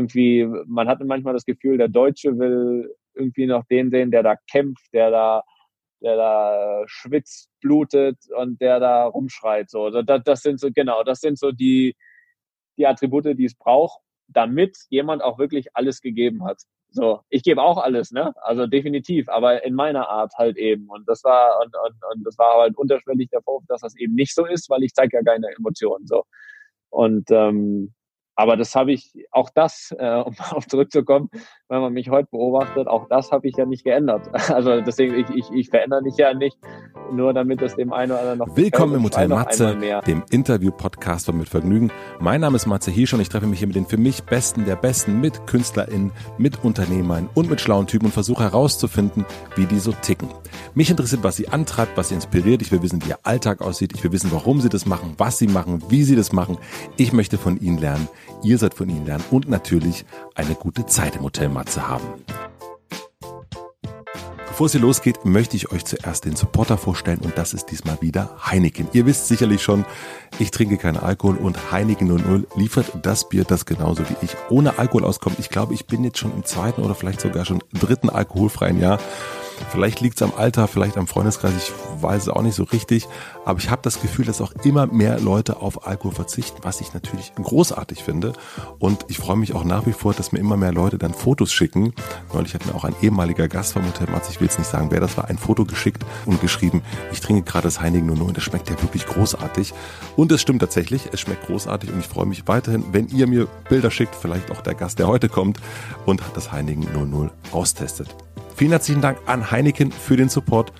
irgendwie, man hatte manchmal das Gefühl, der Deutsche will irgendwie noch den sehen, der da kämpft, der da, der da schwitzt, blutet und der da rumschreit. So, also das, das sind so, genau, das sind so die, die Attribute, die es braucht, damit jemand auch wirklich alles gegeben hat. So, ich gebe auch alles, ne? Also definitiv, aber in meiner Art halt eben. Und das war und, und, und das war halt unterschwellig der Vorwurf, dass das eben nicht so ist, weil ich zeige ja keine Emotionen. So. Und ähm, aber das habe ich, auch das, äh, um darauf zurückzukommen, wenn man mich heute beobachtet, auch das habe ich ja nicht geändert. Also deswegen, ich, ich, ich verändere mich ja nicht, nur damit es dem einen oder anderen noch Willkommen im Hotel Matze, dem Interview-Podcast von Mit Vergnügen. Mein Name ist Matze Hirsch und ich treffe mich hier mit den für mich Besten der Besten, mit KünstlerInnen, mit Unternehmern und mit schlauen Typen und versuche herauszufinden, wie die so ticken. Mich interessiert, was sie antreibt, was sie inspiriert. Ich will wissen, wie ihr Alltag aussieht. Ich will wissen, warum sie das machen, was sie machen, wie sie das machen. Ich möchte von ihnen lernen ihr seid von ihnen lernen und natürlich eine gute Zeit im Hotel Matze haben. Bevor es hier losgeht, möchte ich euch zuerst den Supporter vorstellen und das ist diesmal wieder Heineken. Ihr wisst sicherlich schon, ich trinke keinen Alkohol und Heineken 00 liefert das Bier, das genauso wie ich ohne Alkohol auskommt. Ich glaube, ich bin jetzt schon im zweiten oder vielleicht sogar schon dritten alkoholfreien Jahr Vielleicht liegt es am Alter, vielleicht am Freundeskreis, ich weiß es auch nicht so richtig. Aber ich habe das Gefühl, dass auch immer mehr Leute auf Alkohol verzichten, was ich natürlich großartig finde. Und ich freue mich auch nach wie vor, dass mir immer mehr Leute dann Fotos schicken. Neulich hat mir auch ein ehemaliger Gast vom Hotel Matz, ich will jetzt nicht sagen, wer das war, ein Foto geschickt und geschrieben, ich trinke gerade das Heineken 00 und das schmeckt ja wirklich großartig. Und es stimmt tatsächlich, es schmeckt großartig und ich freue mich weiterhin, wenn ihr mir Bilder schickt, vielleicht auch der Gast, der heute kommt und das Heineken 00 austestet. Vielen herzlichen Dank an Heineken für den Support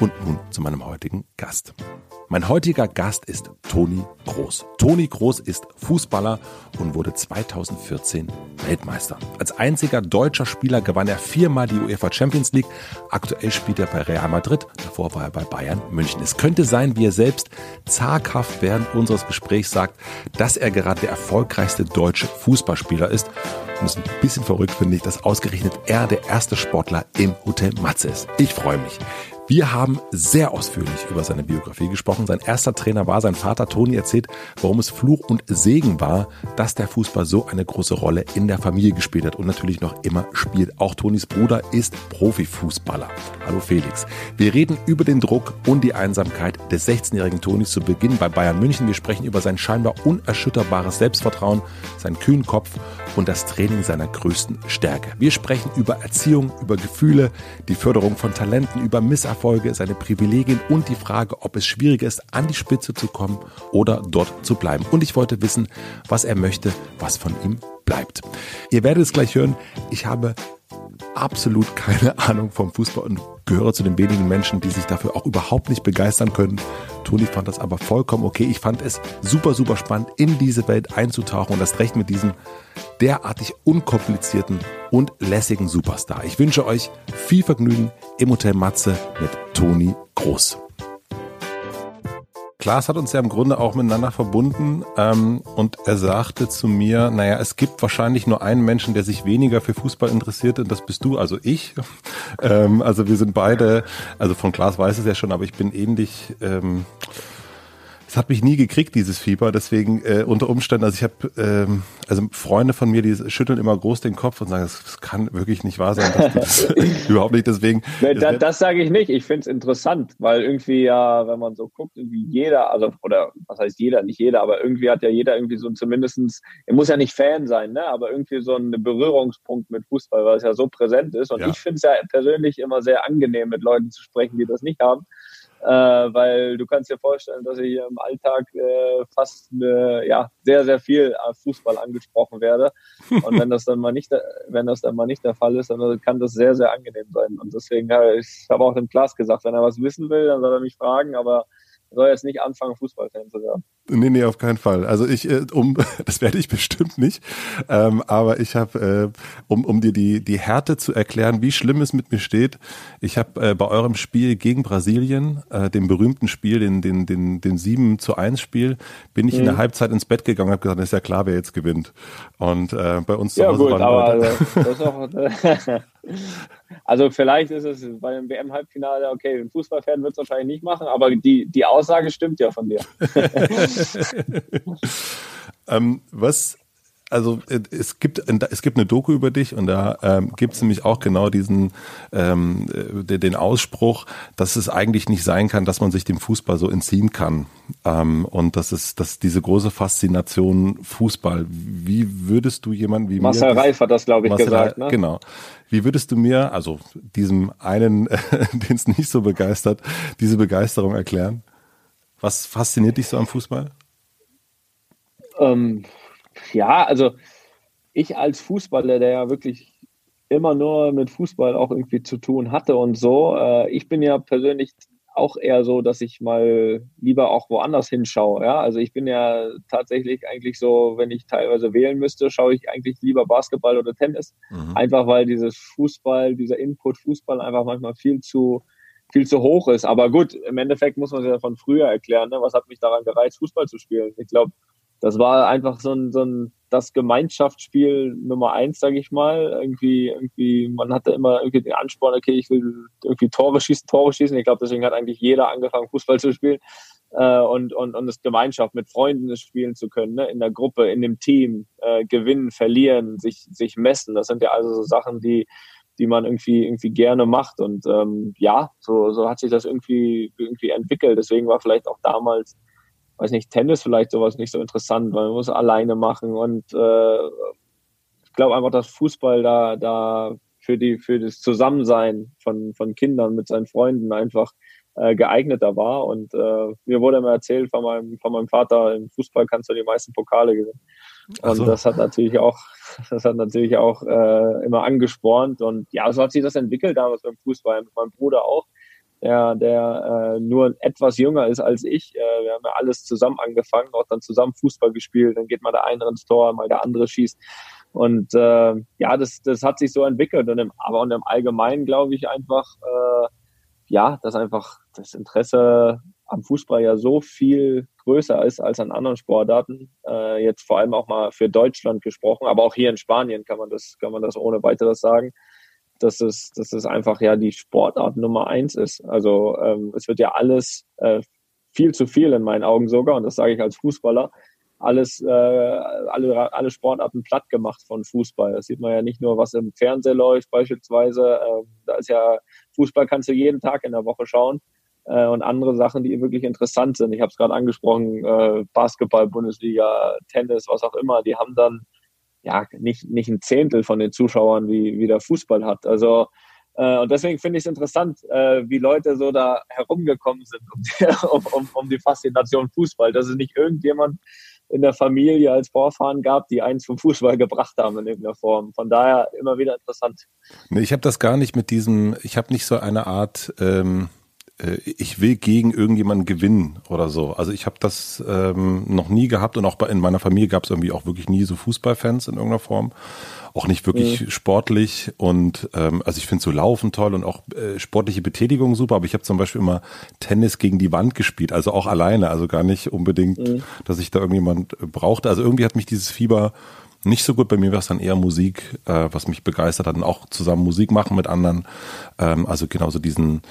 und nun zu meinem heutigen Gast. Mein heutiger Gast ist Toni Groß. Toni Groß ist Fußballer und wurde 2014 Weltmeister. Als einziger deutscher Spieler gewann er viermal die UEFA Champions League. Aktuell spielt er bei Real Madrid. Davor war er bei Bayern München. Es könnte sein, wie er selbst zaghaft während unseres Gesprächs sagt, dass er gerade der erfolgreichste deutsche Fußballspieler ist. Und es ist ein bisschen verrückt, finde ich, dass ausgerechnet er der erste Sportler im Hotel Matze ist. Ich freue mich. Wir haben sehr ausführlich über seine Biografie gesprochen. Sein erster Trainer war sein Vater. Toni erzählt, warum es Fluch und Segen war, dass der Fußball so eine große Rolle in der Familie gespielt hat und natürlich noch immer spielt. Auch Tonis Bruder ist Profifußballer. Hallo Felix. Wir reden über den Druck und die Einsamkeit des 16-jährigen Tonis zu Beginn bei Bayern München. Wir sprechen über sein scheinbar unerschütterbares Selbstvertrauen, seinen kühlen Kopf und das Training seiner größten Stärke. Wir sprechen über Erziehung, über Gefühle, die Förderung von Talenten, über Misserfolge Erfolge, seine Privilegien und die Frage, ob es schwieriger ist, an die Spitze zu kommen oder dort zu bleiben. Und ich wollte wissen, was er möchte, was von ihm bleibt. Ihr werdet es gleich hören. Ich habe absolut keine Ahnung vom Fußball und gehöre zu den wenigen Menschen, die sich dafür auch überhaupt nicht begeistern können. Toni fand das aber vollkommen okay. Ich fand es super, super spannend, in diese Welt einzutauchen und das recht mit diesem derartig unkomplizierten und lässigen Superstar. Ich wünsche euch viel Vergnügen im Hotel Matze mit Toni Groß. Klaas hat uns ja im Grunde auch miteinander verbunden ähm, und er sagte zu mir, naja, es gibt wahrscheinlich nur einen Menschen, der sich weniger für Fußball interessiert und das bist du, also ich. ähm, also wir sind beide, also von Klaas weiß es ja schon, aber ich bin ähnlich ähm, es hat mich nie gekriegt, dieses Fieber. Deswegen äh, unter Umständen, also ich habe, ähm, also Freunde von mir, die schütteln immer groß den Kopf und sagen, es kann wirklich nicht wahr sein, das überhaupt nicht. Deswegen. Das, das sage ich nicht. Ich finde es interessant, weil irgendwie ja, wenn man so guckt, irgendwie jeder, also oder was heißt jeder, nicht jeder, aber irgendwie hat ja jeder irgendwie so zumindestens, er muss ja nicht Fan sein, ne, aber irgendwie so einen Berührungspunkt mit Fußball, weil es ja so präsent ist. Und ja. ich finde es ja persönlich immer sehr angenehm, mit Leuten zu sprechen, die das nicht haben äh, weil du kannst dir vorstellen, dass ich im Alltag äh, fast äh, ja sehr sehr viel Fußball angesprochen werde und wenn das dann mal nicht wenn das dann mal nicht der Fall ist, dann kann das sehr sehr angenehm sein und deswegen ich habe auch dem Klaas gesagt, wenn er was wissen will, dann soll er mich fragen, aber soll jetzt nicht anfangen, Fußballfan zu werden. Nee, nee, auf keinen Fall. Also ich, äh, um, das werde ich bestimmt nicht. Ähm, aber ich habe, äh, um, um dir die, die Härte zu erklären, wie schlimm es mit mir steht, ich habe äh, bei eurem Spiel gegen Brasilien, äh, dem berühmmten Spiel, den, den, den, den 7 zu 1 Spiel, bin ich mhm. in der mhm. Halbzeit ins Bett gegangen und habe gesagt, ist ja klar, wer jetzt gewinnt. Und äh, bei uns zu ja, Hause gut, waren aber auch, Also vielleicht ist es bei dem WM-Halbfinale, okay, ein Fußballfan wird es wahrscheinlich nicht machen, aber die, die Aussage stimmt ja von dir. ähm, was also äh, es gibt es gibt eine Doku über dich und da ähm, gibt es nämlich auch genau diesen ähm, äh, den Ausspruch, dass es eigentlich nicht sein kann, dass man sich dem Fußball so entziehen kann ähm, und das ist dass diese große Faszination Fußball. Wie würdest du jemanden wie Marcel mir, Reif hat das glaube ich Marcel gesagt, ne? Genau. Wie würdest du mir, also diesem einen, den es nicht so begeistert, diese Begeisterung erklären? Was fasziniert dich so am Fußball? Ähm, ja, also ich als Fußballer, der ja wirklich immer nur mit Fußball auch irgendwie zu tun hatte und so, äh, ich bin ja persönlich auch eher so, dass ich mal lieber auch woanders hinschaue. Ja? Also ich bin ja tatsächlich eigentlich so, wenn ich teilweise wählen müsste, schaue ich eigentlich lieber Basketball oder Tennis. Mhm. Einfach weil dieses Fußball, dieser Input Fußball einfach manchmal viel zu viel zu hoch ist. Aber gut, im Endeffekt muss man sich ja von früher erklären, ne? was hat mich daran gereizt, Fußball zu spielen. Ich glaube, das war einfach so ein, so ein das Gemeinschaftsspiel Nummer eins, sage ich mal. Irgendwie, irgendwie, man hatte immer irgendwie den Ansporn, okay, ich will irgendwie Tore schießen, Tore schießen. Ich glaube, deswegen hat eigentlich jeder angefangen, Fußball zu spielen. Äh, und, und, und das Gemeinschaft mit Freunden spielen zu können, ne? in der Gruppe, in dem Team, äh, gewinnen, verlieren, sich, sich messen. Das sind ja also so Sachen, die, die man irgendwie, irgendwie gerne macht. Und ähm, ja, so, so hat sich das irgendwie, irgendwie entwickelt. Deswegen war vielleicht auch damals weiß nicht, Tennis vielleicht sowas nicht so interessant, weil man muss alleine machen und äh, ich glaube einfach, dass Fußball da, da für die, für das Zusammensein von, von Kindern mit seinen Freunden einfach äh, geeigneter war. Und äh, mir wurde immer erzählt von meinem, von meinem Vater, im Fußball kannst du die meisten Pokale gewinnen. Und so. das hat natürlich auch, das hat natürlich auch äh, immer angespornt. Und ja, so hat sich das entwickelt damals beim Fußball, mit meinem Bruder auch der, der äh, nur etwas jünger ist als ich. Äh, wir haben ja alles zusammen angefangen, auch dann zusammen Fußball gespielt. Dann geht mal der eine ins Tor, mal der andere schießt. Und äh, ja, das, das hat sich so entwickelt. Und im, aber und im Allgemeinen glaube ich einfach, äh, ja, dass einfach das Interesse am Fußball ja so viel größer ist als an anderen Sportarten. Äh, jetzt vor allem auch mal für Deutschland gesprochen, aber auch hier in Spanien kann man das, kann man das ohne weiteres sagen dass es, dass es einfach ja die Sportart Nummer eins ist. Also ähm, es wird ja alles äh, viel zu viel in meinen Augen sogar, und das sage ich als Fußballer, alles, äh, alle, alle Sportarten platt gemacht von Fußball. Das sieht man ja nicht nur, was im Fernsehen läuft beispielsweise. Äh, da ist ja Fußball kannst du jeden Tag in der Woche schauen äh, und andere Sachen, die wirklich interessant sind. Ich habe es gerade angesprochen, äh, Basketball, Bundesliga, Tennis, was auch immer. Die haben dann ja, nicht, nicht ein Zehntel von den Zuschauern wie, wie der Fußball hat. Also, äh, und deswegen finde ich es interessant, äh, wie Leute so da herumgekommen sind um um, um, die Faszination Fußball. Dass es nicht irgendjemand in der Familie als Vorfahren gab, die eins vom Fußball gebracht haben in irgendeiner Form. Von daher immer wieder interessant. Nee, ich habe das gar nicht mit diesem, ich habe nicht so eine Art, ähm, äh, ich will gegen irgendjemanden gewinnen oder so. Also ich habe das ähm, noch nie gehabt und auch bei, in meiner Familie gab es irgendwie auch wirklich nie so Fußballfans in irgendeiner Form. Auch nicht wirklich mhm. sportlich und ähm, also ich finde so Laufen toll und auch äh, sportliche Betätigung super, aber ich habe zum Beispiel immer Tennis gegen die Wand gespielt, also auch alleine, also gar nicht unbedingt, mhm. dass ich da irgendjemand brauchte. Also irgendwie hat mich dieses Fieber nicht so gut. Bei mir war es dann eher Musik, äh, was mich begeistert hat und auch zusammen Musik machen mit anderen. Ähm, also genauso diesen,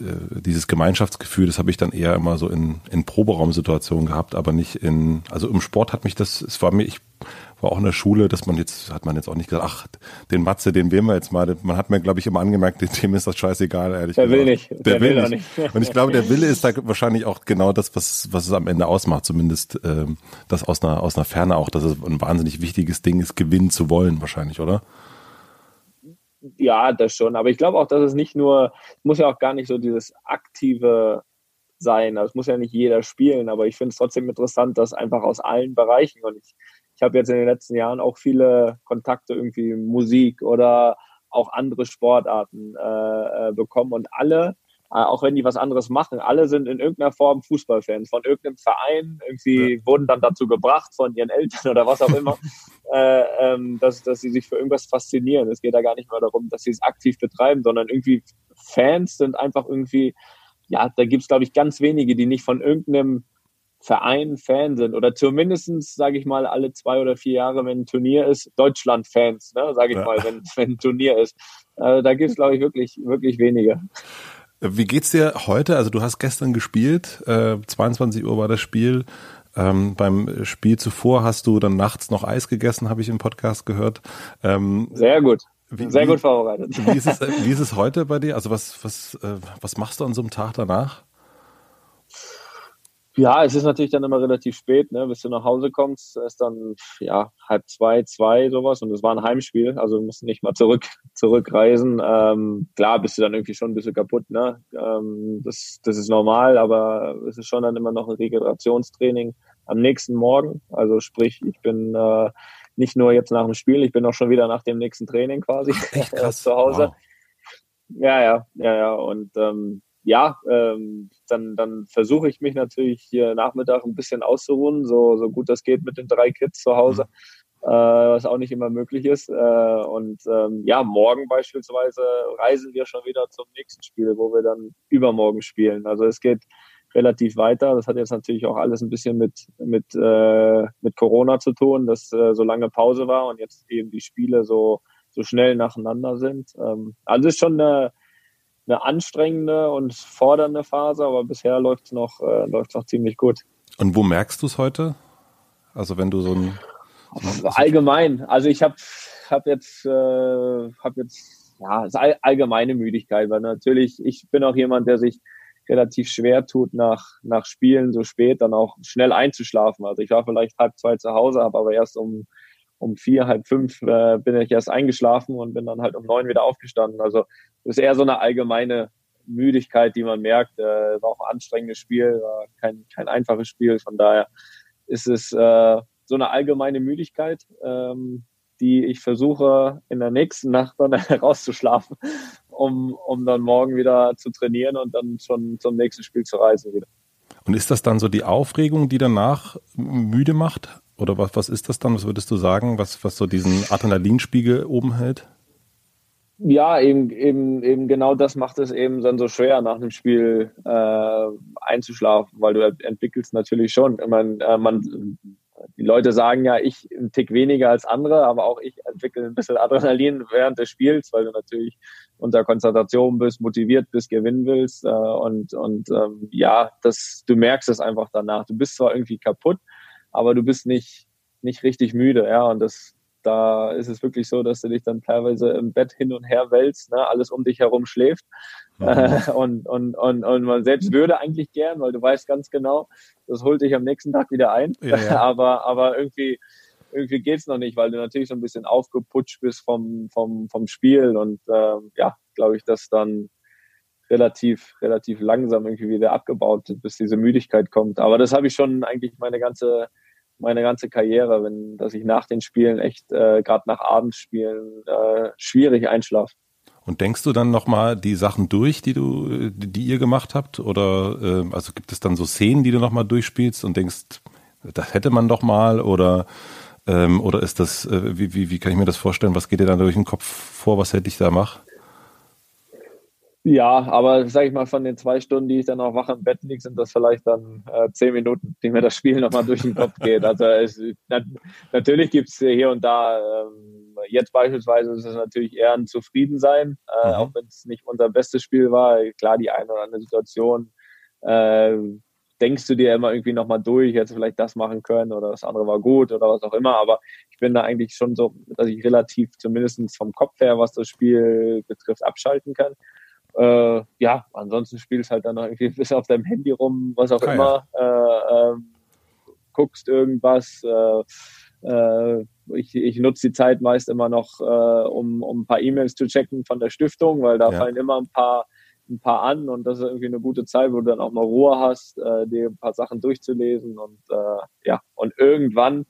äh, dieses Gemeinschaftsgefühl, das habe ich dann eher immer so in, in Proberaumsituationen gehabt, aber nicht in, also im Sport hat mich das, es war mir, ich war auch in der Schule, dass man jetzt, hat man jetzt auch nicht gesagt, ach, den Matze, den wählen wir jetzt mal. Man hat mir, glaube ich, immer angemerkt, dem ist das scheißegal, ehrlich der gesagt. Will nicht. Der, der will, will nicht. Und ich glaube, der Wille ist da wahrscheinlich auch genau das, was, was es am Ende ausmacht. Zumindest ähm, das aus einer, aus einer Ferne auch, dass es ein wahnsinnig wichtiges Ding ist, gewinnen zu wollen, wahrscheinlich, oder? Ja, das schon. Aber ich glaube auch, dass es nicht nur, muss ja auch gar nicht so dieses aktive sein. Also es muss ja nicht jeder spielen, aber ich finde es trotzdem interessant, dass einfach aus allen Bereichen und ich ich habe jetzt in den letzten Jahren auch viele Kontakte irgendwie Musik oder auch andere Sportarten äh, äh, bekommen und alle, äh, auch wenn die was anderes machen, alle sind in irgendeiner Form Fußballfans von irgendeinem Verein, irgendwie ja. wurden dann dazu gebracht von ihren Eltern oder was auch immer, äh, ähm, dass, dass sie sich für irgendwas faszinieren. Es geht da gar nicht mehr darum, dass sie es aktiv betreiben, sondern irgendwie Fans sind einfach irgendwie, ja, da gibt es, glaube ich, ganz wenige, die nicht von irgendeinem Verein Fan sind oder zumindestens sage ich mal, alle zwei oder vier Jahre, wenn ein Turnier ist, Deutschland-Fans, ne, sage ich ja. mal, wenn, wenn ein Turnier ist. Äh, da gibt es, glaube ich, wirklich, wirklich wenige. Wie geht's dir heute? Also du hast gestern gespielt, äh, 22 Uhr war das Spiel. Ähm, beim Spiel zuvor hast du dann nachts noch Eis gegessen, habe ich im Podcast gehört. Ähm, Sehr gut. Wie, Sehr gut vorbereitet. Wie ist, es, wie ist es heute bei dir? Also was, was, äh, was machst du an so einem Tag danach? Ja, es ist natürlich dann immer relativ spät, ne? bis du nach Hause kommst, ist dann ja halb zwei, zwei sowas und es war ein Heimspiel, also du musst nicht mal zurück zurückreisen. Ähm, klar, bist du dann irgendwie schon ein bisschen kaputt, ne? Ähm, das, das ist normal, aber es ist schon dann immer noch ein Regenerationstraining am nächsten Morgen. Also sprich, ich bin äh, nicht nur jetzt nach dem Spiel, ich bin auch schon wieder nach dem nächsten Training quasi Echt krass. zu Hause. Wow. Ja, ja, ja, ja. Und ähm, ja, ähm, dann, dann versuche ich mich natürlich hier Nachmittag ein bisschen auszuruhen, so, so gut das geht mit den drei Kids zu Hause, mhm. äh, was auch nicht immer möglich ist. Äh, und ähm, ja, morgen beispielsweise reisen wir schon wieder zum nächsten Spiel, wo wir dann übermorgen spielen. Also es geht relativ weiter. Das hat jetzt natürlich auch alles ein bisschen mit, mit, äh, mit Corona zu tun, dass äh, so lange Pause war und jetzt eben die Spiele so, so schnell nacheinander sind. Ähm, also ist schon eine, eine anstrengende und fordernde Phase, aber bisher läuft es noch, äh, läuft's noch ziemlich gut. Und wo merkst du es heute? Also wenn du so ein so allgemein, also ich habe hab jetzt, äh, hab jetzt ja allgemeine Müdigkeit, weil natürlich ich bin auch jemand, der sich relativ schwer tut, nach, nach Spielen so spät dann auch schnell einzuschlafen. Also ich war vielleicht halb zwei zu Hause, habe aber erst um um vier, halb fünf äh, bin ich erst eingeschlafen und bin dann halt um neun wieder aufgestanden. Also das ist eher so eine allgemeine Müdigkeit, die man merkt. Äh, war auch ein anstrengendes Spiel, war kein, kein einfaches Spiel. Von daher ist es äh, so eine allgemeine Müdigkeit, ähm, die ich versuche in der nächsten Nacht dann herauszuschlafen, um, um dann morgen wieder zu trainieren und dann schon zum nächsten Spiel zu reisen wieder. Und ist das dann so die Aufregung, die danach müde macht? Oder was, was ist das dann? Was würdest du sagen, was, was so diesen Adrenalinspiegel oben hält? Ja, eben, eben, eben genau das macht es eben dann so schwer, nach dem Spiel äh, einzuschlafen, weil du entwickelst natürlich schon. Ich meine, äh, man, die Leute sagen ja, ich einen Tick weniger als andere, aber auch ich entwickle ein bisschen Adrenalin während des Spiels, weil du natürlich unter Konzentration bist, motiviert bist, gewinnen willst. Äh, und und ähm, ja, das, du merkst es einfach danach. Du bist zwar irgendwie kaputt, aber du bist nicht, nicht richtig müde, ja, und das, da ist es wirklich so, dass du dich dann teilweise im Bett hin und her wälzt, ne? alles um dich herum schläft. Mhm. und, und, und, und man selbst würde eigentlich gern, weil du weißt ganz genau, das holt dich am nächsten Tag wieder ein. Ja, ja. aber, aber irgendwie, irgendwie geht's noch nicht, weil du natürlich so ein bisschen aufgeputscht bist vom, vom, vom Spiel und äh, ja, glaube ich, dass dann relativ, relativ langsam irgendwie wieder abgebaut, bis diese Müdigkeit kommt. Aber das habe ich schon eigentlich meine ganze, meine ganze Karriere, wenn, dass ich nach den Spielen echt, äh, gerade nach Abendspielen, äh, schwierig einschlafe. Und denkst du dann nochmal die Sachen durch, die du, die ihr gemacht habt? Oder äh, also gibt es dann so Szenen, die du nochmal durchspielst und denkst, das hätte man doch mal oder ähm, oder ist das, äh, wie, wie, wie kann ich mir das vorstellen? Was geht dir dann durch den Kopf vor, was hätte ich da mache? Ja, aber sag ich mal, von den zwei Stunden, die ich dann auch wach im Bett liege, sind das vielleicht dann äh, zehn Minuten, die mir das Spiel nochmal durch den Kopf geht. Also es, na, natürlich gibt's hier und da, ähm, jetzt beispielsweise ist es natürlich eher ein Zufriedensein, äh, mhm. auch wenn es nicht unser bestes Spiel war. Klar, die eine oder andere Situation äh, denkst du dir immer irgendwie nochmal durch, hättest vielleicht das machen können oder das andere war gut oder was auch immer. Aber ich bin da eigentlich schon so, dass ich relativ zumindest vom Kopf her, was das Spiel betrifft, abschalten kann. Äh, ja, ansonsten spielst halt dann noch irgendwie bis auf deinem Handy rum, was auch ah, immer. Ja. Äh, äh, guckst irgendwas. Äh, äh, ich, ich nutze die Zeit meist immer noch, äh, um, um ein paar E-Mails zu checken von der Stiftung, weil da ja. fallen immer ein paar ein paar an und das ist irgendwie eine gute Zeit, wo du dann auch mal Ruhe hast, äh, dir ein paar Sachen durchzulesen und äh, ja, und irgendwann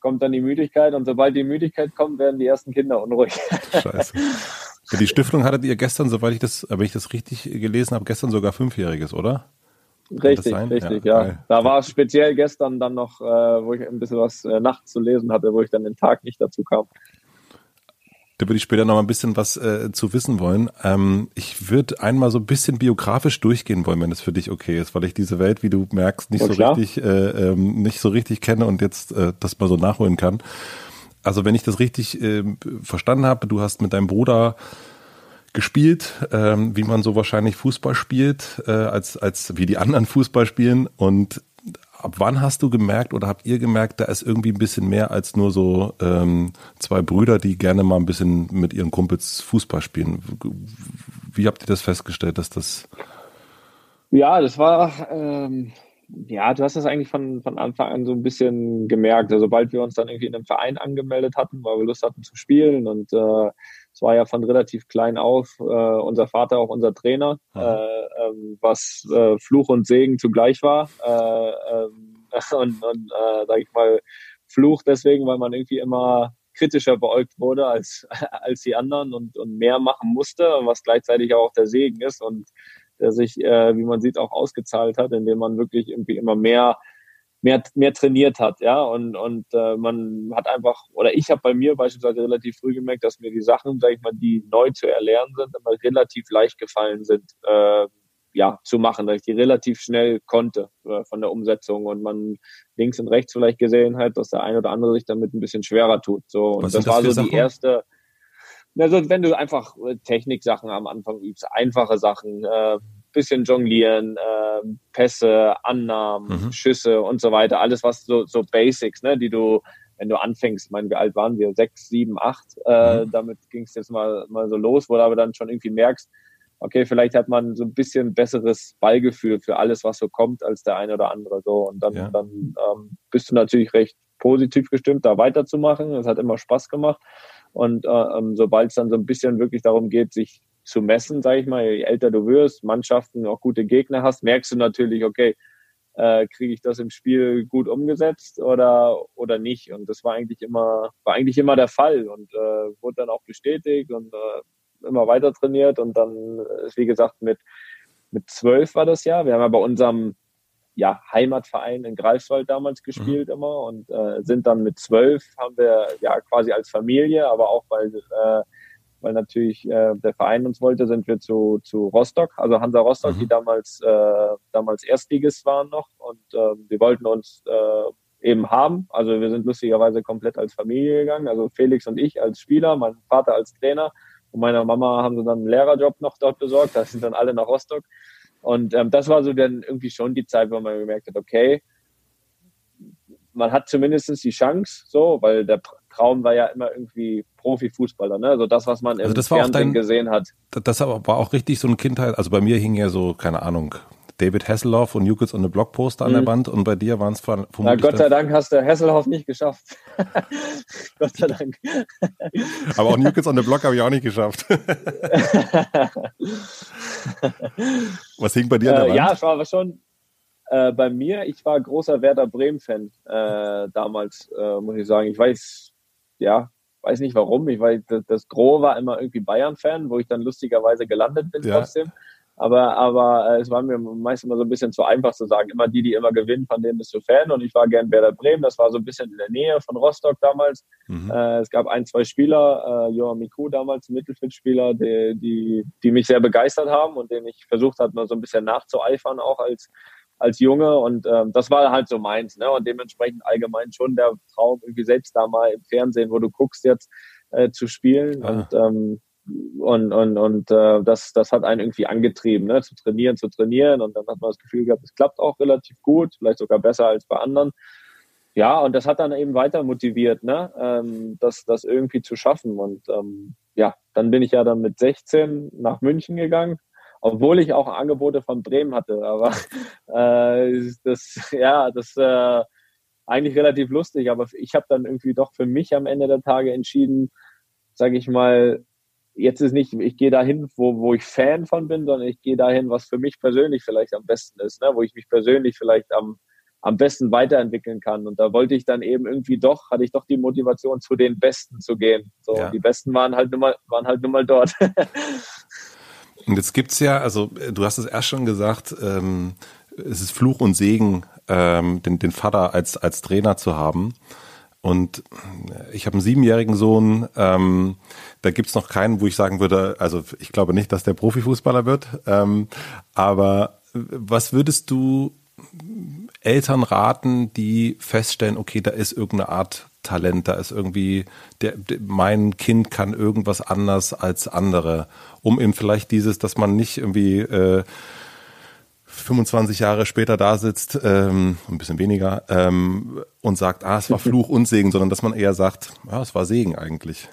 kommt dann die Müdigkeit und sobald die Müdigkeit kommt, werden die ersten Kinder unruhig. Scheiße. Die Stiftung hattet ihr gestern, soweit ich das, wenn ich das richtig gelesen habe, gestern sogar fünfjähriges, oder? Richtig, richtig, ja. ja. Da war es speziell gestern dann noch, äh, wo ich ein bisschen was äh, nachts zu lesen hatte, wo ich dann den Tag nicht dazu kam. Da würde ich später noch mal ein bisschen was äh, zu wissen wollen. Ähm, ich würde einmal so ein bisschen biografisch durchgehen wollen, wenn das für dich okay ist, weil ich diese Welt, wie du merkst, nicht so richtig, äh, ähm, nicht so richtig kenne und jetzt äh, das mal so nachholen kann. Also wenn ich das richtig äh, verstanden habe, du hast mit deinem Bruder gespielt, ähm, wie man so wahrscheinlich Fußball spielt, äh, als, als wie die anderen Fußball spielen. Und ab wann hast du gemerkt oder habt ihr gemerkt, da ist irgendwie ein bisschen mehr als nur so ähm, zwei Brüder, die gerne mal ein bisschen mit ihren Kumpels Fußball spielen? Wie habt ihr das festgestellt, dass das? Ja, das war, ähm, ja, du hast das eigentlich von, von Anfang an so ein bisschen gemerkt. Also, sobald wir uns dann irgendwie in einem Verein angemeldet hatten, weil wir Lust hatten zu spielen und äh, es war ja von relativ klein auf äh, unser Vater auch unser Trainer, äh, ähm, was äh, Fluch und Segen zugleich war. Äh, ähm, und und äh, sag ich mal, Fluch deswegen, weil man irgendwie immer kritischer beäugt wurde als, als die anderen und, und mehr machen musste, was gleichzeitig auch der Segen ist und der sich, äh, wie man sieht, auch ausgezahlt hat, indem man wirklich irgendwie immer mehr mehr, mehr trainiert hat, ja, und, und äh, man hat einfach, oder ich habe bei mir beispielsweise relativ früh gemerkt, dass mir die Sachen, sag ich mal, die neu zu erlernen sind, immer relativ leicht gefallen sind, äh, ja, zu machen, dass ich die relativ schnell konnte äh, von der Umsetzung und man links und rechts vielleicht gesehen hat, dass der eine oder andere sich damit ein bisschen schwerer tut. So und das, das war so die erste. Also wenn du einfach äh, Techniksachen am Anfang übst, einfache Sachen, äh, bisschen jonglieren, äh, Pässe, Annahmen, mhm. Schüsse und so weiter. Alles, was so, so Basics, ne, die du, wenn du anfängst, ich meine, wie alt waren wir? Sechs, sieben, acht. Äh, mhm. Damit ging es jetzt mal, mal so los, wo du aber dann schon irgendwie merkst, okay, vielleicht hat man so ein bisschen besseres Ballgefühl für alles, was so kommt, als der eine oder andere. So. Und dann, ja. dann ähm, bist du natürlich recht positiv gestimmt, da weiterzumachen. Es hat immer Spaß gemacht. Und äh, ähm, sobald es dann so ein bisschen wirklich darum geht, sich zu messen, sage ich mal. Je älter du wirst, Mannschaften auch gute Gegner hast, merkst du natürlich, okay, äh, kriege ich das im Spiel gut umgesetzt oder oder nicht? Und das war eigentlich immer war eigentlich immer der Fall und äh, wurde dann auch bestätigt und äh, immer weiter trainiert und dann ist wie gesagt mit mit zwölf war das ja. Wir haben ja bei unserem ja, Heimatverein in Greifswald damals mhm. gespielt mhm. immer und äh, sind dann mit zwölf haben wir ja quasi als Familie, aber auch weil äh, weil natürlich äh, der Verein uns wollte, sind wir zu, zu Rostock, also Hansa Rostock, mhm. die damals, äh, damals Erstligist waren noch und äh, die wollten uns äh, eben haben. Also wir sind lustigerweise komplett als Familie gegangen, also Felix und ich als Spieler, mein Vater als Trainer und meiner Mama haben sie dann einen Lehrerjob noch dort besorgt, da sind dann alle nach Rostock. Und ähm, das war so dann irgendwie schon die Zeit, wo man gemerkt hat, okay, man hat zumindest die Chance, so, weil der Traum war ja immer irgendwie Profifußballer, ne? Also das, was man also im Fernsehen dein, gesehen hat. Das war auch richtig so ein Kindheit. Also bei mir hing ja so, keine Ahnung, David Hasselhoff und New Kids on the Block Poster an der mhm. Wand und bei dir waren es vermutlich. Na, Gott sei Dank hast du Hasselhoff nicht geschafft. Gott sei Dank. Aber auch New Kids on the Block habe ich auch nicht geschafft. Was hing bei dir an der äh, Wand? Ja, es war schon, äh, bei mir, ich war großer Werder Bremen-Fan äh, damals, äh, muss ich sagen. Ich weiß, ja, weiß nicht warum. Ich weiß, das, das Gros war immer irgendwie Bayern-Fan, wo ich dann lustigerweise gelandet bin ja. trotzdem. Aber, aber äh, es war mir meist immer so ein bisschen zu einfach zu sagen. Immer die, die immer gewinnen, von denen bist du Fan. Und ich war gern Werder Bremen. Das war so ein bisschen in der Nähe von Rostock damals. Mhm. Äh, es gab ein, zwei Spieler, äh, Johan Miku damals, Mittelfeldspieler, die, die, die mich sehr begeistert haben und denen ich versucht habe, mal so ein bisschen nachzueifern, auch als, als Junge und ähm, das war halt so meins, ne? Und dementsprechend allgemein schon der Traum, irgendwie selbst da mal im Fernsehen, wo du guckst jetzt äh, zu spielen ah. und ähm, und und und äh, das das hat einen irgendwie angetrieben, ne? Zu trainieren, zu trainieren und dann hat man das Gefühl gehabt, es klappt auch relativ gut, vielleicht sogar besser als bei anderen. Ja, und das hat dann eben weiter motiviert, ne? Ähm, das das irgendwie zu schaffen und ähm, ja, dann bin ich ja dann mit 16 nach München gegangen obwohl ich auch Angebote von Bremen hatte. Aber äh, das, ja, das äh, eigentlich relativ lustig. Aber ich habe dann irgendwie doch für mich am Ende der Tage entschieden, sage ich mal, jetzt ist nicht, ich gehe dahin, wo, wo ich Fan von bin, sondern ich gehe dahin, was für mich persönlich vielleicht am besten ist, ne? wo ich mich persönlich vielleicht am, am besten weiterentwickeln kann. Und da wollte ich dann eben irgendwie doch, hatte ich doch die Motivation, zu den Besten zu gehen. So, ja. die Besten waren halt nur mal, waren halt nur mal dort. Und jetzt gibt's ja, also du hast es erst schon gesagt, ähm, es ist Fluch und Segen, ähm, den, den Vater als, als Trainer zu haben. Und ich habe einen siebenjährigen Sohn, ähm, da gibt's noch keinen, wo ich sagen würde, also ich glaube nicht, dass der Profifußballer wird. Ähm, aber was würdest du Eltern raten, die feststellen, okay, da ist irgendeine Art Talent, da ist irgendwie, der, der, mein Kind kann irgendwas anders als andere, um eben vielleicht dieses, dass man nicht irgendwie äh, 25 Jahre später da sitzt, ähm, ein bisschen weniger, ähm, und sagt, ah, es war Fluch und Segen, sondern dass man eher sagt, ja, es war Segen eigentlich.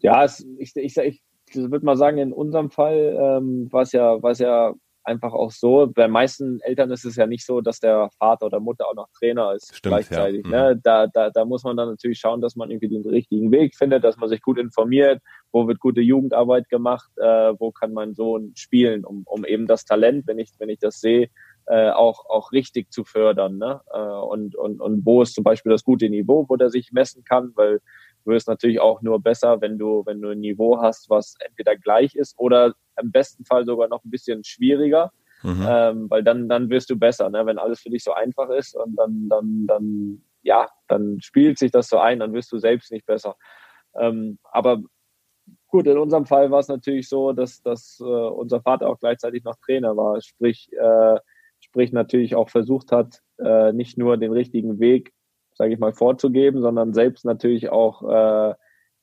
Ja, es, ich, ich, ich würde mal sagen, in unserem Fall ähm, war es ja, war es ja einfach auch so. Bei meisten Eltern ist es ja nicht so, dass der Vater oder Mutter auch noch Trainer ist Stimmt, gleichzeitig. Ja. Ne? Da, da, da muss man dann natürlich schauen, dass man irgendwie den richtigen Weg findet, dass man sich gut informiert, wo wird gute Jugendarbeit gemacht, äh, wo kann mein Sohn spielen, um, um eben das Talent, wenn ich, wenn ich das sehe, äh, auch, auch richtig zu fördern. Ne? Äh, und, und, und wo ist zum Beispiel das gute Niveau, wo der sich messen kann, weil du wirst natürlich auch nur besser, wenn du, wenn du ein Niveau hast, was entweder gleich ist oder im besten Fall sogar noch ein bisschen schwieriger. Mhm. Ähm, weil dann, dann wirst du besser, ne? wenn alles für dich so einfach ist und dann, dann, dann, ja, dann spielt sich das so ein, dann wirst du selbst nicht besser. Ähm, aber gut, in unserem Fall war es natürlich so, dass, dass äh, unser Vater auch gleichzeitig noch Trainer war, sprich, äh, sprich natürlich auch versucht hat, äh, nicht nur den richtigen Weg, sage ich mal, vorzugeben, sondern selbst natürlich auch äh,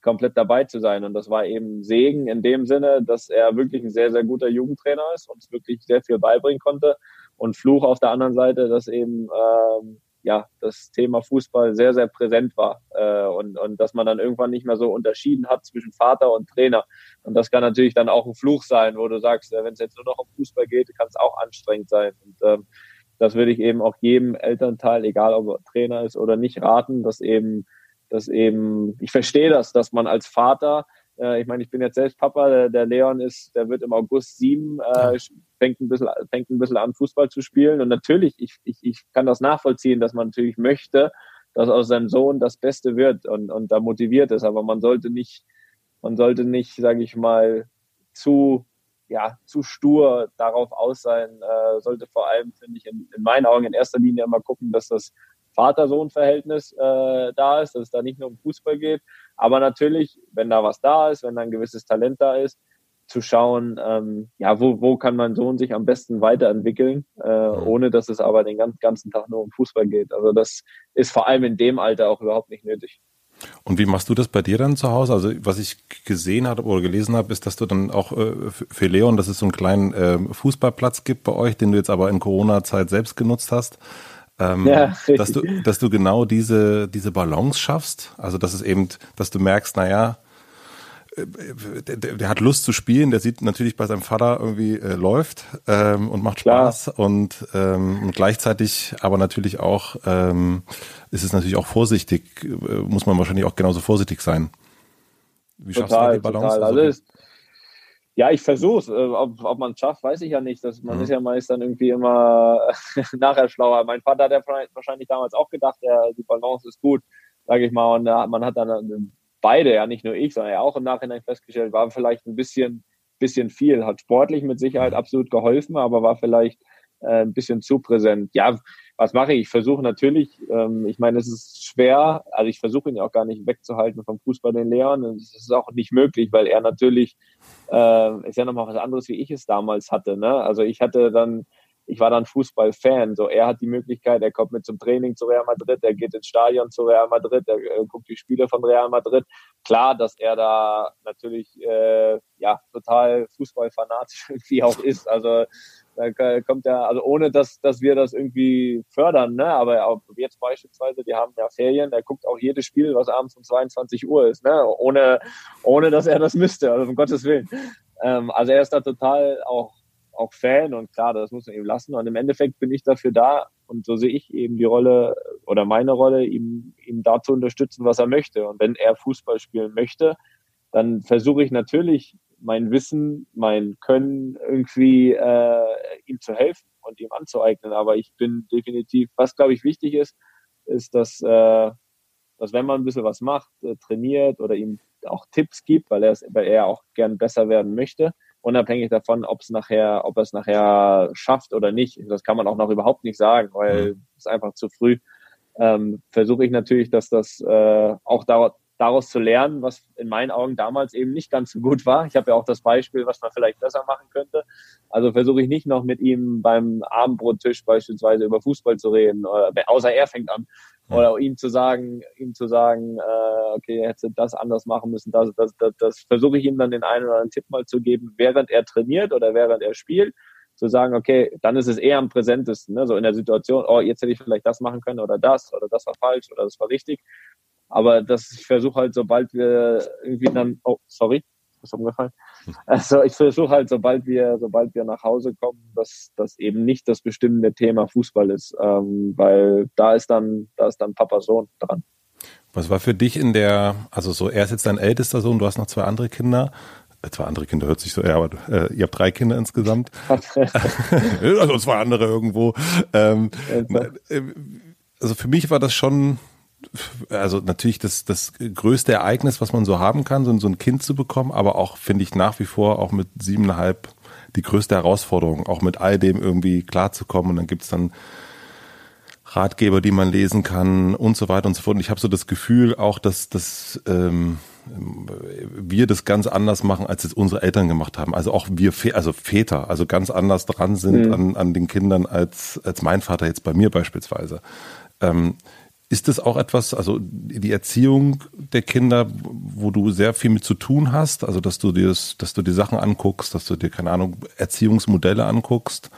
komplett dabei zu sein. Und das war eben Segen in dem Sinne, dass er wirklich ein sehr, sehr guter Jugendtrainer ist, uns wirklich sehr viel beibringen konnte. Und Fluch auf der anderen Seite, dass eben ähm, ja das Thema Fußball sehr, sehr präsent war äh, und, und dass man dann irgendwann nicht mehr so unterschieden hat zwischen Vater und Trainer. Und das kann natürlich dann auch ein Fluch sein, wo du sagst, äh, wenn es jetzt nur noch um Fußball geht, kann es auch anstrengend sein. Und ähm, das würde ich eben auch jedem Elternteil, egal ob er Trainer ist oder nicht, raten, dass eben dass eben, ich verstehe das, dass man als Vater, äh, ich meine, ich bin jetzt selbst Papa, der, der Leon ist, der wird im August sieben, äh, fängt ein bisschen, fängt ein bisschen an, Fußball zu spielen. Und natürlich, ich, ich, ich kann das nachvollziehen, dass man natürlich möchte, dass aus seinem Sohn das Beste wird und, und da motiviert ist. Aber man sollte nicht, man sollte nicht, sage ich mal, zu ja, zu stur darauf aus sein, äh, sollte vor allem, finde ich, in, in meinen Augen in erster Linie immer gucken, dass das Vater-Sohn-Verhältnis äh, da ist, dass es da nicht nur um Fußball geht. Aber natürlich, wenn da was da ist, wenn da ein gewisses Talent da ist, zu schauen, ähm, ja, wo, wo kann mein Sohn sich am besten weiterentwickeln, äh, mhm. ohne dass es aber den ganzen, ganzen Tag nur um Fußball geht. Also das ist vor allem in dem Alter auch überhaupt nicht nötig. Und wie machst du das bei dir dann zu Hause? Also was ich gesehen habe oder gelesen habe, ist, dass du dann auch äh, für Leon, dass es so einen kleinen äh, Fußballplatz gibt bei euch, den du jetzt aber in Corona-Zeit selbst genutzt hast. Ähm, ja, dass du, dass du genau diese, diese Balance schaffst. Also, dass es eben, dass du merkst, naja, der, der hat Lust zu spielen, der sieht natürlich bei seinem Vater irgendwie äh, läuft ähm, und macht Spaß und, ähm, und gleichzeitig aber natürlich auch ähm, ist es natürlich auch vorsichtig, äh, muss man wahrscheinlich auch genauso vorsichtig sein. Wie schaffst total, du die Balance? Total. Also, also ja, ich versuche es. Äh, ob, ob man es schafft, weiß ich ja nicht. Das, man mhm. ist ja meist dann irgendwie immer nachher schlauer. Mein Vater hat ja wahrscheinlich damals auch gedacht, der, die Balance ist gut, sage ich mal. Und man hat dann äh, beide, ja nicht nur ich, sondern ja auch im Nachhinein festgestellt, war vielleicht ein bisschen, bisschen viel. Hat sportlich mit Sicherheit absolut geholfen, aber war vielleicht äh, ein bisschen zu präsent. Ja, was mache ich? Ich versuche natürlich, ähm, ich meine, es ist schwer, also ich versuche ihn ja auch gar nicht wegzuhalten vom Fußball den Lehrern. Es ist auch nicht möglich, weil er natürlich, äh, ist ja nochmal was anderes, wie ich es damals hatte. Ne? Also ich hatte dann, ich war dann Fußballfan. So, er hat die Möglichkeit, er kommt mit zum Training zu Real Madrid, er geht ins Stadion zu Real Madrid, er äh, guckt die Spiele von Real Madrid. Klar, dass er da natürlich äh, ja total fußballfanatisch irgendwie auch ist. Also da kommt ja, also ohne dass, dass wir das irgendwie fördern, ne? Aber auch jetzt beispielsweise, die haben ja Ferien, der guckt auch jedes Spiel, was abends um 22 Uhr ist, ne? Ohne, ohne dass er das müsste, also um Gottes Willen. Ähm, also er ist da total auch, auch Fan und klar, das muss man eben lassen. Und im Endeffekt bin ich dafür da und so sehe ich eben die Rolle oder meine Rolle, ihm, ihm da zu unterstützen, was er möchte. Und wenn er Fußball spielen möchte, dann versuche ich natürlich mein Wissen, mein Können irgendwie äh, ihm zu helfen und ihm anzueignen. Aber ich bin definitiv, was glaube ich wichtig ist, ist, dass, äh, dass wenn man ein bisschen was macht, äh, trainiert oder ihm auch Tipps gibt, weil er, weil er auch gern besser werden möchte, unabhängig davon, ob es nachher, ob er es nachher schafft oder nicht. Das kann man auch noch überhaupt nicht sagen, weil es einfach zu früh. Ähm, versuche ich natürlich, dass das äh, auch dauert, daraus zu lernen, was in meinen Augen damals eben nicht ganz so gut war. Ich habe ja auch das Beispiel, was man vielleicht besser machen könnte. Also versuche ich nicht noch mit ihm beim Abendbrottisch beispielsweise über Fußball zu reden, außer er fängt an. Oder ihm zu sagen, ihm zu sagen, äh, okay, er hätte das anders machen müssen. Das, das, das, das versuche ich ihm dann den einen oder anderen Tipp mal zu geben, während er trainiert oder während er spielt. zu sagen, okay, dann ist es eher am präsentesten, ne? so in der Situation, oh, jetzt hätte ich vielleicht das machen können oder das oder das war falsch oder das war richtig. Aber das, versuche halt, sobald wir irgendwie dann, oh, sorry, ist umgefallen. Also ich versuche halt, sobald wir, sobald wir nach Hause kommen, dass das eben nicht das bestimmende Thema Fußball ist, ähm, weil da ist dann, da ist dann Papa Sohn dran. Was war für dich in der, also so, er ist jetzt dein ältester Sohn, du hast noch zwei andere Kinder. Äh, zwei andere Kinder hört sich so, ja, aber äh, ihr habt drei Kinder insgesamt. also zwei andere irgendwo. Ähm, äh, also für mich war das schon also natürlich das, das größte Ereignis, was man so haben kann, so, so ein Kind zu bekommen, aber auch, finde ich, nach wie vor auch mit siebeneinhalb die größte Herausforderung, auch mit all dem irgendwie klarzukommen. Und dann gibt's dann Ratgeber, die man lesen kann und so weiter und so fort. Und ich habe so das Gefühl auch, dass, dass ähm, wir das ganz anders machen, als es unsere Eltern gemacht haben. Also auch wir, also Väter, also ganz anders dran sind mhm. an, an den Kindern als, als mein Vater jetzt bei mir beispielsweise. Ähm, ist das auch etwas, also die Erziehung der Kinder, wo du sehr viel mit zu tun hast? Also, dass du dir, das, dass du die Sachen anguckst, dass du dir, keine Ahnung, Erziehungsmodelle anguckst?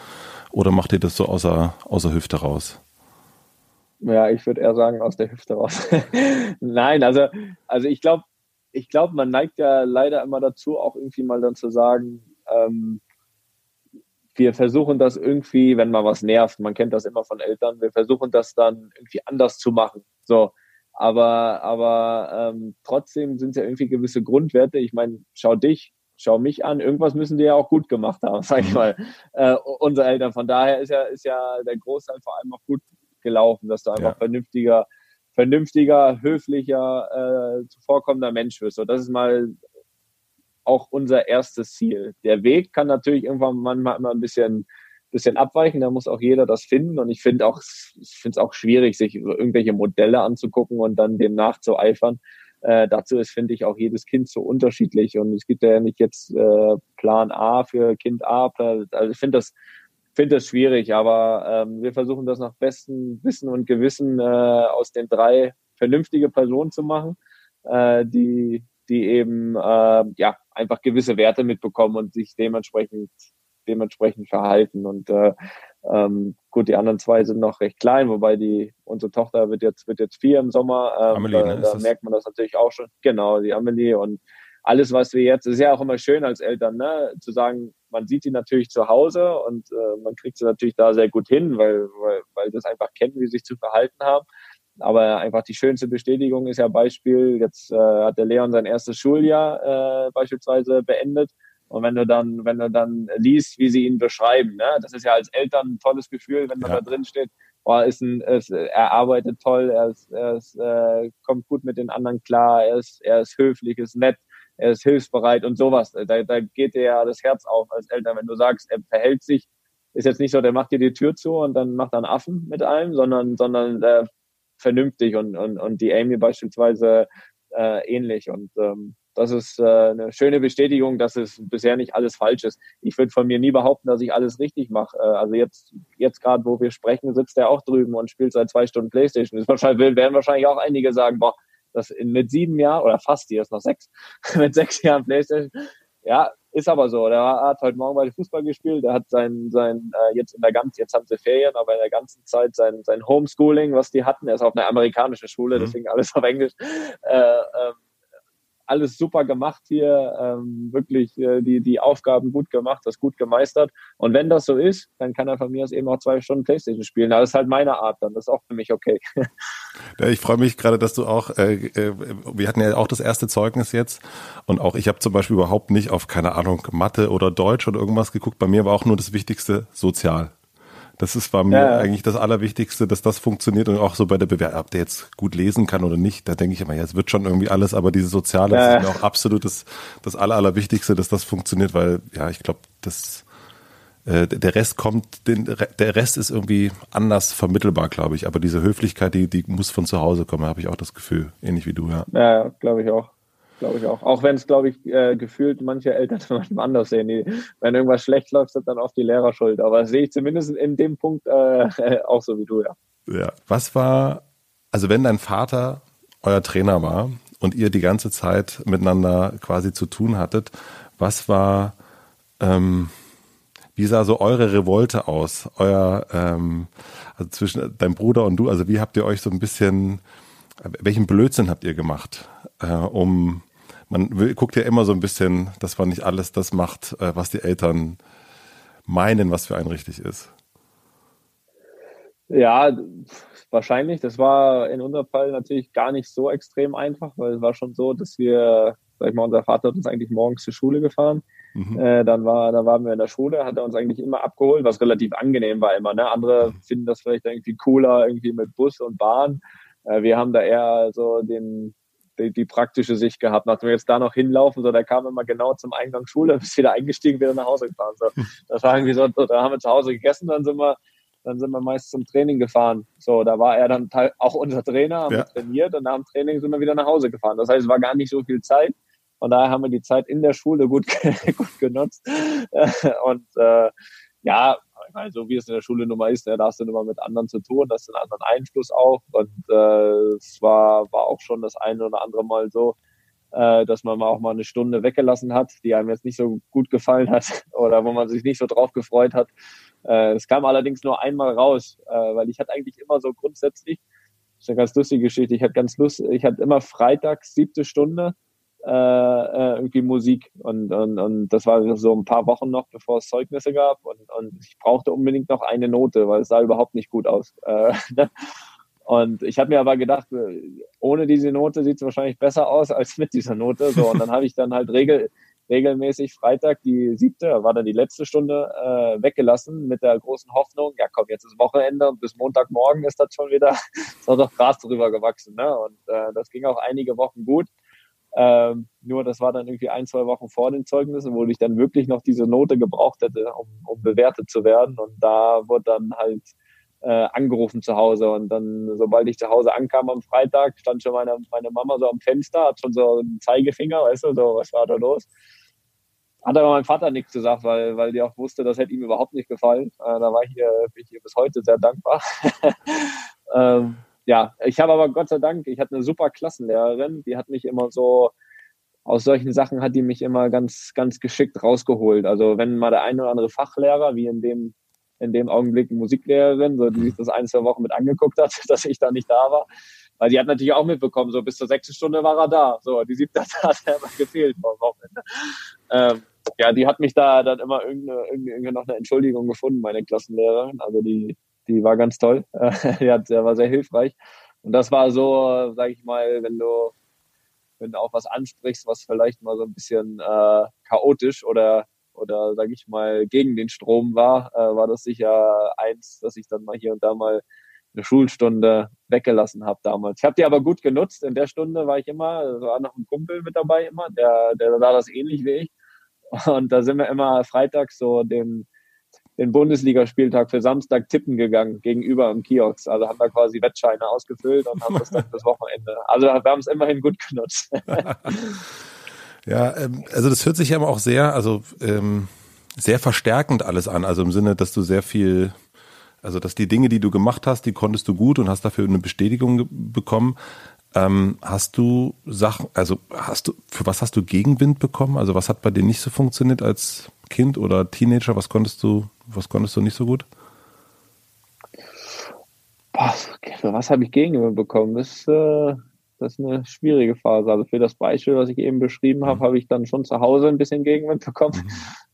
Oder macht ihr das so außer, außer Hüfte raus? Ja, ich würde eher sagen, aus der Hüfte raus. Nein, also, also ich glaube, ich glaube, man neigt ja leider immer dazu, auch irgendwie mal dann zu sagen, ähm, wir versuchen das irgendwie, wenn mal was nervt, man kennt das immer von Eltern, wir versuchen das dann irgendwie anders zu machen. So, aber aber ähm, trotzdem sind es ja irgendwie gewisse Grundwerte. Ich meine, schau dich, schau mich an, irgendwas müssen die ja auch gut gemacht haben, sag ich mal, äh, unsere Eltern. Von daher ist ja ist ja der Großteil vor allem auch gut gelaufen, dass du einfach ja. vernünftiger vernünftiger, höflicher, äh, zuvorkommender Mensch wirst. So, das ist mal auch unser erstes Ziel. Der Weg kann natürlich irgendwann manchmal immer ein bisschen, bisschen abweichen, da muss auch jeder das finden und ich finde auch, ich finde es auch schwierig, sich irgendwelche Modelle anzugucken und dann dem nachzueifern. Äh, dazu ist, finde ich, auch jedes Kind so unterschiedlich und es gibt ja nicht jetzt äh, Plan A für Kind A. Also ich finde das, finde das schwierig, aber ähm, wir versuchen das nach bestem Wissen und Gewissen äh, aus den drei vernünftige Personen zu machen, äh, die die eben äh, ja einfach gewisse Werte mitbekommen und sich dementsprechend dementsprechend verhalten. Und äh, ähm, gut, die anderen zwei sind noch recht klein, wobei die unsere Tochter wird jetzt wird jetzt vier im Sommer. Ähm, Amelie, ne? da, da merkt man das natürlich auch schon. Genau, die Amelie und alles, was wir jetzt, ist ja auch immer schön als Eltern, ne, zu sagen, man sieht sie natürlich zu Hause und äh, man kriegt sie natürlich da sehr gut hin, weil, weil, weil das einfach kennen, wie sie sich zu verhalten haben. Aber einfach die schönste Bestätigung ist ja Beispiel, jetzt äh, hat der Leon sein erstes Schuljahr äh, beispielsweise beendet. Und wenn du dann, wenn du dann liest, wie sie ihn beschreiben, ne, das ist ja als Eltern ein tolles Gefühl, wenn man ja. da drin steht, boah, ist ein, ist, er arbeitet toll, er, ist, er ist, äh, kommt gut mit den anderen klar, er ist, er ist höflich, ist nett, er ist hilfsbereit und sowas. Da, da geht dir ja das Herz auf als Eltern, wenn du sagst, er verhält sich, ist jetzt nicht so, der macht dir die Tür zu und dann macht er einen Affen mit allem, sondern, sondern der vernünftig und, und, und die Amy beispielsweise äh, ähnlich. Und ähm, das ist äh, eine schöne Bestätigung, dass es bisher nicht alles falsch ist. Ich würde von mir nie behaupten, dass ich alles richtig mache. Äh, also jetzt, jetzt gerade, wo wir sprechen, sitzt er auch drüben und spielt seit zwei Stunden Playstation. Das wahrscheinlich, werden wahrscheinlich auch einige sagen, boah, das in, mit sieben Jahren oder fast, hier ist noch sechs, mit sechs Jahren Playstation. Ja, ist aber so. Der hat heute Morgen bei Fußball gespielt. Der hat sein, sein äh, jetzt in der ganzen, jetzt haben sie Ferien, aber in der ganzen Zeit sein, sein Homeschooling, was die hatten. Er ist auf einer amerikanischen Schule, mhm. deswegen alles auf Englisch. Äh, ähm, alles super gemacht hier, ähm, wirklich äh, die, die Aufgaben gut gemacht, das gut gemeistert. Und wenn das so ist, dann kann er von mir aus eben auch zwei Stunden Playstation spielen. Das ist halt meine Art dann, das ist auch für mich okay. Ja, ich freue mich gerade, dass du auch, äh, äh, wir hatten ja auch das erste Zeugnis jetzt und auch ich habe zum Beispiel überhaupt nicht auf, keine Ahnung, Mathe oder Deutsch oder irgendwas geguckt. Bei mir war auch nur das Wichtigste sozial. Das ist war mir ja. eigentlich das Allerwichtigste, dass das funktioniert und auch so bei der Bewerbung, ob der jetzt gut lesen kann oder nicht, da denke ich immer, ja, es wird schon irgendwie alles, aber diese Soziale ja. ist mir auch absolut das, das Aller, Allerwichtigste, dass das funktioniert, weil ja, ich glaube, das äh, der Rest kommt, den, der Rest ist irgendwie anders vermittelbar, glaube ich. Aber diese Höflichkeit, die, die muss von zu Hause kommen, habe ich auch das Gefühl. Ähnlich wie du, ja. Ja, glaube ich auch glaube ich auch. Auch wenn es, glaube ich, äh, gefühlt manche Eltern manchmal anders sehen. Die, wenn irgendwas schlecht läuft, sind dann auch die Lehrer schuld. Aber sehe ich zumindest in dem Punkt äh, auch so wie du, ja. Ja. Was war, also wenn dein Vater euer Trainer war und ihr die ganze Zeit miteinander quasi zu tun hattet, was war, ähm, wie sah so eure Revolte aus? Euer, ähm, also zwischen deinem Bruder und du, also wie habt ihr euch so ein bisschen, welchen Blödsinn habt ihr gemacht, äh, um, man will, guckt ja immer so ein bisschen, dass man nicht alles das macht, äh, was die Eltern meinen, was für einen richtig ist. Ja, wahrscheinlich. Das war in unserem Fall natürlich gar nicht so extrem einfach, weil es war schon so, dass wir, sag ich mal, unser Vater hat uns eigentlich morgens zur Schule gefahren. Mhm. Äh, dann war, da waren wir in der Schule, hat er uns eigentlich immer abgeholt, was relativ angenehm war immer. Ne? Andere mhm. finden das vielleicht irgendwie cooler, irgendwie mit Bus und Bahn. Äh, wir haben da eher so den, die, die, praktische Sicht gehabt. Nachdem wir jetzt da noch hinlaufen, so, der kam immer genau zum Eingang Schule, bis wieder eingestiegen, wieder nach Hause gefahren. So. Das war irgendwie so, da haben wir zu Hause gegessen, dann sind wir dann sind wir meist zum Training gefahren. So, da war er dann auch unser Trainer, haben ja. trainiert und nach dem Training sind wir wieder nach Hause gefahren. Das heißt, es war gar nicht so viel Zeit. Von daher haben wir die Zeit in der Schule gut, gut genutzt. und äh, ja, meine, so wie es in der Schule nun mal ist, ne, da hast du nun mal mit anderen zu tun, das ist einen anderen Einfluss auch. Und äh, es war, war auch schon das eine oder andere Mal so, äh, dass man mal auch mal eine Stunde weggelassen hat, die einem jetzt nicht so gut gefallen hat oder wo man sich nicht so drauf gefreut hat. Äh, es kam allerdings nur einmal raus, äh, weil ich hatte eigentlich immer so grundsätzlich, das ist eine ganz lustige Geschichte, ich hatte ganz Lust, ich hatte immer freitags siebte Stunde äh, äh, irgendwie Musik und, und, und das war so ein paar Wochen noch, bevor es Zeugnisse gab und, und ich brauchte unbedingt noch eine Note, weil es sah überhaupt nicht gut aus. Äh? Und ich habe mir aber gedacht, ohne diese Note sieht es wahrscheinlich besser aus als mit dieser Note. So, und dann habe ich dann halt regel, regelmäßig Freitag die siebte, war dann die letzte Stunde, äh, weggelassen mit der großen Hoffnung, ja komm, jetzt ist Wochenende und bis Montagmorgen ist das schon wieder, ist auch doch Gras drüber gewachsen. Ne? Und äh, das ging auch einige Wochen gut. Ähm, nur das war dann irgendwie ein, zwei Wochen vor den Zeugnissen, wo ich dann wirklich noch diese Note gebraucht hätte, um, um bewertet zu werden. Und da wurde dann halt äh, angerufen zu Hause. Und dann, sobald ich zu Hause ankam am Freitag, stand schon meine, meine Mama so am Fenster, hat schon so einen Zeigefinger, weißt du, so, was war da los? Hat aber mein Vater nichts gesagt, weil, weil die auch wusste, das hätte ihm überhaupt nicht gefallen. Äh, da war ich hier, bin ich hier bis heute sehr dankbar. ähm, ja, ich habe aber Gott sei Dank, ich hatte eine super Klassenlehrerin, die hat mich immer so, aus solchen Sachen hat die mich immer ganz, ganz geschickt rausgeholt. Also wenn mal der eine oder andere Fachlehrer, wie in dem, in dem Augenblick Musiklehrerin, so die sich das ein, zwei Wochen mit angeguckt hat, dass ich da nicht da war. Weil die hat natürlich auch mitbekommen, so bis zur sechsten Stunde war er da. So, die siebte hat er immer gefehlt vor Wochenende. Ähm, ja, die hat mich da dann immer irgendeine, irgendeine noch eine Entschuldigung gefunden, meine Klassenlehrerin. Also die, die war ganz toll. die hat, der war sehr hilfreich. Und das war so, sag ich mal, wenn du, wenn du auch was ansprichst, was vielleicht mal so ein bisschen äh, chaotisch oder oder sag ich mal gegen den Strom war, äh, war das sicher eins, dass ich dann mal hier und da mal eine Schulstunde weggelassen habe damals. Ich habe die aber gut genutzt. In der Stunde war ich immer, war noch ein Kumpel mit dabei immer, der, der sah das ähnlich wie ich. Und da sind wir immer freitags so den, den Bundesligaspieltag für Samstag tippen gegangen gegenüber im Kiosk. Also haben da quasi Wettscheine ausgefüllt und haben das dann fürs Wochenende. Also wir haben es immerhin gut genutzt. ja, ähm, also das hört sich ja auch sehr, also ähm, sehr verstärkend alles an. Also im Sinne, dass du sehr viel also dass die Dinge, die du gemacht hast, die konntest du gut und hast dafür eine Bestätigung bekommen. Ähm, hast du Sachen, also hast du, für was hast du Gegenwind bekommen? Also was hat bei dir nicht so funktioniert als Kind oder Teenager? Was konntest du, was konntest du nicht so gut? Boah, für was habe ich Gegenwind bekommen? Das, äh, das ist eine schwierige Phase. Also für das Beispiel, was ich eben beschrieben habe, mhm. habe ich dann schon zu Hause ein bisschen Gegenwind bekommen.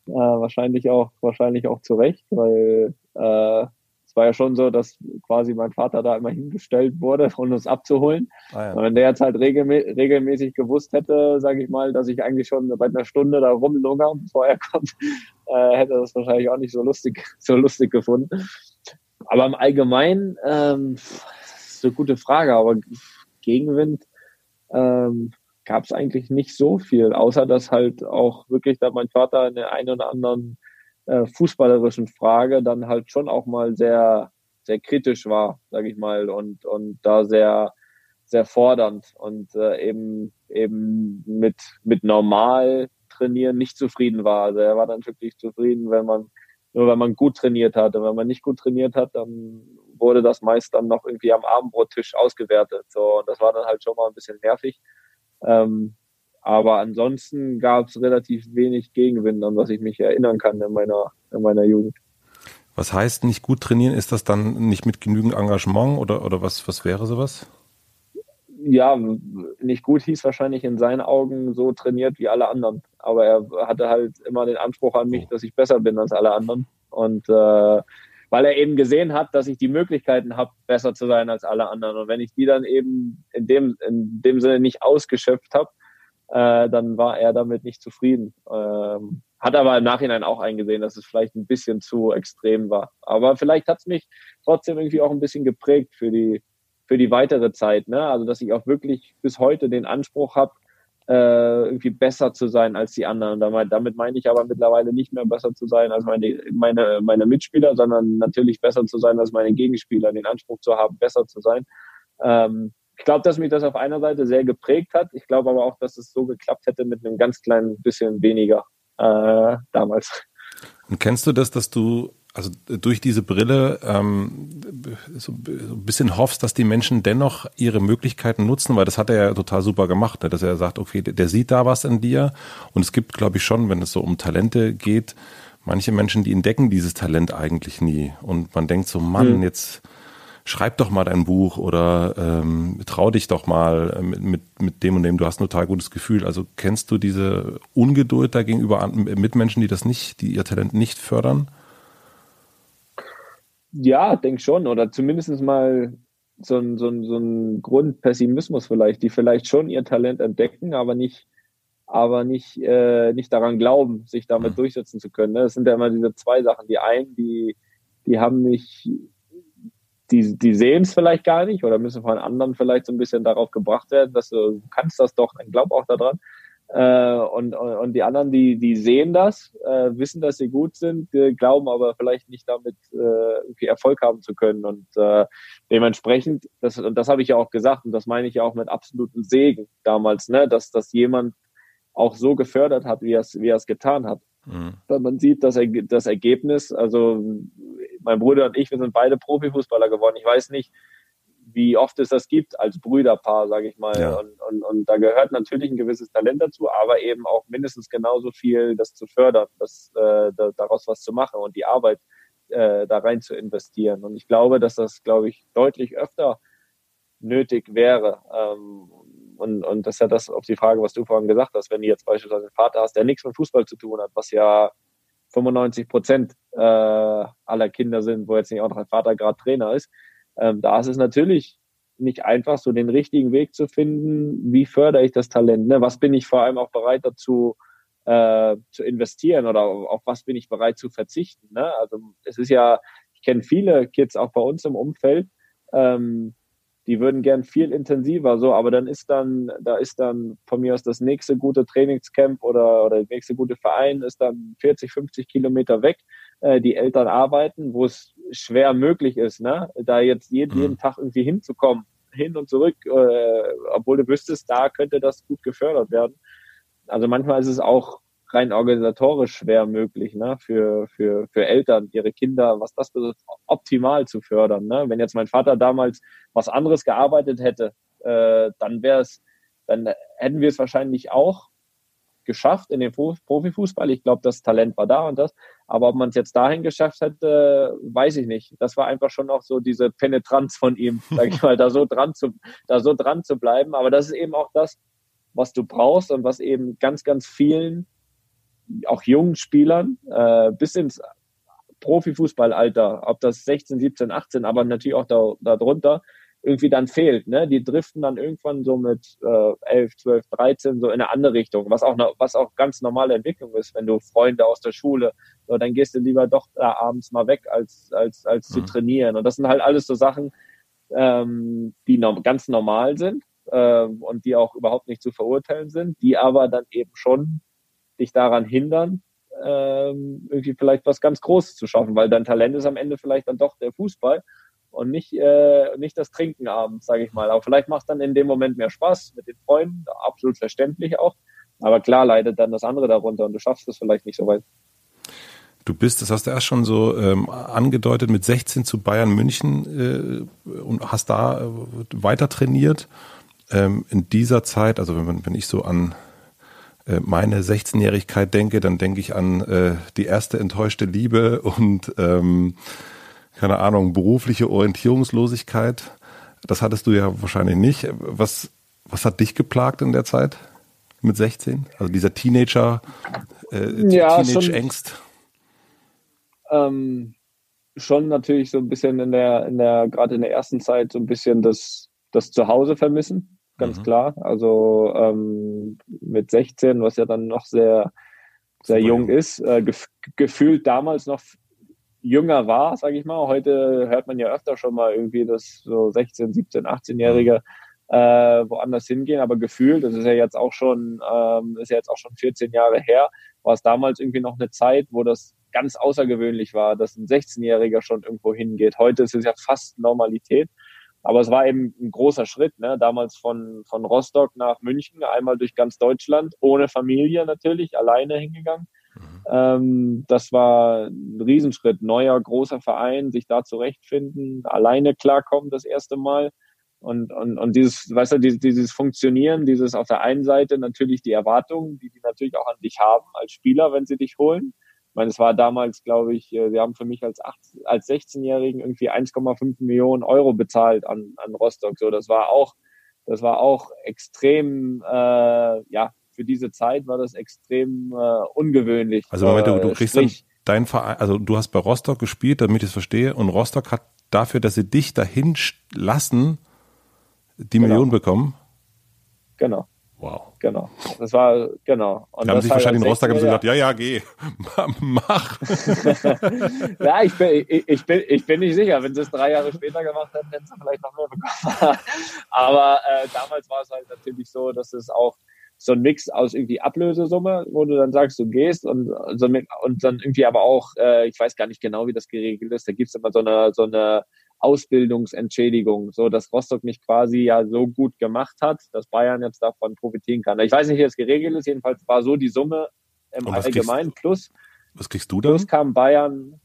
Mhm. Äh, wahrscheinlich auch, wahrscheinlich auch zu Recht, weil äh, war ja schon so, dass quasi mein Vater da immer hingestellt wurde, um uns abzuholen. Ah, ja. Und wenn der jetzt halt regelmä regelmäßig gewusst hätte, sage ich mal, dass ich eigentlich schon bei einer Stunde da rumlungere, bevor er kommt, äh, hätte das wahrscheinlich auch nicht so lustig, so lustig gefunden. Aber im Allgemeinen, ähm, ist eine gute Frage, aber Gegenwind ähm, gab es eigentlich nicht so viel, außer dass halt auch wirklich da mein Vater in der einen oder anderen äh, fußballerischen Frage dann halt schon auch mal sehr, sehr kritisch war, sage ich mal, und, und da sehr, sehr fordernd und äh, eben, eben mit, mit normal trainieren nicht zufrieden war. Also er war dann wirklich zufrieden, wenn man, nur wenn man gut trainiert hat. Und wenn man nicht gut trainiert hat, dann wurde das meist dann noch irgendwie am Abendbrottisch ausgewertet. So, und das war dann halt schon mal ein bisschen nervig. Ähm, aber ansonsten gab es relativ wenig Gegenwind, an was ich mich erinnern kann in meiner, in meiner Jugend. Was heißt nicht gut trainieren? Ist das dann nicht mit genügend Engagement oder, oder was, was wäre sowas? Ja, nicht gut hieß wahrscheinlich in seinen Augen so trainiert wie alle anderen. Aber er hatte halt immer den Anspruch an mich, dass ich besser bin als alle anderen. Und äh, weil er eben gesehen hat, dass ich die Möglichkeiten habe, besser zu sein als alle anderen. Und wenn ich die dann eben in dem, in dem Sinne nicht ausgeschöpft habe, äh, dann war er damit nicht zufrieden. Ähm, hat aber im Nachhinein auch eingesehen, dass es vielleicht ein bisschen zu extrem war. Aber vielleicht hat es mich trotzdem irgendwie auch ein bisschen geprägt für die, für die weitere Zeit. Ne? Also dass ich auch wirklich bis heute den Anspruch habe, äh, irgendwie besser zu sein als die anderen. Damit, damit meine ich aber mittlerweile nicht mehr besser zu sein als meine, meine, meine Mitspieler, sondern natürlich besser zu sein als meine Gegenspieler, den Anspruch zu haben, besser zu sein. Ähm, ich glaube, dass mich das auf einer Seite sehr geprägt hat. Ich glaube aber auch, dass es so geklappt hätte mit einem ganz kleinen bisschen weniger äh, damals. Und kennst du das, dass du also durch diese Brille ähm, so, so ein bisschen hoffst, dass die Menschen dennoch ihre Möglichkeiten nutzen, weil das hat er ja total super gemacht, ne? dass er sagt, okay, der sieht da was in dir und es gibt, glaube ich, schon, wenn es so um Talente geht, manche Menschen, die entdecken dieses Talent eigentlich nie und man denkt so, Mann, mhm. jetzt schreib doch mal dein Buch oder ähm, trau dich doch mal äh, mit, mit, mit dem und dem, du hast ein total gutes Gefühl. Also kennst du diese Ungeduld da gegenüber Mitmenschen, die das nicht, die ihr Talent nicht fördern? Ja, denk schon. Oder zumindest mal so ein, so ein, so ein Grundpessimismus vielleicht, die vielleicht schon ihr Talent entdecken, aber nicht, aber nicht, äh, nicht daran glauben, sich damit mhm. durchsetzen zu können. Ne? Das sind ja immer diese zwei Sachen. Die einen, die, die haben nicht die, die sehen es vielleicht gar nicht oder müssen von anderen vielleicht so ein bisschen darauf gebracht werden, dass du, kannst das doch, dann glaub auch daran. Äh, und, und die anderen, die, die sehen das, äh, wissen, dass sie gut sind, glauben aber vielleicht nicht damit äh, irgendwie Erfolg haben zu können. Und äh, dementsprechend, das, und das habe ich ja auch gesagt, und das meine ich ja auch mit absolutem Segen damals, ne, dass, dass jemand auch so gefördert hat, wie er es, wie er es getan hat. Mhm. Man sieht das, das Ergebnis, also mein Bruder und ich, wir sind beide Profifußballer geworden. Ich weiß nicht, wie oft es das gibt als Brüderpaar, sage ich mal. Ja. Und, und, und da gehört natürlich ein gewisses Talent dazu, aber eben auch mindestens genauso viel, das zu fördern, das, äh, da, daraus was zu machen und die Arbeit äh, da rein zu investieren. Und ich glaube, dass das, glaube ich, deutlich öfter nötig wäre. Ähm, und, und das ist ja das auf die Frage, was du vorhin gesagt hast, wenn du jetzt beispielsweise einen Vater hast, der nichts mit Fußball zu tun hat, was ja 95 Prozent äh, aller Kinder sind, wo jetzt nicht auch noch ein Vater gerade Trainer ist. Ähm, da ist es natürlich nicht einfach, so den richtigen Weg zu finden, wie fördere ich das Talent, ne? was bin ich vor allem auch bereit dazu äh, zu investieren oder auf was bin ich bereit zu verzichten. Ne? Also es ist ja, ich kenne viele Kids auch bei uns im Umfeld, ähm, die würden gern viel intensiver so, aber dann ist dann, da ist dann von mir aus das nächste gute Trainingscamp oder, oder der nächste gute Verein ist dann 40, 50 Kilometer weg. Äh, die Eltern arbeiten, wo es schwer möglich ist, ne, da jetzt jeden, mhm. jeden Tag irgendwie hinzukommen, hin und zurück, äh, obwohl du wüsstest, da könnte das gut gefördert werden. Also manchmal ist es auch rein organisatorisch schwer möglich, ne, für, für, für Eltern, ihre Kinder, was das betrifft, optimal zu fördern. Ne? Wenn jetzt mein Vater damals was anderes gearbeitet hätte, äh, dann wäre es, dann hätten wir es wahrscheinlich auch geschafft in den Profifußball. Ich glaube, das Talent war da und das. Aber ob man es jetzt dahin geschafft hätte, weiß ich nicht. Das war einfach schon auch so diese Penetranz von ihm, sag ich mal, da so dran zu, da so dran zu bleiben. Aber das ist eben auch das, was du brauchst und was eben ganz, ganz vielen auch jungen Spielern äh, bis ins Profifußballalter, ob das 16, 17, 18, aber natürlich auch da, darunter, irgendwie dann fehlt. Ne? Die driften dann irgendwann so mit äh, 11, 12, 13 so in eine andere Richtung, was auch, was auch ganz normale Entwicklung ist, wenn du Freunde aus der Schule, so, dann gehst du lieber doch da abends mal weg, als, als, als mhm. zu trainieren. Und das sind halt alles so Sachen, ähm, die no ganz normal sind ähm, und die auch überhaupt nicht zu verurteilen sind, die aber dann eben schon dich daran hindern, ähm, irgendwie vielleicht was ganz Großes zu schaffen, weil dein Talent ist am Ende vielleicht dann doch der Fußball und nicht, äh, nicht das Trinken abends, sage ich mal. Aber vielleicht macht dann in dem Moment mehr Spaß mit den Freunden, absolut verständlich auch. Aber klar leidet dann das andere darunter und du schaffst es vielleicht nicht so weit. Du bist, das hast du erst schon so ähm, angedeutet, mit 16 zu Bayern München äh, und hast da äh, weiter trainiert. Ähm, in dieser Zeit, also wenn, wenn ich so an meine 16-Jährigkeit denke, dann denke ich an äh, die erste enttäuschte Liebe und ähm, keine Ahnung, berufliche Orientierungslosigkeit. Das hattest du ja wahrscheinlich nicht. Was, was hat dich geplagt in der Zeit mit 16? Also dieser Teenager, äh, ja, Teenage-Ängst? Ähm, schon natürlich so ein bisschen in der, in der, gerade in der ersten Zeit so ein bisschen das, das Zuhause vermissen, ganz mhm. klar. Also ähm, mit 16, was ja dann noch sehr, sehr jung ist, äh, gef gefühlt damals noch jünger war, sage ich mal. Heute hört man ja öfter schon mal irgendwie, dass so 16, 17, 18-Jährige äh, woanders hingehen, aber gefühlt, das ist ja jetzt auch schon, ähm, ist ja jetzt auch schon 14 Jahre her, war es damals irgendwie noch eine Zeit, wo das ganz außergewöhnlich war, dass ein 16-Jähriger schon irgendwo hingeht. Heute ist es ja fast Normalität. Aber es war eben ein großer Schritt, ne? damals von, von Rostock nach München, einmal durch ganz Deutschland, ohne Familie natürlich, alleine hingegangen. Mhm. Ähm, das war ein Riesenschritt. Neuer, großer Verein, sich da zurechtfinden, alleine klarkommen das erste Mal. Und, und, und dieses, weißt du, dieses, dieses Funktionieren, dieses auf der einen Seite natürlich die Erwartungen, die die natürlich auch an dich haben als Spieler, wenn sie dich holen. Ich meine, es war damals, glaube ich, äh, sie haben für mich als, als 16-Jährigen irgendwie 1,5 Millionen Euro bezahlt an, an Rostock. So, das war auch, das war auch extrem, äh, ja, für diese Zeit war das extrem äh, ungewöhnlich. Also Moment, du, du äh, kriegst dann dein Verein, also du hast bei Rostock gespielt, damit ich es verstehe, und Rostock hat dafür, dass sie dich dahin lassen, die genau. Million bekommen? Genau. Wow. Genau. Das war, genau. Und da haben sich wahrscheinlich in Rostock gesagt, ja, ja, geh, mach. ja, ich bin, ich, ich, bin, ich bin nicht sicher. Wenn sie es drei Jahre später gemacht hätten, hätten sie vielleicht noch mehr bekommen. Aber äh, damals war es halt natürlich so, dass es auch so ein Mix aus irgendwie Ablösesumme, wo du dann sagst, du gehst und, und dann irgendwie aber auch, äh, ich weiß gar nicht genau, wie das geregelt ist, da gibt's immer so eine, so eine Ausbildungsentschädigung, so dass Rostock nicht quasi ja so gut gemacht hat, dass Bayern jetzt davon profitieren kann. Ich weiß nicht, wie das geregelt ist, jedenfalls war so die Summe im Allgemeinen plus. Was kriegst du dann? Plus kam Bayern,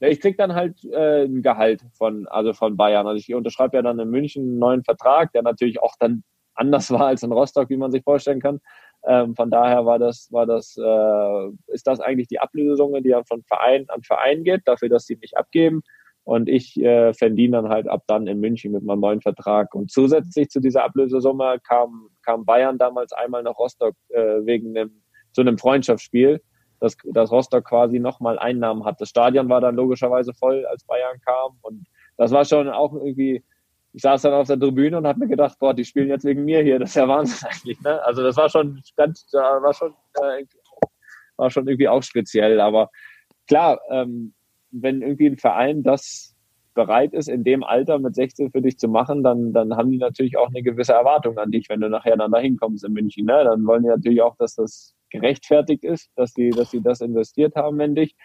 ja, ich krieg dann halt äh, ein Gehalt von, also von Bayern. Also ich unterschreibe ja dann in München einen neuen Vertrag, der natürlich auch dann anders war als in Rostock, wie man sich vorstellen kann. Ähm, von daher war das, war das, äh, ist das eigentlich die Ablösesumme, die dann von Verein an Verein geht, dafür, dass sie mich abgeben. Und ich äh, verdiene dann halt ab dann in München mit meinem neuen Vertrag. Und zusätzlich zu dieser Ablösesumme kam, kam Bayern damals einmal nach Rostock äh, wegen einem, zu einem Freundschaftsspiel, dass, dass Rostock quasi nochmal Einnahmen hat. Das Stadion war dann logischerweise voll, als Bayern kam. Und das war schon auch irgendwie, ich saß dann auf der Tribüne und habe mir gedacht, boah, die spielen jetzt wegen mir hier. Das ist ja Wahnsinn eigentlich. Ne? Also das war schon ganz, war schon, äh, war schon irgendwie auch speziell. Aber klar, ähm, wenn irgendwie ein Verein das bereit ist, in dem Alter mit 16 für dich zu machen, dann, dann haben die natürlich auch eine gewisse Erwartung an dich, wenn du nachher dann dahin kommst in München. Ne? Dann wollen die natürlich auch, dass das gerechtfertigt ist, dass die, dass sie das investiert haben in dich.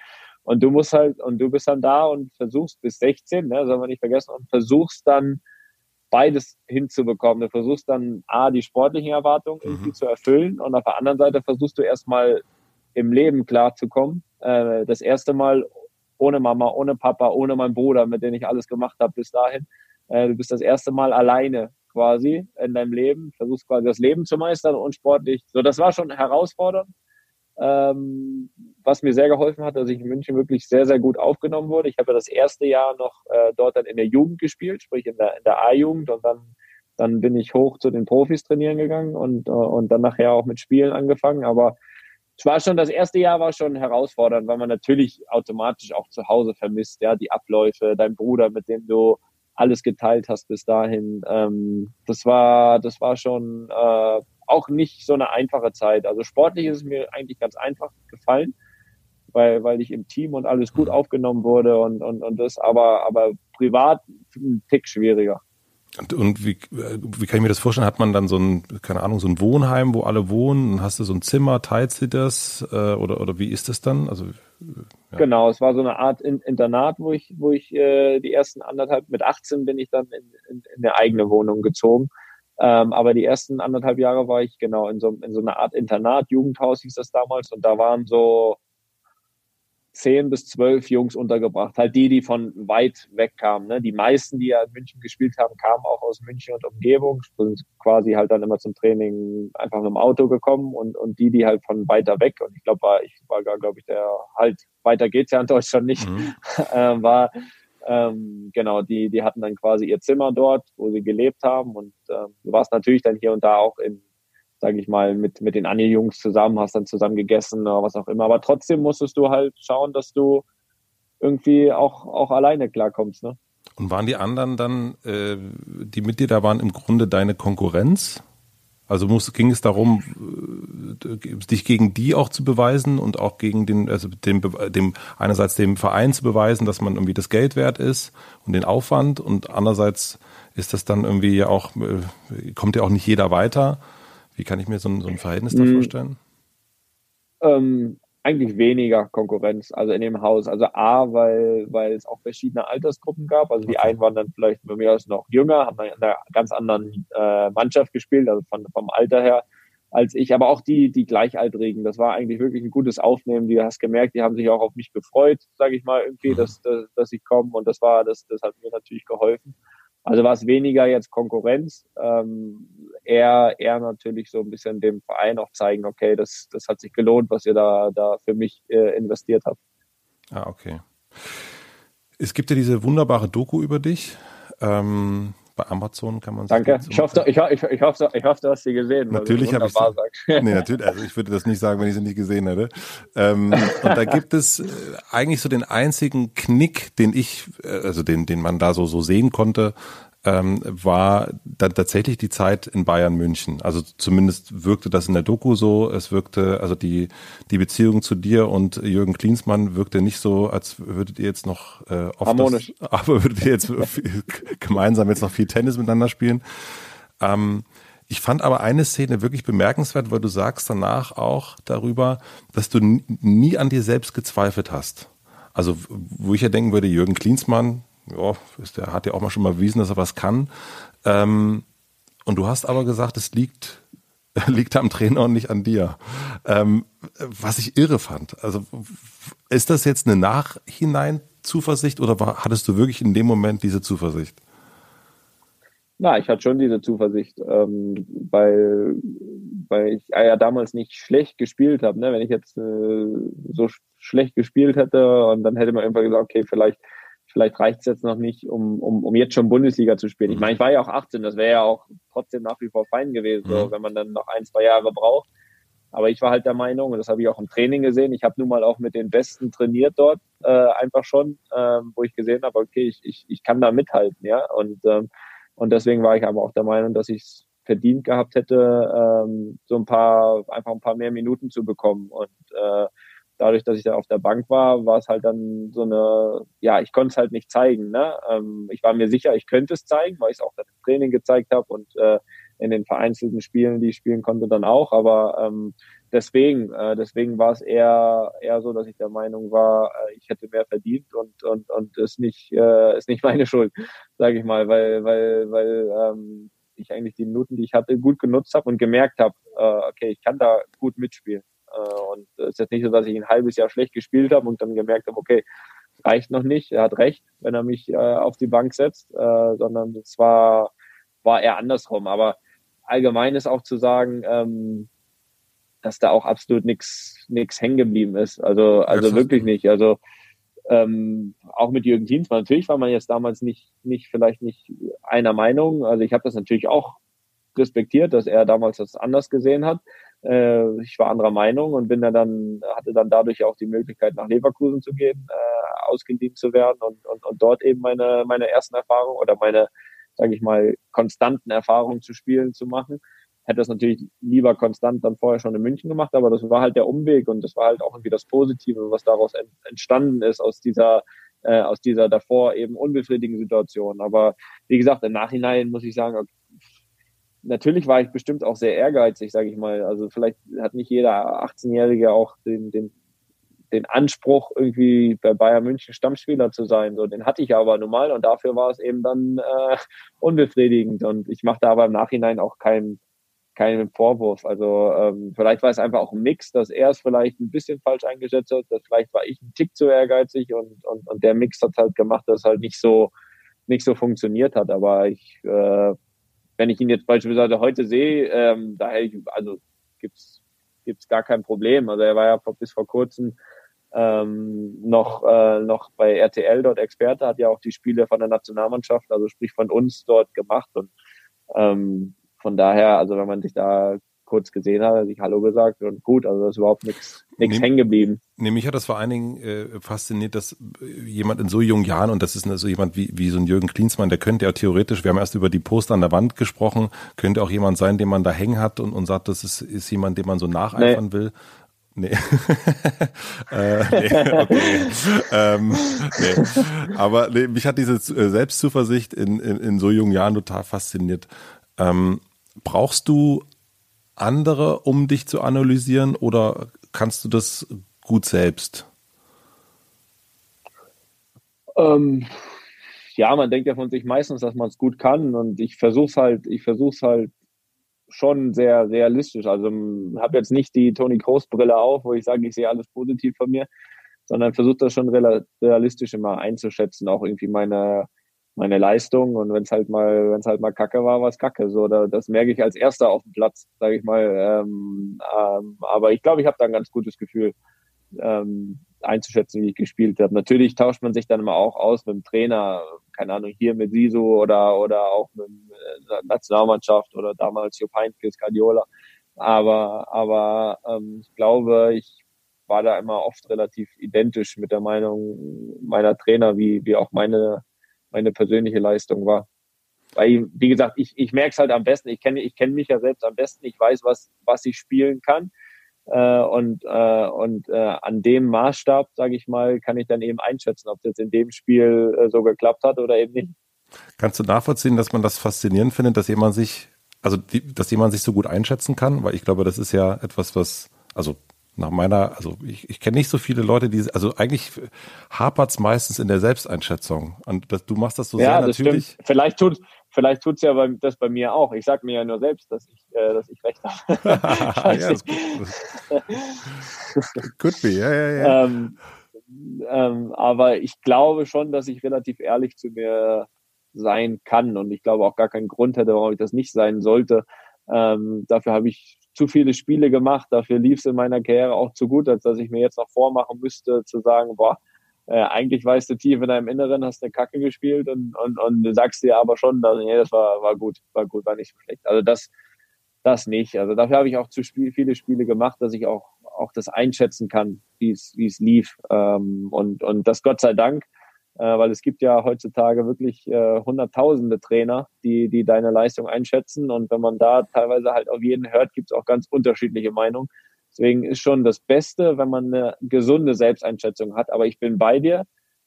Und du musst halt, und du bist dann da und versuchst bis 16, ne, soll man nicht vergessen, und versuchst dann beides hinzubekommen. Du versuchst dann A, die sportlichen Erwartungen irgendwie mhm. zu erfüllen und auf der anderen Seite versuchst du erstmal im Leben klarzukommen. Äh, das erste Mal ohne Mama, ohne Papa, ohne meinen Bruder, mit dem ich alles gemacht habe bis dahin. Äh, du bist das erste Mal alleine quasi in deinem Leben, versuchst quasi das Leben zu meistern und sportlich. So, das war schon herausfordernd. Ähm, was mir sehr geholfen hat, dass ich in München wirklich sehr, sehr gut aufgenommen wurde. Ich habe das erste Jahr noch äh, dort dann in der Jugend gespielt, sprich in der, in der A-Jugend und dann, dann bin ich hoch zu den Profis trainieren gegangen und, äh, und dann nachher auch mit Spielen angefangen. Aber es war schon, das erste Jahr war schon herausfordernd, weil man natürlich automatisch auch zu Hause vermisst, ja, die Abläufe, dein Bruder, mit dem du alles geteilt hast bis dahin. Ähm, das war, das war schon äh, auch nicht so eine einfache Zeit. Also sportlich ist es mir eigentlich ganz einfach gefallen, weil, weil ich im Team und alles gut aufgenommen wurde und, und, und das, aber, aber privat ein Tick schwieriger. Und, und wie, wie kann ich mir das vorstellen? Hat man dann so ein, keine Ahnung, so ein Wohnheim, wo alle wohnen? Und hast du so ein Zimmer, teilst du das? Äh, oder, oder wie ist das dann? Also, ja. Genau, es war so eine Art Internat, wo ich, wo ich äh, die ersten anderthalb, mit 18 bin ich dann in, in, in eine eigene Wohnung gezogen. Ähm, aber die ersten anderthalb Jahre war ich genau in so, in so einer Art Internat, Jugendhaus hieß das damals. Und da waren so zehn bis zwölf Jungs untergebracht. Halt die, die von weit weg kamen. Ne? Die meisten, die ja in München gespielt haben, kamen auch aus München und Umgebung, sind quasi halt dann immer zum Training einfach mit dem Auto gekommen und, und die, die halt von weiter weg, und ich glaube, war, ich war gar, glaube ich, der halt, weiter geht's ja in Deutschland nicht, mhm. äh, war, ähm, genau, die, die hatten dann quasi ihr Zimmer dort, wo sie gelebt haben und äh, du warst natürlich dann hier und da auch in sage ich mal, mit, mit den Anni-Jungs zusammen, hast dann zusammen gegessen oder was auch immer. Aber trotzdem musstest du halt schauen, dass du irgendwie auch, auch alleine klarkommst. Ne? Und waren die anderen dann, äh, die mit dir da waren, im Grunde deine Konkurrenz? Also muss, ging es darum, äh, dich gegen die auch zu beweisen und auch gegen den, also dem, dem, einerseits dem Verein zu beweisen, dass man irgendwie das Geld wert ist und den Aufwand und andererseits ist das dann irgendwie ja auch, äh, kommt ja auch nicht jeder weiter. Wie kann ich mir so ein, so ein Verhältnis da hm. vorstellen? Ähm, eigentlich weniger Konkurrenz, also in dem Haus. Also A, weil, weil es auch verschiedene Altersgruppen gab. Also die okay. einen waren dann vielleicht bei mir aus noch jünger, haben dann in einer ganz anderen äh, Mannschaft gespielt, also von, vom Alter her als ich, aber auch die, die Gleichaltrigen. Das war eigentlich wirklich ein gutes Aufnehmen. Du hast gemerkt, die haben sich auch auf mich gefreut, sage ich mal, irgendwie, mhm. dass, dass, dass ich komme. Und das war, das, das hat mir natürlich geholfen. Also war es weniger jetzt Konkurrenz, ähm, eher, eher natürlich so ein bisschen dem Verein auch zeigen, okay, das, das hat sich gelohnt, was ihr da, da für mich äh, investiert habt. Ah, okay. Es gibt ja diese wunderbare Doku über dich. Ähm, bei Amazon kann man Danke. Ich hoffe, ich, ich, ich, hoffe, ich hoffe, du hast sie gesehen. Natürlich habe ich sie. Nee, natürlich. Also ich würde das nicht sagen, wenn ich sie nicht gesehen hätte. Ähm, und da gibt es äh, eigentlich so den einzigen Knick, den ich, äh, also den, den man da so, so sehen konnte, ähm, war dann tatsächlich die Zeit in Bayern München. Also zumindest wirkte das in der Doku so. Es wirkte, also die, die Beziehung zu dir und Jürgen Klinsmann wirkte nicht so, als würdet ihr jetzt noch äh, oft harmonisch. Das, aber würdet ihr jetzt viel, gemeinsam jetzt noch viel Tennis miteinander spielen. Ähm, ich fand aber eine Szene wirklich bemerkenswert, weil du sagst danach auch darüber, dass du nie an dir selbst gezweifelt hast. Also, wo ich ja denken würde, Jürgen Klinsmann, ja, der hat ja auch mal schon mal bewiesen, dass er was kann. Ähm, und du hast aber gesagt, es liegt, liegt am Trainer und nicht an dir. Ähm, was ich irre fand. Also ist das jetzt eine Nachhinein-Zuversicht oder war, hattest du wirklich in dem Moment diese Zuversicht? Na, ich hatte schon diese Zuversicht, ähm, weil, weil ich ja damals nicht schlecht gespielt habe. Ne? Wenn ich jetzt äh, so schlecht gespielt hätte und dann hätte man einfach gesagt, okay, vielleicht vielleicht reicht es jetzt noch nicht, um, um, um jetzt schon Bundesliga zu spielen. Ich mhm. meine, ich war ja auch 18, das wäre ja auch trotzdem nach wie vor fein gewesen, so, mhm. wenn man dann noch ein, zwei Jahre braucht. Aber ich war halt der Meinung, und das habe ich auch im Training gesehen, ich habe nun mal auch mit den Besten trainiert dort, äh, einfach schon, ähm, wo ich gesehen habe, okay, ich, ich, ich kann da mithalten, ja. Und, ähm, und deswegen war ich aber auch der Meinung, dass ich es verdient gehabt hätte, ähm, so ein paar, einfach ein paar mehr Minuten zu bekommen. Und äh, dadurch, dass ich da auf der Bank war, war es halt dann so eine, ja, ich konnte es halt nicht zeigen. Ne? Ähm, ich war mir sicher, ich könnte es zeigen, weil ich es auch dann im Training gezeigt habe und äh, in den vereinzelten Spielen, die ich spielen konnte, dann auch. Aber ähm, deswegen, äh, deswegen war es eher eher so, dass ich der Meinung war, äh, ich hätte mehr verdient und und und ist nicht äh, ist nicht meine Schuld, sage ich mal, weil weil weil ähm, ich eigentlich die Minuten, die ich hatte, gut genutzt habe und gemerkt habe, äh, okay, ich kann da gut mitspielen. Äh, und es ist jetzt nicht so, dass ich ein halbes Jahr schlecht gespielt habe und dann gemerkt habe, okay, reicht noch nicht, er hat recht, wenn er mich äh, auf die Bank setzt, äh, sondern es war, war eher andersrum. Aber allgemein ist auch zu sagen, ähm, dass da auch absolut nichts nichts hängen geblieben ist. Also also wirklich nicht. Also ähm, auch mit Jürgen Klinsmann. Natürlich war man jetzt damals nicht nicht vielleicht nicht einer Meinung. Also ich habe das natürlich auch respektiert, dass er damals das anders gesehen hat. Äh, ich war anderer Meinung und bin dann, hatte dann dadurch auch die Möglichkeit, nach Leverkusen zu gehen, äh, ausgeliehen zu werden und, und, und dort eben meine, meine ersten Erfahrungen oder meine, sage ich mal, konstanten Erfahrungen zu spielen zu machen. Hätte das natürlich lieber konstant dann vorher schon in München gemacht, aber das war halt der Umweg und das war halt auch irgendwie das Positive, was daraus entstanden ist aus dieser äh, aus dieser davor eben unbefriedigenden Situation. Aber wie gesagt, im Nachhinein muss ich sagen, okay, natürlich war ich bestimmt auch sehr ehrgeizig, sage ich mal. Also vielleicht hat nicht jeder 18-Jährige auch den, den, den Anspruch, irgendwie bei Bayern München Stammspieler zu sein. So, den hatte ich aber normal und dafür war es eben dann äh, unbefriedigend. Und ich mache da aber im Nachhinein auch keinen keinen Vorwurf. Also ähm, vielleicht war es einfach auch ein Mix, dass er es vielleicht ein bisschen falsch eingeschätzt hat, dass vielleicht war ich ein Tick zu ehrgeizig und, und, und der Mix hat halt gemacht, dass es halt nicht so nicht so funktioniert hat. Aber ich, äh, wenn ich ihn jetzt beispielsweise heute sehe, ähm, da hätte ich, also gibt's gibt's gar kein Problem. Also er war ja bis vor kurzem ähm, noch äh, noch bei RTL dort Experte, hat ja auch die Spiele von der Nationalmannschaft, also sprich von uns dort gemacht und ähm, von daher, also wenn man sich da kurz gesehen hat, sich Hallo gesagt und gut, also da ist überhaupt nichts nichts hängen geblieben. Nee, mich hat das vor allen Dingen äh, fasziniert, dass jemand in so jungen Jahren, und das ist so jemand wie, wie so ein Jürgen Klinsmann, der könnte ja theoretisch, wir haben erst über die Poster an der Wand gesprochen, könnte auch jemand sein, den man da hängen hat und, und sagt, das ist, ist jemand, dem man so nacheifern nee. will. Nee. äh, nee, okay. ähm, nee. Aber nee, mich hat diese äh, Selbstzuversicht in, in, in so jungen Jahren total fasziniert. Ähm, brauchst du andere, um dich zu analysieren oder kannst du das gut selbst? Ähm, ja, man denkt ja von sich meistens, dass man es gut kann und ich versuche es halt, ich versuche es halt schon sehr realistisch. Also habe jetzt nicht die Toni Kroos Brille auf, wo ich sage, ich sehe alles positiv von mir, sondern versuche das schon realistisch immer einzuschätzen, auch irgendwie meine meine Leistung und wenn es halt mal, wenn es halt mal Kacke war, war es Kacke. So, da, das merke ich als Erster auf dem Platz, sage ich mal. Ähm, ähm, aber ich glaube, ich habe da ein ganz gutes Gefühl ähm, einzuschätzen, wie ich gespielt habe. Natürlich tauscht man sich dann immer auch aus mit dem Trainer, keine Ahnung, hier mit Siso oder oder auch mit der äh, Nationalmannschaft oder damals Jupp Heynckes, Guardiola. Aber aber ähm, ich glaube, ich war da immer oft relativ identisch mit der Meinung meiner Trainer, wie wie auch meine meine persönliche Leistung war. Weil, wie gesagt, ich, ich merke es halt am besten, ich kenne ich kenn mich ja selbst am besten, ich weiß, was, was ich spielen kann. Äh, und äh, und äh, an dem Maßstab, sage ich mal, kann ich dann eben einschätzen, ob jetzt in dem Spiel äh, so geklappt hat oder eben nicht. Kannst du nachvollziehen, dass man das faszinierend findet, dass jemand sich, also die, dass jemand sich so gut einschätzen kann? Weil ich glaube, das ist ja etwas, was, also nach meiner, also ich, ich kenne nicht so viele Leute, die, also eigentlich hapert's meistens in der Selbsteinschätzung. Und das, du machst das so ja, sehr das natürlich. Stimmt. Vielleicht tut, vielleicht tut's ja bei, das bei mir auch. Ich sag mir ja nur selbst, dass ich, äh, dass ich recht habe. ja, das could be, ja, ja, ja. Ähm, ähm, aber ich glaube schon, dass ich relativ ehrlich zu mir sein kann und ich glaube auch gar keinen Grund hätte, warum ich das nicht sein sollte. Ähm, dafür habe ich zu viele Spiele gemacht. Dafür lief es in meiner Karriere auch zu gut, als dass ich mir jetzt noch vormachen müsste, zu sagen, boah, äh, eigentlich weißt du tief in deinem Inneren, hast eine Kacke gespielt und, und, und sagst dir aber schon, dass, nee, das war, war gut, war gut, war nicht so schlecht. Also das, das nicht. Also dafür habe ich auch zu Spiel, viele Spiele gemacht, dass ich auch, auch das einschätzen kann, wie es, lief. Ähm, und, und das Gott sei Dank weil es gibt ja heutzutage wirklich äh, hunderttausende Trainer, die, die deine Leistung einschätzen. Und wenn man da teilweise halt auf jeden hört, gibt es auch ganz unterschiedliche Meinungen. Deswegen ist schon das Beste, wenn man eine gesunde Selbsteinschätzung hat. Aber ich bin bei dir,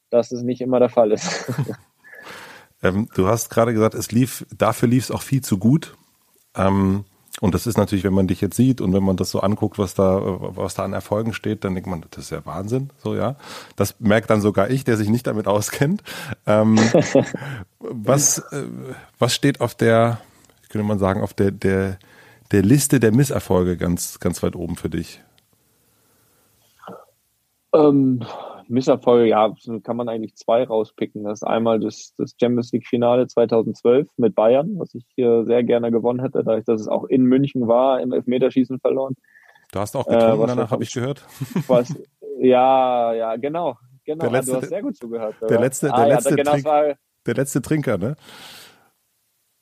dass es nicht immer der Fall ist. ähm, du hast gerade gesagt, es lief, dafür lief es auch viel zu gut. Ähm, und das ist natürlich, wenn man dich jetzt sieht und wenn man das so anguckt, was da, was da an Erfolgen steht, dann denkt man, das ist ja Wahnsinn, so ja. Das merkt dann sogar ich, der sich nicht damit auskennt. Ähm, was, äh, was steht auf der, könnte man sagen, auf der, der, der Liste der Misserfolge ganz, ganz weit oben für dich? Ähm, Misserfolge, ja, kann man eigentlich zwei rauspicken. Das ist einmal das, das Champions League Finale 2012 mit Bayern, was ich hier sehr gerne gewonnen hätte, da ich, dass es auch in München war, im Elfmeterschießen verloren. Du hast auch getrunken, äh, danach habe ich gehört. Was, ja, ja, genau. Genau, der letzte, du hast sehr gut zugehört. Der letzte, der, ah, letzte ja, genau, Trink, war, der letzte Trinker, ne?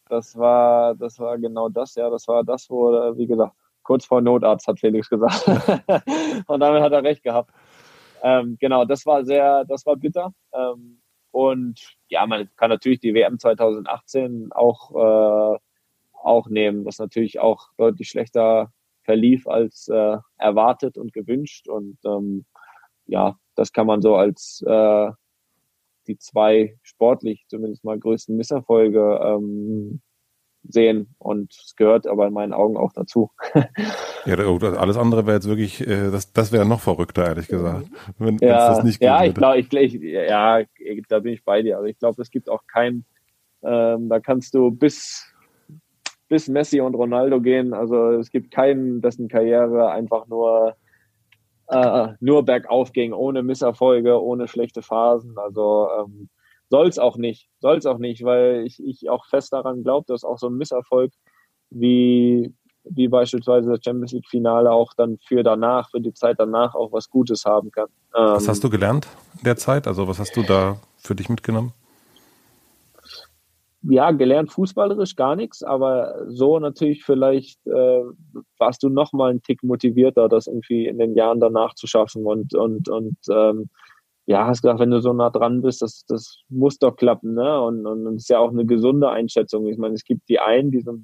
Das war, das war genau das, ja. Das war das, wo, wie gesagt, kurz vor Notarzt, hat Felix gesagt. Und damit hat er recht gehabt. Ähm, genau, das war sehr, das war bitter. Ähm, und ja, man kann natürlich die WM 2018 auch, äh, auch nehmen, was natürlich auch deutlich schlechter verlief als äh, erwartet und gewünscht. Und ähm, ja, das kann man so als äh, die zwei sportlich zumindest mal größten Misserfolge ähm, sehen und es gehört aber in meinen Augen auch dazu. ja, alles andere wäre jetzt wirklich, äh, das, das wäre noch verrückter, ehrlich gesagt, wenn ja, das nicht Ja, ich glaube, ich, ich, ja, da bin ich bei dir. Also ich glaube, es gibt auch kein, ähm, da kannst du bis bis Messi und Ronaldo gehen. Also es gibt keinen, dessen Karriere einfach nur äh, nur bergauf ging, ohne Misserfolge, ohne schlechte Phasen. Also ähm, soll es auch nicht, soll es auch nicht, weil ich, ich auch fest daran glaube, dass auch so ein Misserfolg wie wie beispielsweise das Champions League Finale auch dann für danach, für die Zeit danach auch was Gutes haben kann. Ähm, was hast du gelernt in der Zeit? Also was hast du da für dich mitgenommen? ja, gelernt fußballerisch gar nichts, aber so natürlich vielleicht äh, warst du noch mal einen Tick motivierter, das irgendwie in den Jahren danach zu schaffen und und und ähm, ja, hast gesagt, wenn du so nah dran bist, das das muss doch klappen, ne? Und und, und ist ja auch eine gesunde Einschätzung. Ich meine, es gibt die einen, die so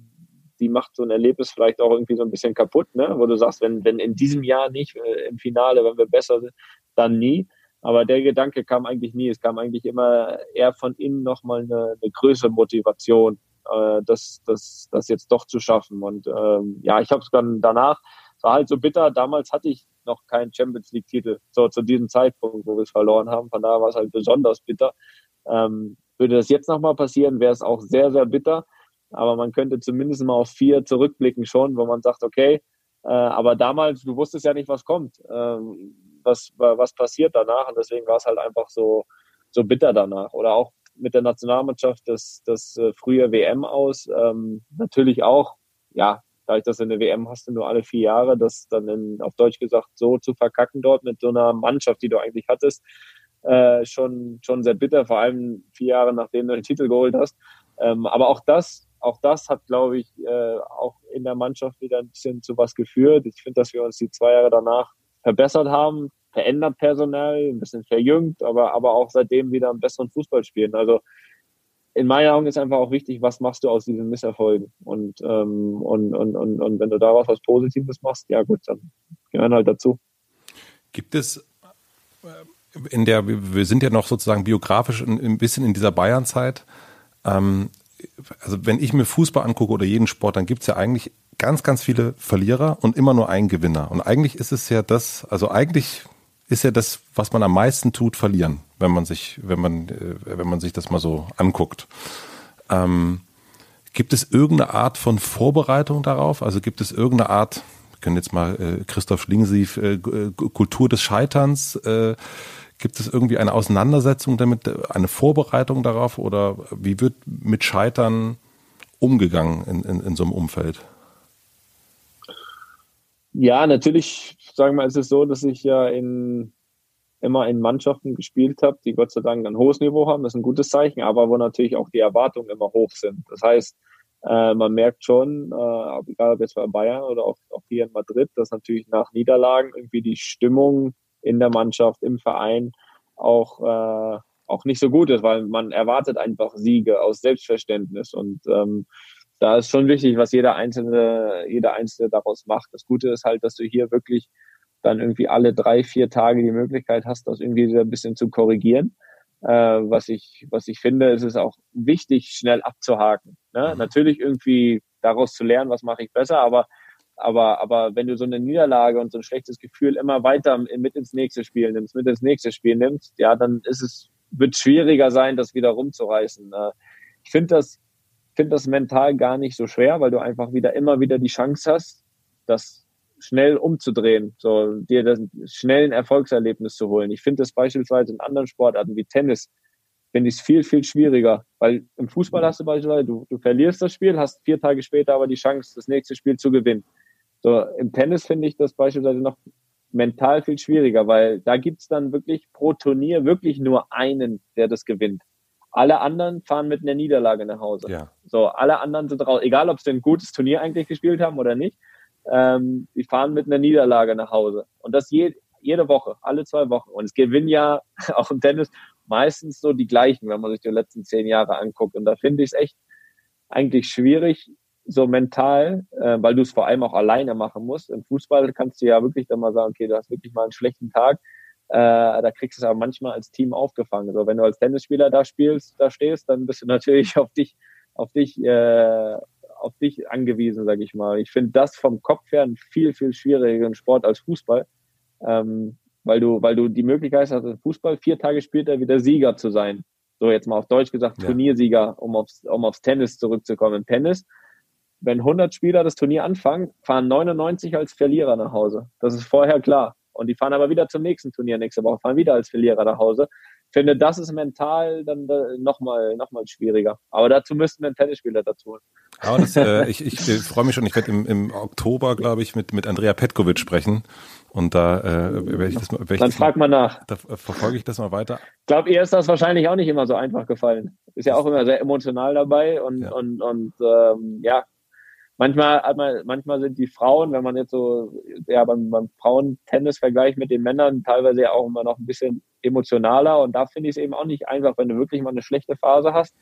die macht so ein Erlebnis vielleicht auch irgendwie so ein bisschen kaputt, ne? Wo du sagst, wenn wenn in diesem Jahr nicht äh, im Finale, wenn wir besser sind, dann nie. Aber der Gedanke kam eigentlich nie. Es kam eigentlich immer eher von innen nochmal eine, eine größere Motivation, äh, das, das, das jetzt doch zu schaffen. Und ähm, ja, ich habe es dann danach, war halt so bitter. Damals hatte ich noch keinen Champions League-Titel, so zu diesem Zeitpunkt, wo wir es verloren haben. Von daher war es halt besonders bitter. Ähm, würde das jetzt nochmal passieren, wäre es auch sehr, sehr bitter. Aber man könnte zumindest mal auf vier zurückblicken schon, wo man sagt, okay, äh, aber damals, du wusstest ja nicht, was kommt. Ähm, was, was passiert danach. Und deswegen war es halt einfach so, so bitter danach. Oder auch mit der Nationalmannschaft das, das äh, frühe WM aus. Ähm, natürlich auch, ja, dadurch, dass du eine WM hast, nur alle vier Jahre, das dann in, auf Deutsch gesagt so zu verkacken dort mit so einer Mannschaft, die du eigentlich hattest, äh, schon, schon sehr bitter, vor allem vier Jahre nachdem du den Titel geholt hast. Ähm, aber auch das, auch das hat, glaube ich, äh, auch in der Mannschaft wieder ein bisschen zu was geführt. Ich finde, dass wir uns die zwei Jahre danach verbessert haben, verändert personell, ein bisschen verjüngt, aber, aber auch seitdem wieder einen besseren Fußball spielen. Also in meinen Augen ist einfach auch wichtig, was machst du aus diesen Misserfolgen? Und, ähm, und, und, und, und wenn du daraus was Positives machst, ja gut, dann gehören halt dazu. Gibt es äh, in der, wir sind ja noch sozusagen biografisch ein, bisschen in dieser Bayern-Zeit. Ähm, also wenn ich mir Fußball angucke oder jeden Sport, dann gibt es ja eigentlich ganz, ganz viele Verlierer und immer nur einen Gewinner. Und eigentlich ist es ja das, also eigentlich ist ja das, was man am meisten tut, verlieren, wenn man sich, wenn man, äh, wenn man sich das mal so anguckt. Ähm, gibt es irgendeine Art von Vorbereitung darauf? Also gibt es irgendeine Art, wir können jetzt mal äh, Christoph Schlingensief, äh, äh, Kultur des Scheiterns, äh, gibt es irgendwie eine Auseinandersetzung damit, eine Vorbereitung darauf oder wie wird mit Scheitern umgegangen in, in, in so einem Umfeld? Ja, natürlich, sagen wir mal, ist es so, dass ich ja in, immer in Mannschaften gespielt habe, die Gott sei Dank ein hohes Niveau haben, das ist ein gutes Zeichen, aber wo natürlich auch die Erwartungen immer hoch sind. Das heißt, äh, man merkt schon, äh, egal ob jetzt bei Bayern oder auch, auch hier in Madrid, dass natürlich nach Niederlagen irgendwie die Stimmung in der Mannschaft, im Verein auch, äh, auch nicht so gut ist, weil man erwartet einfach Siege aus Selbstverständnis und ähm, da ist schon wichtig, was jeder Einzelne, jeder Einzelne daraus macht. Das Gute ist halt, dass du hier wirklich dann irgendwie alle drei, vier Tage die Möglichkeit hast, das irgendwie ein bisschen zu korrigieren. Äh, was ich, was ich finde, ist es auch wichtig, schnell abzuhaken. Ne? Mhm. Natürlich irgendwie daraus zu lernen, was mache ich besser, aber aber, aber wenn du so eine Niederlage und so ein schlechtes Gefühl immer weiter mit ins nächste Spiel nimmst, mit ins nächste Spiel nimmst, ja, dann ist es, wird schwieriger sein, das wieder rumzureißen. Äh, ich finde das, finde das mental gar nicht so schwer, weil du einfach wieder immer wieder die Chance hast, das schnell umzudrehen, so dir das schnell ein Erfolgserlebnis zu holen. Ich finde das beispielsweise in anderen Sportarten wie Tennis, finde ich es viel, viel schwieriger, weil im Fußball hast du beispielsweise, du, du verlierst das Spiel, hast vier Tage später aber die Chance, das nächste Spiel zu gewinnen. So, im Tennis finde ich das beispielsweise noch mental viel schwieriger, weil da gibt's dann wirklich pro Turnier wirklich nur einen, der das gewinnt. Alle anderen fahren mit einer Niederlage nach Hause. Ja. So, alle anderen sind raus. Egal, ob sie ein gutes Turnier eigentlich gespielt haben oder nicht. Ähm, die fahren mit einer Niederlage nach Hause. Und das je, jede Woche, alle zwei Wochen. Und es gewinnen ja auch im Tennis meistens so die gleichen, wenn man sich die letzten zehn Jahre anguckt. Und da finde ich es echt eigentlich schwierig, so mental, äh, weil du es vor allem auch alleine machen musst. Im Fußball kannst du ja wirklich dann mal sagen, okay, du hast wirklich mal einen schlechten Tag äh, da kriegst du es aber manchmal als Team aufgefangen. So, wenn du als Tennisspieler da spielst, da stehst, dann bist du natürlich auf dich, auf dich, äh, auf dich angewiesen, sag ich mal. Ich finde das vom Kopf her einen viel, viel schwierigeren Sport als Fußball. Ähm, weil du, weil du die Möglichkeit hast, im Fußball vier Tage später wieder Sieger zu sein. So jetzt mal auf Deutsch gesagt, ja. Turniersieger, um aufs, um aufs Tennis zurückzukommen. Im Tennis wenn 100 Spieler das Turnier anfangen, fahren 99 als Verlierer nach Hause. Das ist vorher klar. Und die fahren aber wieder zum nächsten Turnier nächste Woche, fahren wieder als Verlierer nach Hause. Ich finde, das ist mental dann nochmal noch mal schwieriger. Aber dazu müssten wir einen Tennisspieler dazu. Aber das, äh, ich, ich, ich freue mich schon. Ich werde im, im Oktober, glaube ich, mit, mit Andrea Petkovic sprechen. Und da äh, werde ich das mal. Dann frag mal nach. Da verfolge ich das mal weiter. Ich glaube, ihr ist das wahrscheinlich auch nicht immer so einfach gefallen. Ist ja auch immer sehr emotional dabei und, ja. und, und ähm, ja, manchmal manchmal sind die Frauen, wenn man jetzt so ja beim, beim Frauentennis vergleicht mit den Männern, teilweise ja auch immer noch ein bisschen emotionaler. Und da finde ich es eben auch nicht einfach, wenn du wirklich mal eine schlechte Phase hast.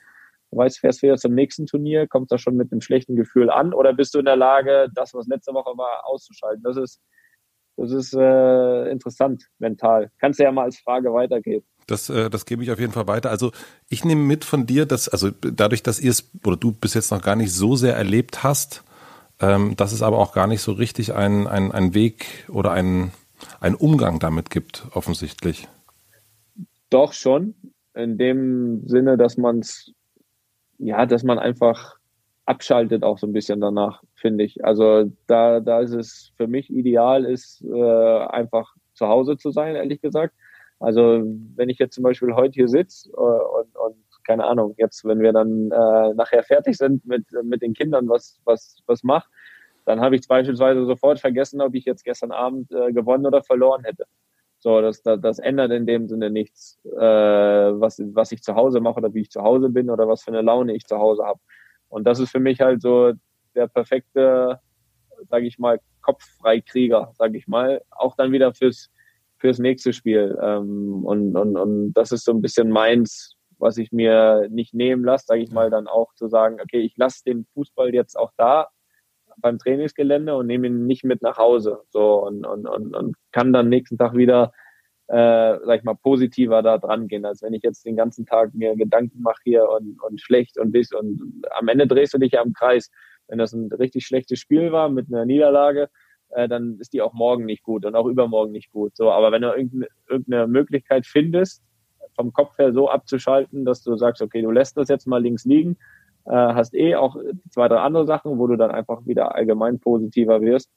Du weißt, fährst wieder zum nächsten Turnier, kommst da schon mit einem schlechten Gefühl an oder bist du in der Lage, das, was letzte Woche war, auszuschalten? Das ist das ist äh, interessant mental. Kannst du ja mal als Frage weitergeben. Das, äh, das gebe ich auf jeden Fall weiter. Also ich nehme mit von dir, dass, also dadurch, dass ihr es oder du bis jetzt noch gar nicht so sehr erlebt hast, ähm, dass es aber auch gar nicht so richtig einen ein Weg oder einen ein Umgang damit gibt, offensichtlich. Doch schon. In dem Sinne, dass man es, ja, dass man einfach abschaltet auch so ein bisschen danach, finde ich. Also da, da ist es für mich ideal, ist äh, einfach zu Hause zu sein, ehrlich gesagt. Also wenn ich jetzt zum Beispiel heute hier sitze äh, und, und keine Ahnung, jetzt wenn wir dann äh, nachher fertig sind mit, mit den Kindern was, was, was macht, dann habe ich beispielsweise sofort vergessen, ob ich jetzt gestern Abend äh, gewonnen oder verloren hätte. So, das, das, das ändert in dem Sinne nichts, äh, was, was ich zu Hause mache oder wie ich zu Hause bin oder was für eine Laune ich zu Hause habe. Und das ist für mich halt so der perfekte, sage ich mal, Kopffreikrieger, sage ich mal, auch dann wieder fürs fürs nächste Spiel. Ähm, und, und, und das ist so ein bisschen meins, was ich mir nicht nehmen lasse, sage ich mal, dann auch zu sagen, okay, ich lasse den Fußball jetzt auch da beim Trainingsgelände und nehme ihn nicht mit nach Hause. So und, und, und, und kann dann nächsten Tag wieder äh, sag ich mal, positiver da dran gehen, als wenn ich jetzt den ganzen Tag mir Gedanken mache hier und, und schlecht und bis und am Ende drehst du dich ja im Kreis. Wenn das ein richtig schlechtes Spiel war mit einer Niederlage, äh, dann ist die auch morgen nicht gut und auch übermorgen nicht gut. So, aber wenn du irgendeine, irgendeine Möglichkeit findest, vom Kopf her so abzuschalten, dass du sagst, okay, du lässt das jetzt mal links liegen, äh, hast eh auch zwei, drei andere Sachen, wo du dann einfach wieder allgemein positiver wirst.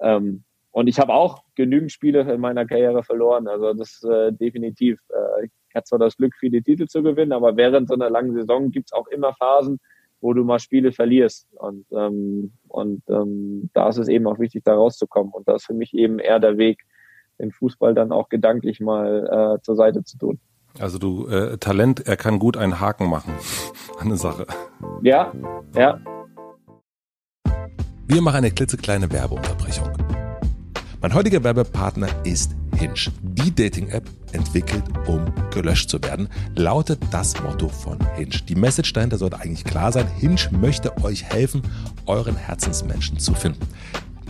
Ähm, und ich habe auch genügend Spiele in meiner Karriere verloren. Also das äh, definitiv. Äh, ich hatte zwar das Glück, viele Titel zu gewinnen, aber während so einer langen Saison gibt's auch immer Phasen, wo du mal Spiele verlierst. Und, ähm, und ähm, da ist es eben auch wichtig, da rauszukommen. Und das ist für mich eben eher der Weg, den Fußball dann auch gedanklich mal äh, zur Seite zu tun. Also du, äh, Talent, er kann gut einen Haken machen. Eine Sache. Ja, ja. Wir machen eine klitzekleine Werbeunterbrechung. Mein heutiger Werbepartner ist Hinge. Die Dating-App entwickelt, um gelöscht zu werden, lautet das Motto von Hinge. Die Message dahinter sollte eigentlich klar sein. Hinge möchte euch helfen, euren Herzensmenschen zu finden.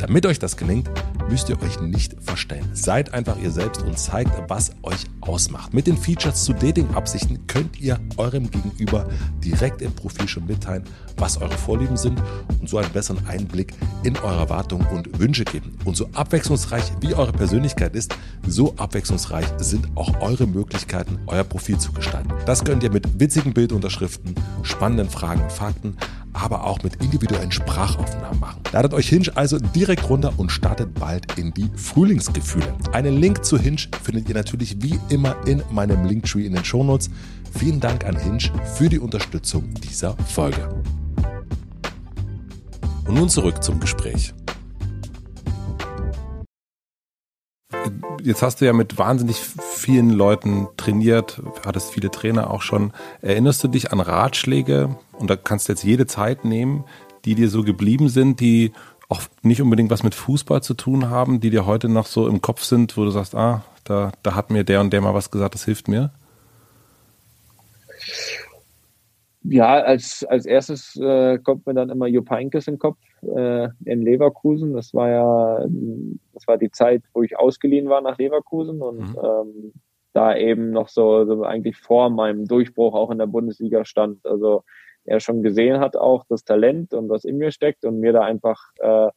Damit euch das gelingt, müsst ihr euch nicht verstellen. Seid einfach ihr selbst und zeigt, was euch ausmacht. Mit den Features zu Dating-Absichten könnt ihr eurem Gegenüber direkt im Profil schon mitteilen, was eure Vorlieben sind und so einen besseren Einblick in eure Erwartungen und Wünsche geben. Und so abwechslungsreich wie eure Persönlichkeit ist, so abwechslungsreich sind auch eure Möglichkeiten, euer Profil zu gestalten. Das könnt ihr mit witzigen Bildunterschriften, spannenden Fragen und Fakten, aber auch mit individuellen Sprachaufnahmen machen. Ladet euch Hinge also direkt runter und startet bald in die Frühlingsgefühle. Einen Link zu Hinge findet ihr natürlich wie immer in meinem Linktree in den Shownotes. Vielen Dank an Hinge für die Unterstützung dieser Folge. Und nun zurück zum Gespräch. Jetzt hast du ja mit wahnsinnig vielen Leuten trainiert, hattest viele Trainer auch schon. Erinnerst du dich an Ratschläge, und da kannst du jetzt jede Zeit nehmen, die dir so geblieben sind, die auch nicht unbedingt was mit Fußball zu tun haben, die dir heute noch so im Kopf sind, wo du sagst, ah, da, da hat mir der und der mal was gesagt, das hilft mir? Ja, als, als erstes äh, kommt mir dann immer Jupp Heynckes in den Kopf äh, in Leverkusen. Das war ja, das war die Zeit, wo ich ausgeliehen war nach Leverkusen und mhm. ähm, da eben noch so, so eigentlich vor meinem Durchbruch auch in der Bundesliga stand. Also er schon gesehen hat auch das Talent und was in mir steckt und mir da einfach äh,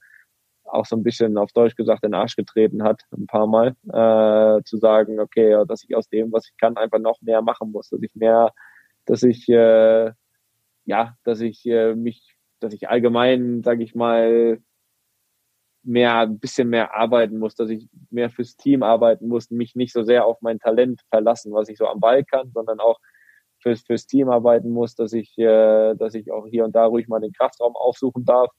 auch so ein bisschen auf Deutsch gesagt den Arsch getreten hat, ein paar Mal, äh, zu sagen, okay, dass ich aus dem, was ich kann, einfach noch mehr machen muss, dass ich mehr, dass ich äh, ja, dass ich äh, mich dass ich allgemein, sage ich mal, mehr, ein bisschen mehr arbeiten muss, dass ich mehr fürs Team arbeiten muss, mich nicht so sehr auf mein Talent verlassen, was ich so am Ball kann, sondern auch fürs, fürs Team arbeiten muss, dass ich, äh, dass ich auch hier und da ruhig mal den Kraftraum aufsuchen darf,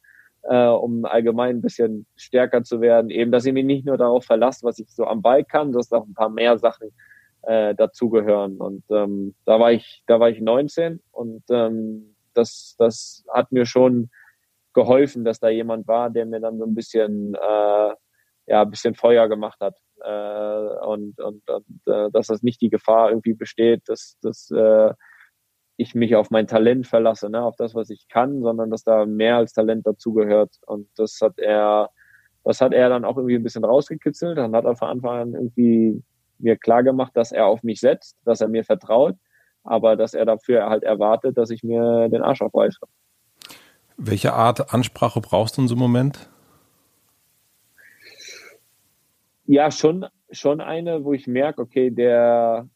äh, um allgemein ein bisschen stärker zu werden. Eben, dass ich mich nicht nur darauf verlasse, was ich so am Ball kann, dass auch ein paar mehr Sachen äh, dazugehören. Und ähm, da war ich, da war ich 19 und ähm, das, das hat mir schon geholfen, dass da jemand war, der mir dann so ein bisschen, äh, ja, ein bisschen Feuer gemacht hat. Äh, und und, und äh, dass das nicht die Gefahr irgendwie besteht, dass, dass äh, ich mich auf mein Talent verlasse, ne, auf das, was ich kann, sondern dass da mehr als Talent dazugehört. Und das hat er, das hat er dann auch irgendwie ein bisschen rausgekitzelt. Dann hat er von Anfang an irgendwie mir klar gemacht, dass er auf mich setzt, dass er mir vertraut, aber dass er dafür halt erwartet, dass ich mir den Arsch aufreiße. Welche Art Ansprache brauchst du in so einem Moment? Ja, schon, schon eine, wo ich merke, okay, der,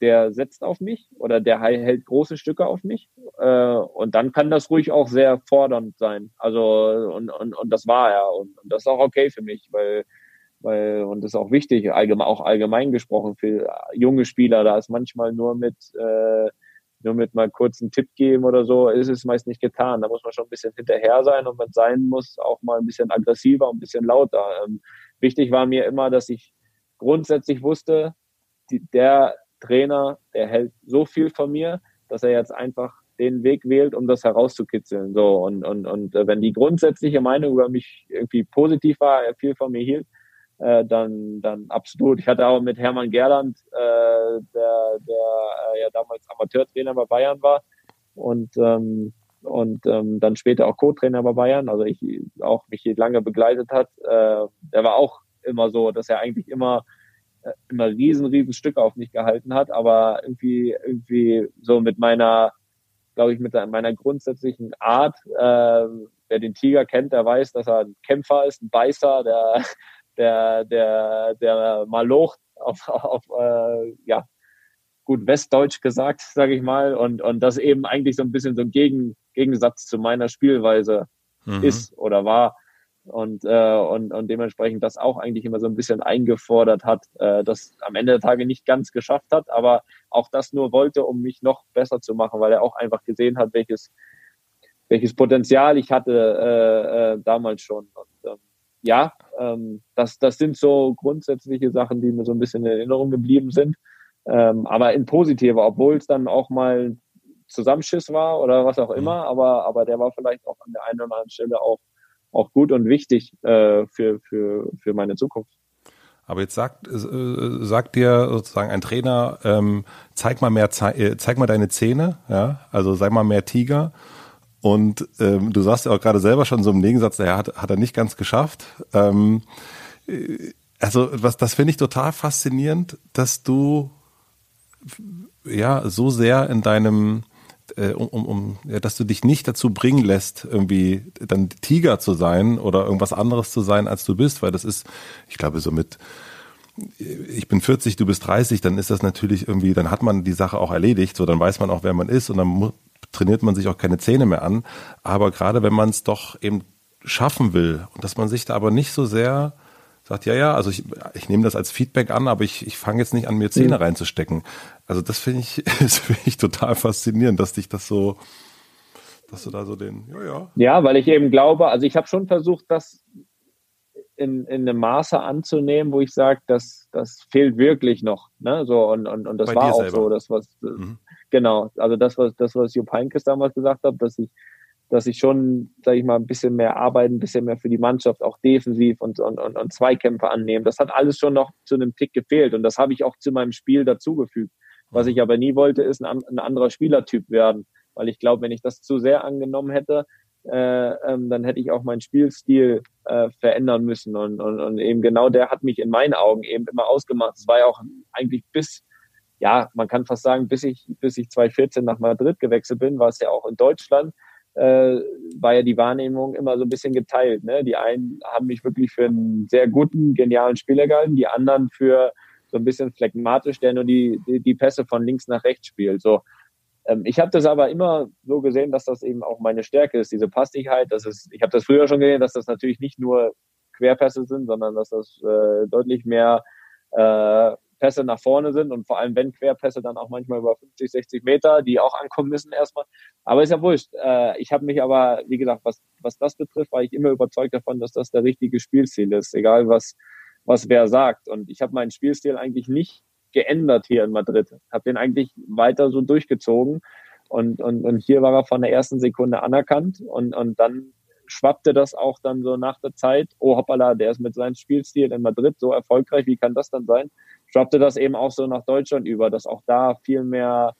der setzt auf mich oder der hält große Stücke auf mich. Äh, und dann kann das ruhig auch sehr fordernd sein. Also, und, und, und das war er. Und, und das ist auch okay für mich, weil, weil, und das ist auch wichtig, allgemein, auch allgemein gesprochen für junge Spieler, da ist manchmal nur mit, äh, nur mit mal kurz einen Tipp geben oder so, ist es meist nicht getan. Da muss man schon ein bisschen hinterher sein und es sein muss, auch mal ein bisschen aggressiver, ein bisschen lauter. Ähm, wichtig war mir immer, dass ich grundsätzlich wusste, die, der Trainer, der hält so viel von mir, dass er jetzt einfach den Weg wählt, um das herauszukitzeln. So und und und äh, wenn die grundsätzliche Meinung über mich irgendwie positiv war, er viel von mir hielt, äh, dann, dann absolut. Ich hatte auch mit Hermann Gerland, äh, der, der äh, ja damals Amateurtrainer bei Bayern war und, ähm, und ähm, dann später auch Co-Trainer bei Bayern, also ich auch mich lange begleitet hat, äh, der war auch immer so, dass er eigentlich immer äh, immer riesen, riesen Stücke auf mich gehalten hat, aber irgendwie, irgendwie so mit meiner, glaube ich, mit meiner grundsätzlichen Art, äh, wer den Tiger kennt, der weiß, dass er ein Kämpfer ist, ein Beißer, der, der, der, der Maloch auf, auf äh, ja, gut Westdeutsch gesagt, sage ich mal, und, und das eben eigentlich so ein bisschen so ein Gegen, Gegensatz zu meiner Spielweise mhm. ist oder war. Und, äh, und, und dementsprechend das auch eigentlich immer so ein bisschen eingefordert hat, äh, das am Ende der Tage nicht ganz geschafft hat, aber auch das nur wollte, um mich noch besser zu machen, weil er auch einfach gesehen hat, welches, welches Potenzial ich hatte äh, äh, damals schon. Und, ähm, ja, ähm, das, das sind so grundsätzliche Sachen, die mir so ein bisschen in Erinnerung geblieben sind. Ähm, aber in positiver, obwohl es dann auch mal Zusammenschiss war oder was auch mhm. immer, aber, aber der war vielleicht auch an der einen oder anderen Stelle auch, auch gut und wichtig äh, für, für, für meine Zukunft. Aber jetzt sagt, äh, sagt dir sozusagen ein Trainer, ähm, zeig mal mehr, äh, zeig mal deine Zähne, ja, also sei mal mehr Tiger und ähm, du sagst ja auch gerade selber schon so im Gegensatz, der hat, hat er nicht ganz geschafft. Ähm, äh, also was, das finde ich total faszinierend, dass du ja so sehr in deinem äh, um, um, um ja, dass du dich nicht dazu bringen lässt, irgendwie dann Tiger zu sein oder irgendwas anderes zu sein, als du bist, weil das ist, ich glaube, so mit ich bin 40, du bist 30, dann ist das natürlich irgendwie, dann hat man die Sache auch erledigt, so dann weiß man auch, wer man ist und dann trainiert man sich auch keine Zähne mehr an. Aber gerade wenn man es doch eben schaffen will und dass man sich da aber nicht so sehr sagt, ja, ja, also ich, ich nehme das als Feedback an, aber ich, ich fange jetzt nicht an, mir Zähne mhm. reinzustecken. Also das finde ich, das finde ich total faszinierend, dass dich das so, dass du da so den, ja, ja. Ja, weil ich eben glaube, also ich habe schon versucht, das in, in einem Maße anzunehmen, wo ich sage, das, das fehlt wirklich noch. Ne? So, und, und, und das Bei war auch selber. so, das was mhm. genau, also das, was das, was Jupp Heynckes damals gesagt hat, dass ich, dass ich schon, sage ich mal, ein bisschen mehr arbeiten, ein bisschen mehr für die Mannschaft, auch defensiv und, und, und, und Zweikämpfe annehmen. Das hat alles schon noch zu einem Tick gefehlt und das habe ich auch zu meinem Spiel dazugefügt. Was ich aber nie wollte, ist ein, ein anderer Spielertyp werden, weil ich glaube, wenn ich das zu sehr angenommen hätte, äh, ähm, dann hätte ich auch meinen Spielstil äh, verändern müssen. Und, und, und eben genau der hat mich in meinen Augen eben immer ausgemacht. Es war ja auch eigentlich bis, ja, man kann fast sagen, bis ich, bis ich 2014 nach Madrid gewechselt bin, war es ja auch in Deutschland, äh, war ja die Wahrnehmung immer so ein bisschen geteilt. Ne? Die einen haben mich wirklich für einen sehr guten, genialen Spieler gehalten, die anderen für so ein bisschen phlegmatisch, der nur die, die, die Pässe von links nach rechts spielt. So. ähm, ich habe das aber immer so gesehen, dass das eben auch meine Stärke ist, diese Passigkeit. Das ist, ich habe das früher schon gesehen, dass das natürlich nicht nur Querpässe sind, sondern dass das äh, deutlich mehr äh, Pässe nach vorne sind und vor allem wenn Querpässe dann auch manchmal über 50, 60 Meter, die auch ankommen müssen erstmal. Aber ist ja wurscht. Äh, ich habe mich aber, wie gesagt, was, was das betrifft, war ich immer überzeugt davon, dass das der richtige Spielstil ist, egal was, was wer sagt. Und ich habe meinen Spielstil eigentlich nicht geändert hier in Madrid. Habe den eigentlich weiter so durchgezogen. Und, und, und hier war er von der ersten Sekunde anerkannt und, und dann schwappte das auch dann so nach der Zeit, oh hoppala, der ist mit seinem Spielstil in Madrid so erfolgreich, wie kann das dann sein? schwappte das eben auch so nach Deutschland über, dass auch da viel mehr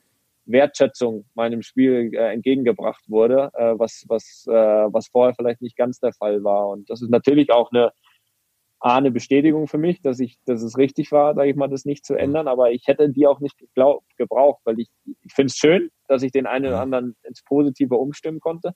Wertschätzung meinem Spiel äh, entgegengebracht wurde, äh, was, was, äh, was vorher vielleicht nicht ganz der Fall war. Und das ist natürlich auch eine, eine Bestätigung für mich, dass ich, dass es richtig war, sage ich mal, das nicht zu ändern. Aber ich hätte die auch nicht glaub, gebraucht, weil ich, ich finde es schön, dass ich den einen oder anderen ins Positive umstimmen konnte.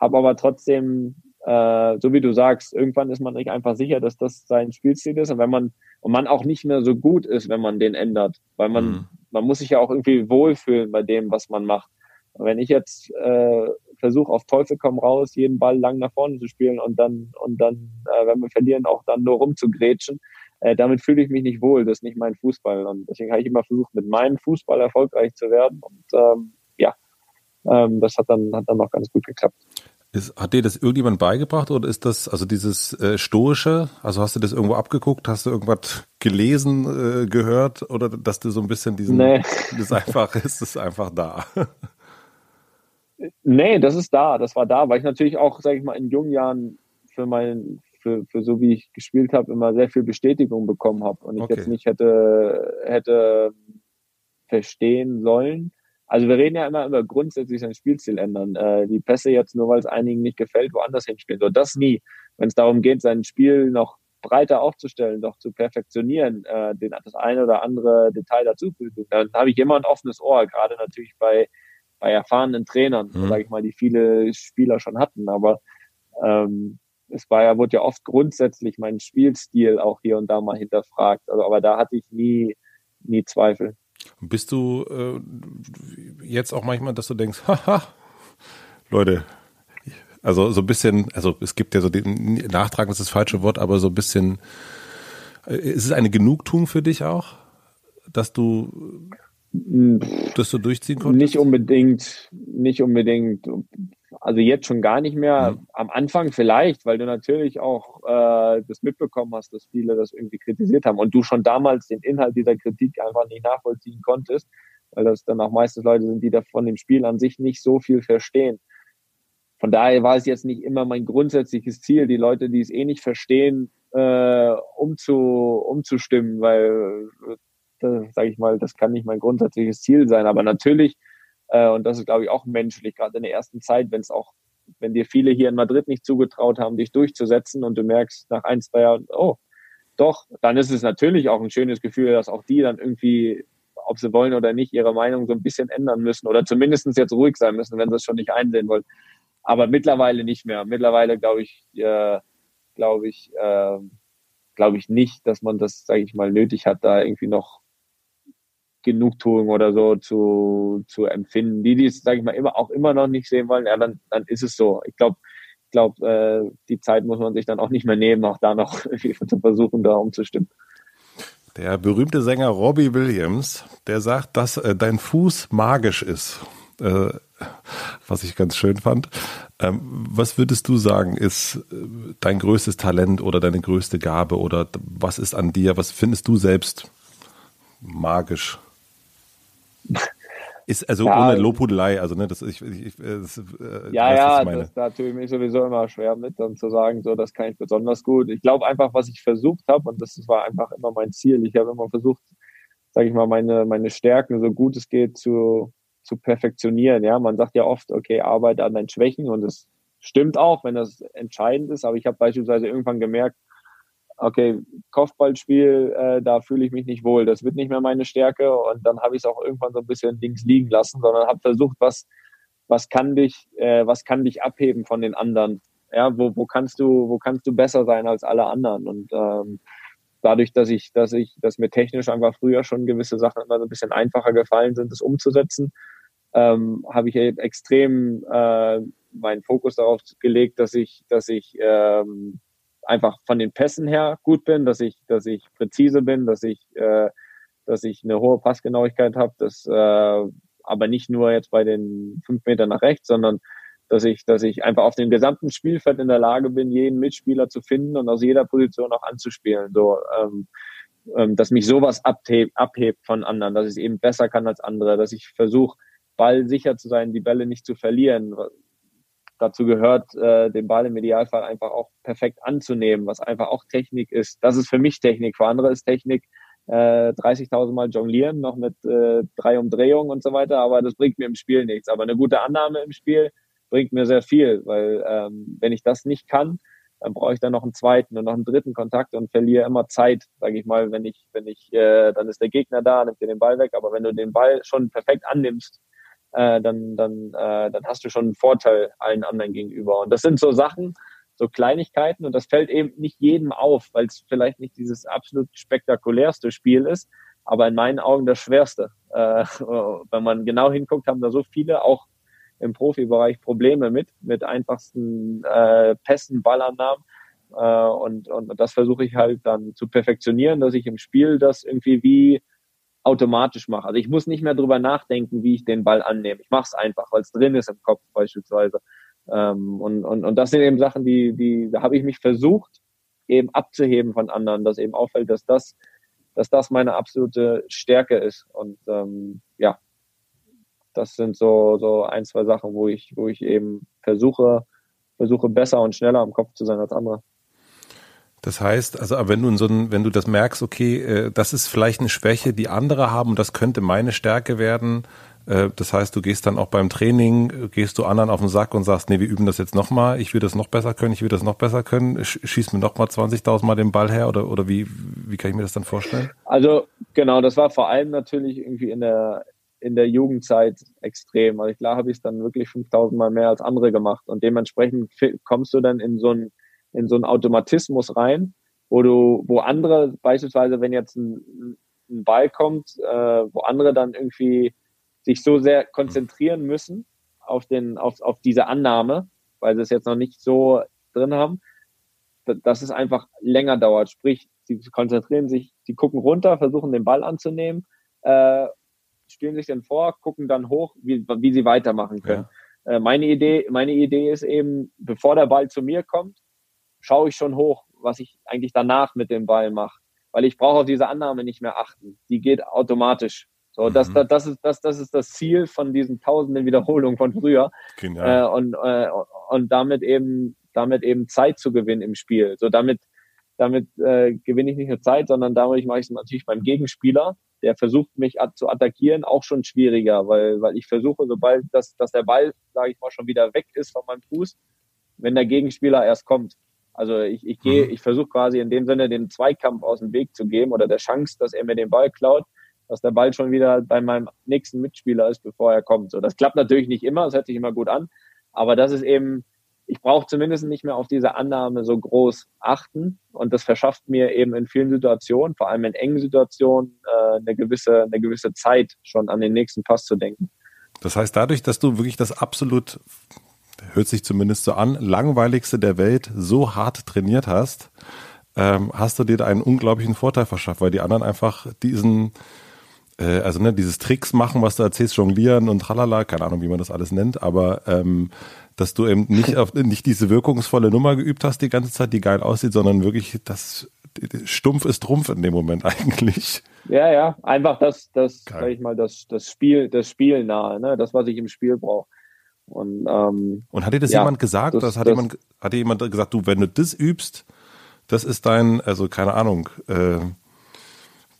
Habe aber trotzdem äh, so wie du sagst, irgendwann ist man nicht einfach sicher, dass das sein Spielstil ist und wenn man und man auch nicht mehr so gut ist, wenn man den ändert, weil man mhm. man muss sich ja auch irgendwie wohlfühlen bei dem, was man macht. Und wenn ich jetzt äh, versuche auf Teufel komm raus, jeden Ball lang nach vorne zu spielen und dann und dann, äh, wenn wir verlieren, auch dann nur rumzugrätschen, äh, damit fühle ich mich nicht wohl. Das ist nicht mein Fußball und deswegen habe ich immer versucht, mit meinem Fußball erfolgreich zu werden und ähm, ja, ähm, das hat dann hat dann noch ganz gut geklappt. Ist, hat dir das irgendjemand beigebracht oder ist das, also dieses äh, Stoische, also hast du das irgendwo abgeguckt, hast du irgendwas gelesen, äh, gehört oder dass du so ein bisschen diesen, nee. das einfach ist, ist einfach da? Nee, das ist da, das war da, weil ich natürlich auch, sage ich mal, in jungen Jahren für mein, für, für so wie ich gespielt habe, immer sehr viel Bestätigung bekommen habe und ich okay. jetzt nicht hätte, hätte verstehen sollen, also wir reden ja immer über grundsätzlich sein Spielstil ändern. Äh, die Pässe jetzt nur, weil es einigen nicht gefällt, woanders hinspielen. So das nie. Wenn es darum geht, sein Spiel noch breiter aufzustellen, noch zu perfektionieren, äh, den, das eine oder andere Detail dazufügen, dann habe ich immer ein offenes Ohr, gerade natürlich bei, bei erfahrenen Trainern, mhm. sage ich mal, die viele Spieler schon hatten. Aber ähm, es war ja, wurde ja oft grundsätzlich mein Spielstil auch hier und da mal hinterfragt. Also, aber da hatte ich nie, nie Zweifel. Bist du äh, jetzt auch manchmal, dass du denkst, haha, Leute, also so ein bisschen, also es gibt ja so den Nachtragen, das ist das falsche Wort, aber so ein bisschen, äh, ist es eine Genugtuung für dich auch, dass du dass du durchziehen konntest? Nicht unbedingt, nicht unbedingt also jetzt schon gar nicht mehr. Mhm. Am Anfang vielleicht, weil du natürlich auch äh, das mitbekommen hast, dass viele das irgendwie kritisiert haben und du schon damals den Inhalt dieser Kritik einfach nicht nachvollziehen konntest, weil das dann auch meistens Leute sind, die da von dem Spiel an sich nicht so viel verstehen. Von daher war es jetzt nicht immer mein grundsätzliches Ziel, die Leute, die es eh nicht verstehen, äh, umzu, umzustimmen, weil, äh, sage ich mal, das kann nicht mein grundsätzliches Ziel sein. Aber natürlich äh, und das ist, glaube ich, auch menschlich, gerade in der ersten Zeit, wenn es auch, wenn dir viele hier in Madrid nicht zugetraut haben, dich durchzusetzen und du merkst nach ein, zwei Jahren, oh, doch, dann ist es natürlich auch ein schönes Gefühl, dass auch die dann irgendwie, ob sie wollen oder nicht, ihre Meinung so ein bisschen ändern müssen oder zumindest jetzt ruhig sein müssen, wenn sie es schon nicht einsehen wollen. Aber mittlerweile nicht mehr. Mittlerweile glaube ich, äh, glaube ich, äh, glaube ich nicht, dass man das, sage ich mal, nötig hat, da irgendwie noch Genugtuung oder so zu, zu empfinden. Die, die es, sage ich mal, immer auch immer noch nicht sehen wollen, ja, dann, dann ist es so. Ich glaube, ich glaube, äh, die Zeit muss man sich dann auch nicht mehr nehmen, auch da noch zu versuchen, da umzustimmen. Der berühmte Sänger Robbie Williams, der sagt, dass äh, dein Fuß magisch ist. Äh, was ich ganz schön fand. Ähm, was würdest du sagen, ist äh, dein größtes Talent oder deine größte Gabe oder was ist an dir, was findest du selbst magisch? Ist also ja, ohne Lobhudelei, also ne, das ich, ich das, äh, Ja, ja, das, das da tue ich mich sowieso immer schwer mit, dann zu sagen, so das kann ich besonders gut. Ich glaube einfach, was ich versucht habe, und das war einfach immer mein Ziel. Ich habe immer versucht, sage ich mal, meine meine Stärken so gut es geht zu zu perfektionieren. Ja, man sagt ja oft, okay, arbeite an deinen Schwächen und das stimmt auch, wenn das entscheidend ist. Aber ich habe beispielsweise irgendwann gemerkt, okay, Kopfballspiel, äh, da fühle ich mich nicht wohl, das wird nicht mehr meine Stärke und dann habe ich es auch irgendwann so ein bisschen links liegen lassen, sondern habe versucht, was was kann dich äh, was kann dich abheben von den anderen, ja, wo wo kannst du wo kannst du besser sein als alle anderen? Und ähm, dadurch, dass ich dass ich dass mir technisch einfach früher schon gewisse Sachen immer so ein bisschen einfacher gefallen sind, das umzusetzen, ähm, habe ich eben extrem äh, meinen Fokus darauf gelegt, dass ich, dass ich ähm, einfach von den Pässen her gut bin, dass ich, dass ich präzise bin, dass ich, äh, dass ich eine hohe Passgenauigkeit habe, dass äh, aber nicht nur jetzt bei den fünf Metern nach rechts, sondern dass ich, dass ich einfach auf dem gesamten Spielfeld in der Lage bin, jeden Mitspieler zu finden und aus jeder Position auch anzuspielen. So, ähm, ähm, dass mich sowas abhebt, abhebt von anderen, dass ich es eben besser kann als andere, dass ich versuche, Ball sicher zu sein, die Bälle nicht zu verlieren. Dazu gehört, äh, den Ball im Idealfall einfach auch perfekt anzunehmen, was einfach auch Technik ist. Das ist für mich Technik, für andere ist Technik äh, 30.000 Mal jonglieren, noch mit äh, drei Umdrehungen und so weiter, aber das bringt mir im Spiel nichts. Aber eine gute Annahme im Spiel bringt mir sehr viel, weil ähm, wenn ich das nicht kann, dann brauche ich dann noch einen zweiten und noch einen dritten Kontakt und verliere immer Zeit, sage ich mal, wenn ich, wenn ich, äh, dann ist der Gegner da, nimmt dir den Ball weg, aber wenn du den Ball schon perfekt annimmst, äh, dann, dann, äh, dann hast du schon einen Vorteil allen anderen gegenüber. Und das sind so Sachen, so Kleinigkeiten und das fällt eben nicht jedem auf, weil es vielleicht nicht dieses absolut spektakulärste Spiel ist, aber in meinen Augen das schwerste. Äh, wenn man genau hinguckt, haben da so viele auch im Profibereich Probleme mit, mit einfachsten äh, Pässen, Ballannahmen. Äh, und, und das versuche ich halt dann zu perfektionieren, dass ich im Spiel das irgendwie wie automatisch mache. Also ich muss nicht mehr drüber nachdenken, wie ich den Ball annehme. Ich mache es einfach, weil es drin ist im Kopf beispielsweise. Ähm, und, und, und das sind eben Sachen, die, die, da habe ich mich versucht, eben abzuheben von anderen, dass eben auffällt, dass das, dass das meine absolute Stärke ist. Und ähm, ja, das sind so, so ein, zwei Sachen, wo ich, wo ich eben versuche, versuche besser und schneller am Kopf zu sein als andere. Das heißt, also wenn du so ein, wenn du das merkst, okay, äh, das ist vielleicht eine Schwäche, die andere haben und das könnte meine Stärke werden. Äh, das heißt, du gehst dann auch beim Training, gehst du anderen auf den Sack und sagst, nee, wir üben das jetzt nochmal, ich will das noch besser können, ich will das noch besser können, schieß mir nochmal 20.000 Mal den Ball her oder, oder wie, wie kann ich mir das dann vorstellen? Also genau, das war vor allem natürlich irgendwie in der, in der Jugendzeit extrem. Also klar habe ich es dann wirklich 5000 Mal mehr als andere gemacht und dementsprechend kommst du dann in so ein in so einen Automatismus rein, wo du, wo andere beispielsweise, wenn jetzt ein, ein Ball kommt, äh, wo andere dann irgendwie sich so sehr konzentrieren müssen auf den, auf, auf diese Annahme, weil sie es jetzt noch nicht so drin haben, dass es einfach länger dauert. Sprich, sie konzentrieren sich, sie gucken runter, versuchen den Ball anzunehmen, äh, spielen sich dann vor, gucken dann hoch, wie, wie sie weitermachen können. Ja. Äh, meine Idee, meine Idee ist eben, bevor der Ball zu mir kommt, schaue ich schon hoch, was ich eigentlich danach mit dem Ball mache. Weil ich brauche auf diese Annahme nicht mehr achten. Die geht automatisch. So, das, mhm. das, das, ist, das, das ist das Ziel von diesen tausenden Wiederholungen von früher. Äh, und, äh, und damit eben, damit eben Zeit zu gewinnen im Spiel. So, damit, damit äh, gewinne ich nicht nur Zeit, sondern damit mache ich es natürlich beim Gegenspieler, der versucht mich zu attackieren, auch schon schwieriger, weil, weil ich versuche, sobald das, dass der Ball, sage ich mal, schon wieder weg ist von meinem Fuß, wenn der Gegenspieler erst kommt. Also ich, ich gehe, mhm. ich versuche quasi in dem Sinne den Zweikampf aus dem Weg zu geben oder der Chance, dass er mir den Ball klaut, dass der Ball schon wieder bei meinem nächsten Mitspieler ist, bevor er kommt. So, das klappt natürlich nicht immer, das hört sich immer gut an, aber das ist eben, ich brauche zumindest nicht mehr auf diese Annahme so groß achten und das verschafft mir eben in vielen Situationen, vor allem in engen Situationen, äh, eine gewisse, eine gewisse Zeit schon an den nächsten Pass zu denken. Das heißt, dadurch, dass du wirklich das absolut hört sich zumindest so an, langweiligste der Welt so hart trainiert hast, ähm, hast du dir da einen unglaublichen Vorteil verschafft, weil die anderen einfach diesen, äh, also ne, dieses Tricks machen, was du erzählst, jonglieren und tralala, keine Ahnung, wie man das alles nennt, aber ähm, dass du eben nicht auf nicht diese wirkungsvolle Nummer geübt hast die ganze Zeit, die geil aussieht, sondern wirklich das stumpf ist Trumpf in dem Moment eigentlich. Ja, ja, einfach das, das, geil. sag ich mal, das, das Spiel, das Spiel nahe, ne, das, was ich im Spiel brauche. Und, ähm, und hat dir das ja, jemand gesagt? Das, das hat, das, jemand, hat dir jemand gesagt, du, wenn du das übst, das ist dein, also keine Ahnung, äh,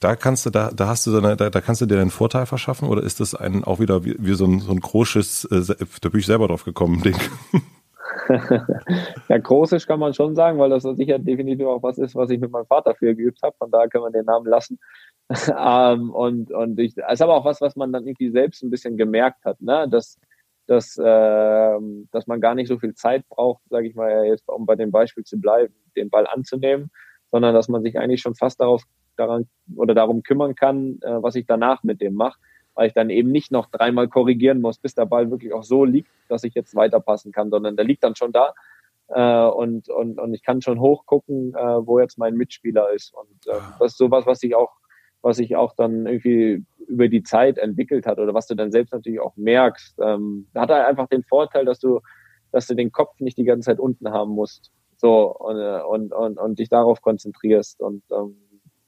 da kannst du, da, da hast du deine, da, da kannst du dir einen Vorteil verschaffen oder ist das ein auch wieder wie, wie so ein, so ein großes, äh, da bin ich selber drauf gekommen, Ding. ja, großisch kann man schon sagen, weil das sicher definitiv auch was ist, was ich mit meinem Vater viel geübt habe. Von daher können wir den Namen lassen. ähm, und und ich, ist aber auch was, was man dann irgendwie selbst ein bisschen gemerkt hat, ne? dass dass, äh, dass man gar nicht so viel Zeit braucht, sage ich mal, jetzt um bei dem Beispiel zu bleiben, den Ball anzunehmen, sondern dass man sich eigentlich schon fast darauf daran oder darum kümmern kann, äh, was ich danach mit dem mache. weil ich dann eben nicht noch dreimal korrigieren muss, bis der Ball wirklich auch so liegt, dass ich jetzt weiterpassen kann, sondern der liegt dann schon da äh, und, und, und ich kann schon hochgucken, äh, wo jetzt mein Mitspieler ist. Und äh, das ist sowas, was ich auch, was sich auch dann irgendwie über die Zeit entwickelt hat oder was du dann selbst natürlich auch merkst. Ähm, hat er einfach den Vorteil, dass du, dass du den Kopf nicht die ganze Zeit unten haben musst. So und, äh, und, und, und dich darauf konzentrierst. Und ähm,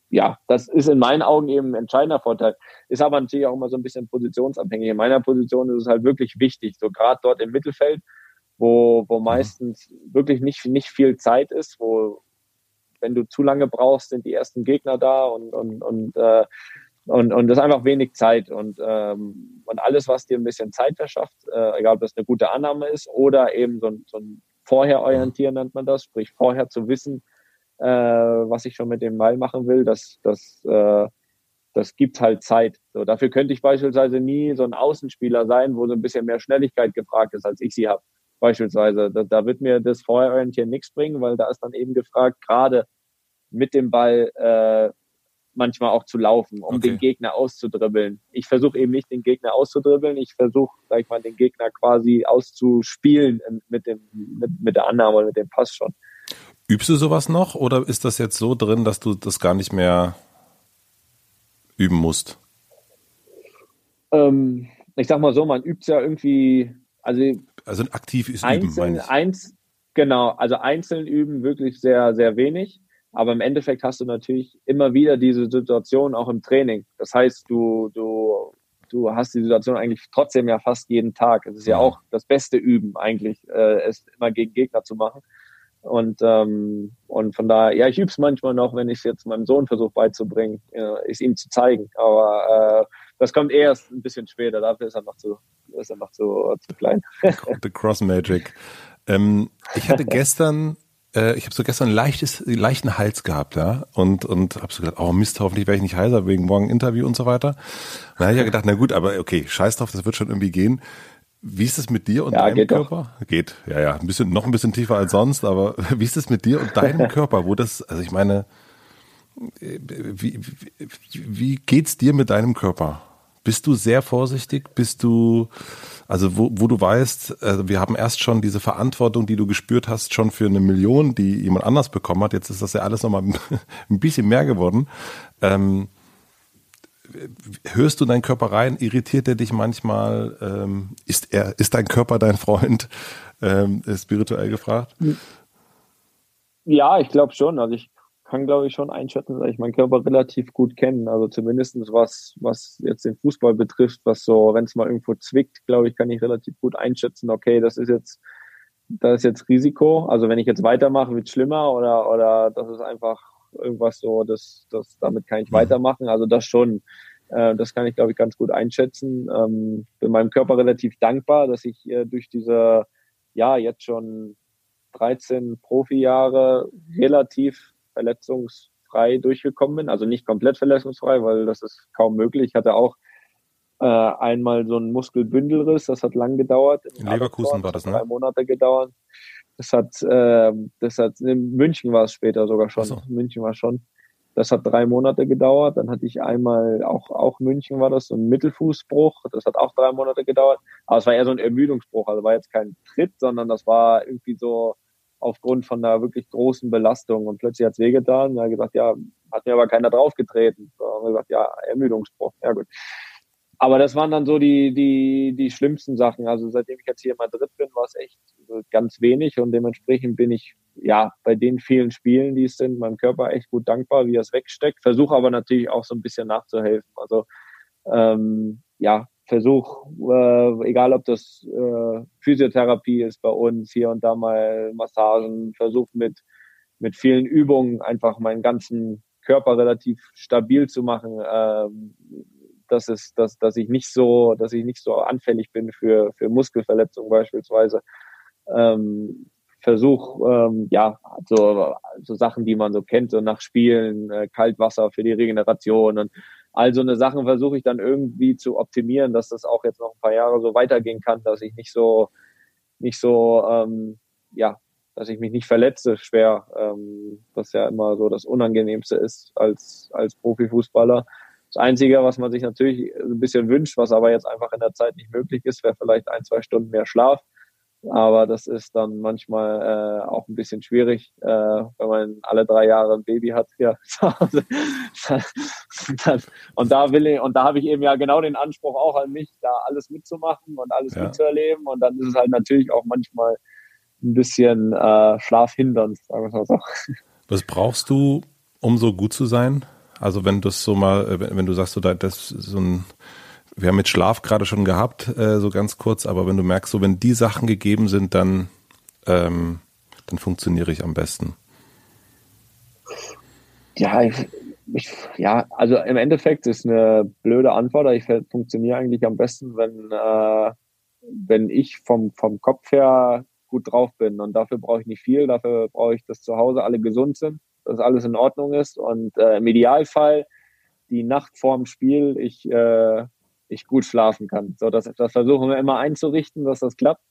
ja, das ist in meinen Augen eben ein entscheidender Vorteil. Ist aber natürlich auch immer so ein bisschen positionsabhängig. In meiner Position ist es halt wirklich wichtig, so gerade dort im Mittelfeld, wo, wo meistens wirklich nicht, nicht viel Zeit ist, wo wenn du zu lange brauchst, sind die ersten Gegner da und, und, und, äh, und, und das ist einfach wenig Zeit. Und, ähm, und alles, was dir ein bisschen Zeit verschafft, äh, egal ob das eine gute Annahme ist oder eben so ein, so ein Vorher-Orientieren nennt man das, sprich vorher zu wissen, äh, was ich schon mit dem Ball machen will, das, das, äh, das gibt halt Zeit. So, dafür könnte ich beispielsweise nie so ein Außenspieler sein, wo so ein bisschen mehr Schnelligkeit gefragt ist, als ich sie habe beispielsweise. Da, da wird mir das Vorherorientieren nichts bringen, weil da ist dann eben gefragt, gerade mit dem Ball äh, manchmal auch zu laufen, um okay. den Gegner auszudribbeln. Ich versuche eben nicht den Gegner auszudribbeln, ich versuche, sag ich mal, den Gegner quasi auszuspielen mit dem mit, mit der Annahme oder mit dem Pass schon. Übst du sowas noch oder ist das jetzt so drin, dass du das gar nicht mehr üben musst? Ähm, ich sag mal so, man übt ja irgendwie, also also aktiv ist einzeln, üben, eins, Genau, also einzeln üben wirklich sehr, sehr wenig. Aber im Endeffekt hast du natürlich immer wieder diese Situation auch im Training. Das heißt, du, du, du hast die Situation eigentlich trotzdem ja fast jeden Tag. Es ist ja auch das beste Üben eigentlich, äh, es immer gegen Gegner zu machen. Und, ähm, und von daher, ja, ich übe es manchmal noch, wenn ich es jetzt meinem Sohn versuche beizubringen, äh, es ihm zu zeigen. Aber äh, das kommt erst ein bisschen später, dafür ist er noch zu, ist er noch zu, zu klein. The Cross Magic. Ähm, ich hatte gestern, äh, ich habe so gestern leichtes, leichten Hals gehabt, ja, und und habe so gedacht, oh Mist, hoffentlich werde ich nicht heiser wegen morgen Interview und so weiter. dann habe ich ja gedacht, na gut, aber okay, scheiß drauf, das wird schon irgendwie gehen. Wie ist es mit dir und ja, deinem geht Körper? Doch. Geht, ja, ja, ein bisschen, noch ein bisschen tiefer als sonst, aber wie ist es mit dir und deinem Körper, wo das, also ich meine, wie, wie, wie geht's dir mit deinem Körper? Bist du sehr vorsichtig? Bist du, also wo, wo du weißt, äh, wir haben erst schon diese Verantwortung, die du gespürt hast, schon für eine Million, die jemand anders bekommen hat. Jetzt ist das ja alles nochmal ein bisschen mehr geworden. Ähm, hörst du deinen Körper rein? Irritiert er dich manchmal? Ähm, ist er, ist dein Körper dein Freund? Ähm, spirituell gefragt? Ja, ich glaube schon. Also ich kann, glaube ich, schon einschätzen, dass ich meinen Körper relativ gut kennen. Also zumindestens was, was jetzt den Fußball betrifft, was so, wenn es mal irgendwo zwickt, glaube ich, kann ich relativ gut einschätzen, okay, das ist jetzt, das ist jetzt Risiko. Also wenn ich jetzt weitermache, wird schlimmer oder, oder das ist einfach irgendwas so, das, das, damit kann ich mhm. weitermachen. Also das schon. Äh, das kann ich, glaube ich, ganz gut einschätzen. Ähm, bin meinem Körper relativ dankbar, dass ich äh, durch diese, ja, jetzt schon 13 Profijahre relativ verletzungsfrei durchgekommen bin. Also nicht komplett verletzungsfrei, weil das ist kaum möglich. Ich hatte auch äh, einmal so einen Muskelbündelriss, das hat lang gedauert. In Leverkusen war das, ne? Drei Monate gedauert. Das hat, äh, das hat, in München war es später sogar schon. So. München war schon. Das hat drei Monate gedauert. Dann hatte ich einmal, auch, auch München war das, so ein Mittelfußbruch. Das hat auch drei Monate gedauert. Aber es war eher so ein Ermüdungsbruch. Also war jetzt kein Tritt, sondern das war irgendwie so, aufgrund von einer wirklich großen Belastung. Und plötzlich hat's wehgetan. Er hat gesagt, ja, hat mir aber keiner draufgetreten. So haben gesagt, ja, Ermüdungsbruch. Ja gut. Aber das waren dann so die, die, die schlimmsten Sachen. Also seitdem ich jetzt hier in Madrid bin, war es echt ganz wenig und dementsprechend bin ich ja bei den vielen Spielen, die es sind, meinem Körper echt gut dankbar, wie er es wegsteckt. Versuche aber natürlich auch so ein bisschen nachzuhelfen. Also ähm, ja, Versuch, äh, egal ob das äh, Physiotherapie ist bei uns, hier und da mal Massagen, Versuch mit, mit vielen Übungen einfach meinen ganzen Körper relativ stabil zu machen, ähm, dass es, dass, dass ich nicht so, dass ich nicht so anfällig bin für, für Muskelverletzungen beispielsweise. Ähm, Versuch, ähm, ja, so, so Sachen, die man so kennt, so nach Spielen, äh, Kaltwasser für die Regeneration und all so eine Sachen versuche ich dann irgendwie zu optimieren, dass das auch jetzt noch ein paar Jahre so weitergehen kann, dass ich nicht so, nicht so, ähm, ja, dass ich mich nicht verletze schwer, ähm, was ja immer so das Unangenehmste ist als, als Profifußballer. Das Einzige, was man sich natürlich ein bisschen wünscht, was aber jetzt einfach in der Zeit nicht möglich ist, wäre vielleicht ein, zwei Stunden mehr Schlaf. Aber das ist dann manchmal äh, auch ein bisschen schwierig, äh, wenn man alle drei Jahre ein Baby hat. Ja, und da will ich, und da habe ich eben ja genau den Anspruch auch an mich, da alles mitzumachen und alles ja. mitzuerleben. Und dann ist es halt natürlich auch manchmal ein bisschen äh, schlafhindernd, sagen wir mal so. Was brauchst du, um so gut zu sein? Also wenn du so mal, wenn du sagst, so, das ist so ein wir haben mit Schlaf gerade schon gehabt, äh, so ganz kurz, aber wenn du merkst, so wenn die Sachen gegeben sind, dann, ähm, dann funktioniere ich am besten. Ja, ich, ich, ja, also im Endeffekt ist eine blöde Antwort, aber ich funktioniere eigentlich am besten, wenn, äh, wenn ich vom, vom Kopf her gut drauf bin. Und dafür brauche ich nicht viel, dafür brauche ich, dass zu Hause alle gesund sind, dass alles in Ordnung ist. Und äh, im Idealfall die Nacht vorm Spiel, ich äh, ich gut schlafen kann. So, das, das versuchen wir immer einzurichten, dass das klappt.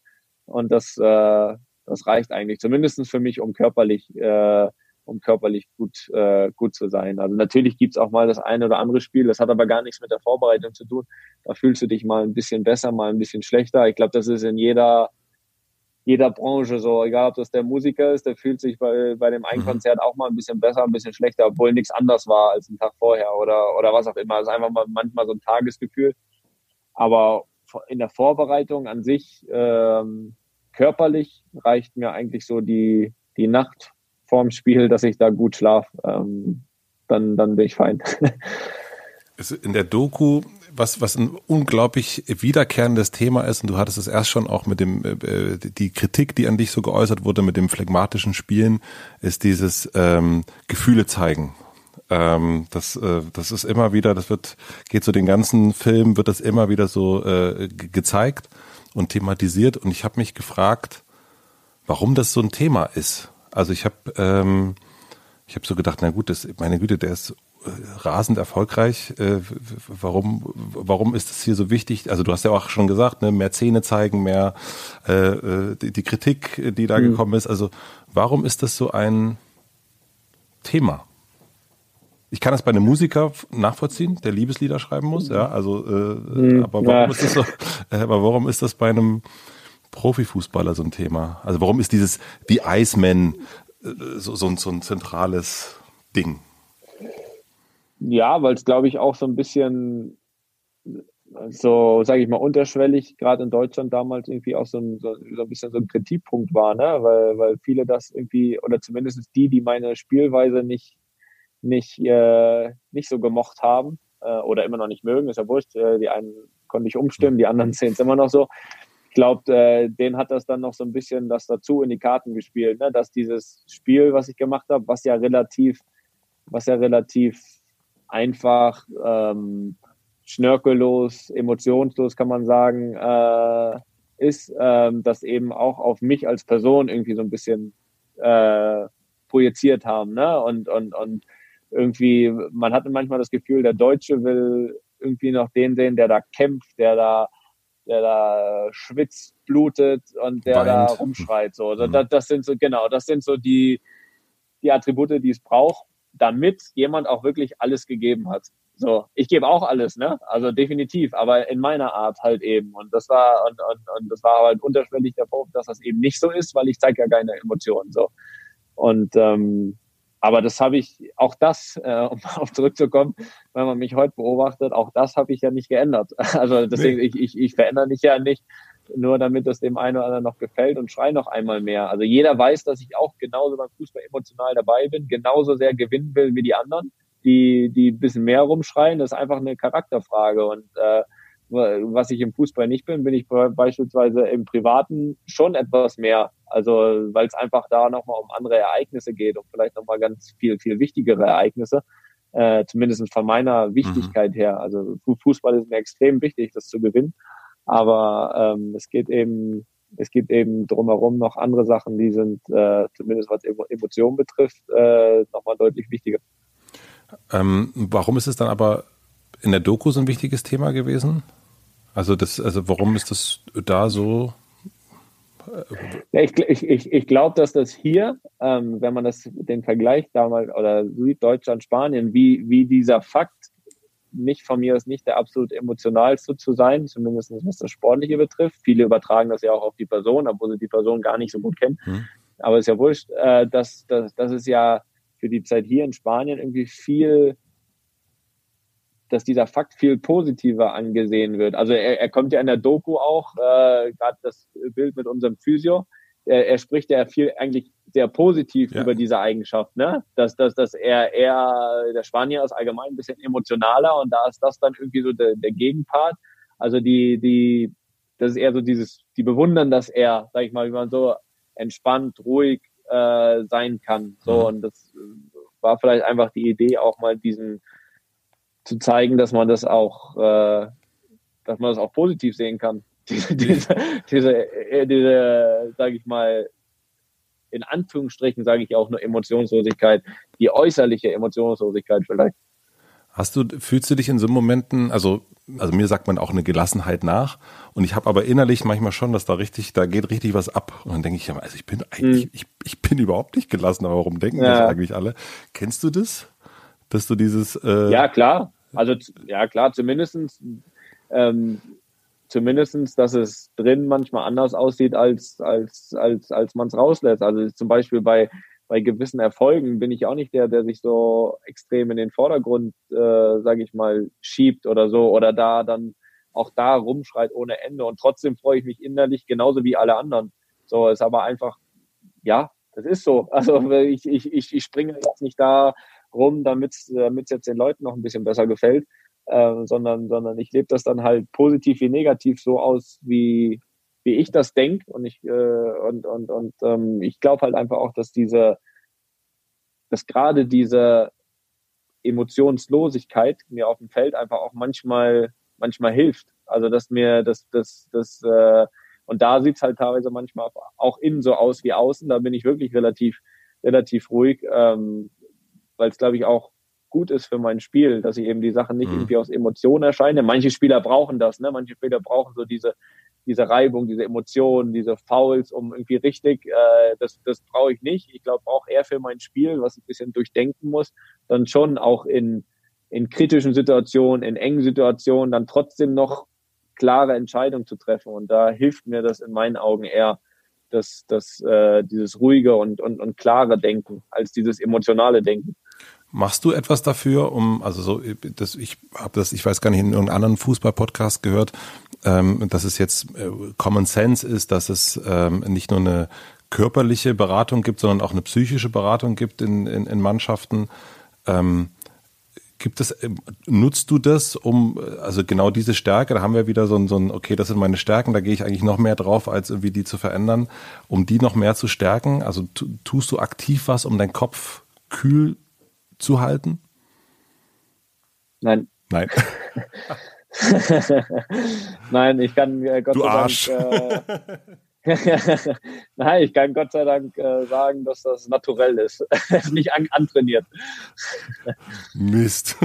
Und das, äh, das reicht eigentlich, zumindest für mich, um körperlich, äh, um körperlich gut, äh, gut zu sein. Also natürlich gibt's auch mal das eine oder andere Spiel, das hat aber gar nichts mit der Vorbereitung zu tun. Da fühlst du dich mal ein bisschen besser, mal ein bisschen schlechter. Ich glaube, das ist in jeder, jeder Branche so, egal ob das der Musiker ist, der fühlt sich bei, bei dem einen mhm. Konzert auch mal ein bisschen besser, ein bisschen schlechter, obwohl nichts anders war als ein Tag vorher oder, oder was auch immer. Das ist einfach mal manchmal so ein Tagesgefühl. Aber in der Vorbereitung an sich ähm, körperlich reicht mir eigentlich so die, die Nacht vorm Spiel, dass ich da gut schlafe. Ähm, dann, dann bin ich fein. In der Doku, was, was ein unglaublich wiederkehrendes Thema ist, und du hattest es erst schon auch mit dem, äh, die Kritik, die an dich so geäußert wurde, mit dem phlegmatischen Spielen, ist dieses ähm, Gefühle zeigen. Ähm, das, äh, das ist immer wieder, das wird, geht so den ganzen Film, wird das immer wieder so äh, gezeigt und thematisiert. Und ich habe mich gefragt, warum das so ein Thema ist. Also ich habe ähm, ich habe so gedacht, na gut, das, meine Güte, der ist äh, rasend erfolgreich. Äh, warum, warum ist das hier so wichtig? Also du hast ja auch schon gesagt, ne, mehr Zähne zeigen, mehr äh, äh die, die Kritik, die da mhm. gekommen ist. Also warum ist das so ein Thema? Ich kann das bei einem Musiker nachvollziehen, der Liebeslieder schreiben muss, ja, also, äh, mhm, aber warum ja. ist das so, äh, aber warum ist das bei einem Profifußballer so ein Thema? Also warum ist dieses, die Iceman äh, so, so, so ein zentrales Ding? Ja, weil es glaube ich auch so ein bisschen so, sage ich mal, unterschwellig, gerade in Deutschland damals irgendwie auch so ein, so, so ein bisschen so ein Kritikpunkt war, ne? weil, weil viele das irgendwie, oder zumindest die, die meine Spielweise nicht nicht, äh, nicht so gemocht haben äh, oder immer noch nicht mögen, ist ja wurscht. Äh, die einen konnte ich umstimmen, die anderen sehen es immer noch so. Ich glaube, äh, denen hat das dann noch so ein bisschen das dazu in die Karten gespielt, ne? dass dieses Spiel, was ich gemacht habe, was ja relativ, was ja relativ einfach, ähm, schnörkellos, emotionslos kann man sagen, äh, ist, ähm, das eben auch auf mich als Person irgendwie so ein bisschen äh, projiziert haben, ne? Und, und, und irgendwie, man hatte manchmal das Gefühl, der Deutsche will irgendwie noch den sehen, der da kämpft, der da, der da schwitzt, blutet und der Weint. da rumschreit. So, mhm. das, das sind so, genau, das sind so die, die Attribute, die es braucht, damit jemand auch wirklich alles gegeben hat. So, ich gebe auch alles, ne? Also definitiv, aber in meiner Art halt eben. Und das war und, und, und das war halt unterschwellig der Punkt, dass das eben nicht so ist, weil ich zeige ja keine Emotionen. So. Und ähm, aber das habe ich, auch das, äh, um darauf zurückzukommen, wenn man mich heute beobachtet, auch das habe ich ja nicht geändert. Also deswegen, nee. ich, ich, ich verändere mich ja nicht, nur damit es dem einen oder anderen noch gefällt und schrei noch einmal mehr. Also jeder weiß, dass ich auch genauso beim Fußball emotional dabei bin, genauso sehr gewinnen will wie die anderen, die, die ein bisschen mehr rumschreien. Das ist einfach eine Charakterfrage. Und äh, was ich im Fußball nicht bin, bin ich beispielsweise im Privaten schon etwas mehr. Also weil es einfach da nochmal um andere Ereignisse geht und vielleicht nochmal ganz viel, viel wichtigere Ereignisse. Äh, zumindest von meiner Wichtigkeit mhm. her. Also Fußball ist mir extrem wichtig, das zu gewinnen. Aber ähm, es geht eben, es gibt eben drumherum noch andere Sachen, die sind, äh, zumindest was Emotionen betrifft, äh, nochmal deutlich wichtiger. Ähm, warum ist es dann aber in der Doku so ein wichtiges Thema gewesen? Also das, also warum ist das da so? Ja, ich ich, ich, ich glaube, dass das hier, ähm, wenn man das den Vergleich damals oder Süddeutschland, Spanien, wie, wie dieser Fakt nicht von mir ist nicht der absolut emotionalste zu sein, zumindest was das Sportliche betrifft. Viele übertragen das ja auch auf die Person, obwohl sie die Person gar nicht so gut kennen. Mhm. Aber ist ja wurscht, äh, dass, dass, dass es ja für die Zeit hier in Spanien irgendwie viel, dass dieser Fakt viel positiver angesehen wird. Also er, er kommt ja in der Doku auch, äh, gerade das Bild mit unserem Physio, er, er spricht ja viel eigentlich sehr positiv ja. über diese Eigenschaft, ne? Dass, dass, dass er eher, der Spanier ist allgemein ein bisschen emotionaler und da ist das dann irgendwie so der, der Gegenpart. Also die, die, das ist eher so dieses, die bewundern, dass er, sag ich mal, wie man so entspannt, ruhig äh, sein kann. So, mhm. und das war vielleicht einfach die Idee, auch mal diesen zu zeigen, dass man das auch, äh, dass man das auch positiv sehen kann. Diese, diese, diese, äh, diese sage ich mal, in Anführungsstrichen sage ich auch nur Emotionslosigkeit, die äußerliche Emotionslosigkeit vielleicht. Hast du, fühlst du dich in so Momenten, also, also mir sagt man auch eine Gelassenheit nach und ich habe aber innerlich manchmal schon, dass da richtig, da geht richtig was ab und dann denke ich ja, also ich bin eigentlich, hm. ich, ich bin überhaupt nicht gelassen, aber warum denken ja. das eigentlich alle? Kennst du das? Dass du dieses äh Ja, klar. Also ja klar, zumindestens ähm, zumindestens, dass es drin manchmal anders aussieht, als, als, als, als man es rauslässt. Also zum Beispiel bei, bei gewissen Erfolgen bin ich auch nicht der, der sich so extrem in den Vordergrund, äh, sage ich mal, schiebt oder so oder da dann auch da rumschreit ohne Ende. Und trotzdem freue ich mich innerlich genauso wie alle anderen. So ist aber einfach, ja, das ist so. Also ich, ich, ich, ich springe jetzt nicht da rum, damit es jetzt den Leuten noch ein bisschen besser gefällt, äh, sondern, sondern ich lebe das dann halt positiv wie negativ so aus, wie, wie ich das denke. Und ich, äh, und, und, und ähm, ich glaube halt einfach auch, dass diese, dass gerade diese Emotionslosigkeit mir auf dem Feld einfach auch manchmal, manchmal hilft. Also dass mir das, das, das, äh, und da sieht's halt teilweise manchmal auch innen so aus wie außen. Da bin ich wirklich relativ, relativ ruhig, ähm, weil es, glaube ich, auch gut ist für mein Spiel, dass ich eben die Sachen nicht mhm. irgendwie aus Emotionen erscheine. Manche Spieler brauchen das, ne? Manche Spieler brauchen so diese, diese Reibung, diese Emotionen, diese Fouls, um irgendwie richtig, äh, das, das brauche ich nicht. Ich glaube auch eher für mein Spiel, was ich ein bisschen durchdenken muss, dann schon auch in, in kritischen Situationen, in engen Situationen, dann trotzdem noch klare Entscheidungen zu treffen. Und da hilft mir das in meinen Augen eher, das, das, äh, dieses ruhige und, und, und klare Denken als dieses emotionale Denken. Machst du etwas dafür, um, also so, das, ich habe das, ich weiß gar nicht, in irgendeinem anderen Fußball-Podcast gehört, ähm, dass es jetzt äh, Common Sense ist, dass es ähm, nicht nur eine körperliche Beratung gibt, sondern auch eine psychische Beratung gibt in, in, in Mannschaften. Ähm, gibt es, ähm, nutzt du das, um, also genau diese Stärke, da haben wir wieder so ein, so ein, okay, das sind meine Stärken, da gehe ich eigentlich noch mehr drauf, als irgendwie die zu verändern, um die noch mehr zu stärken? Also tust du aktiv was, um deinen Kopf kühl zu halten? Nein. Nein. Nein, ich kann äh, Gott du sei Arsch. Dank. Äh, Nein, ich kann Gott sei Dank äh, sagen, dass das naturell ist. nicht an, antrainiert. Mist.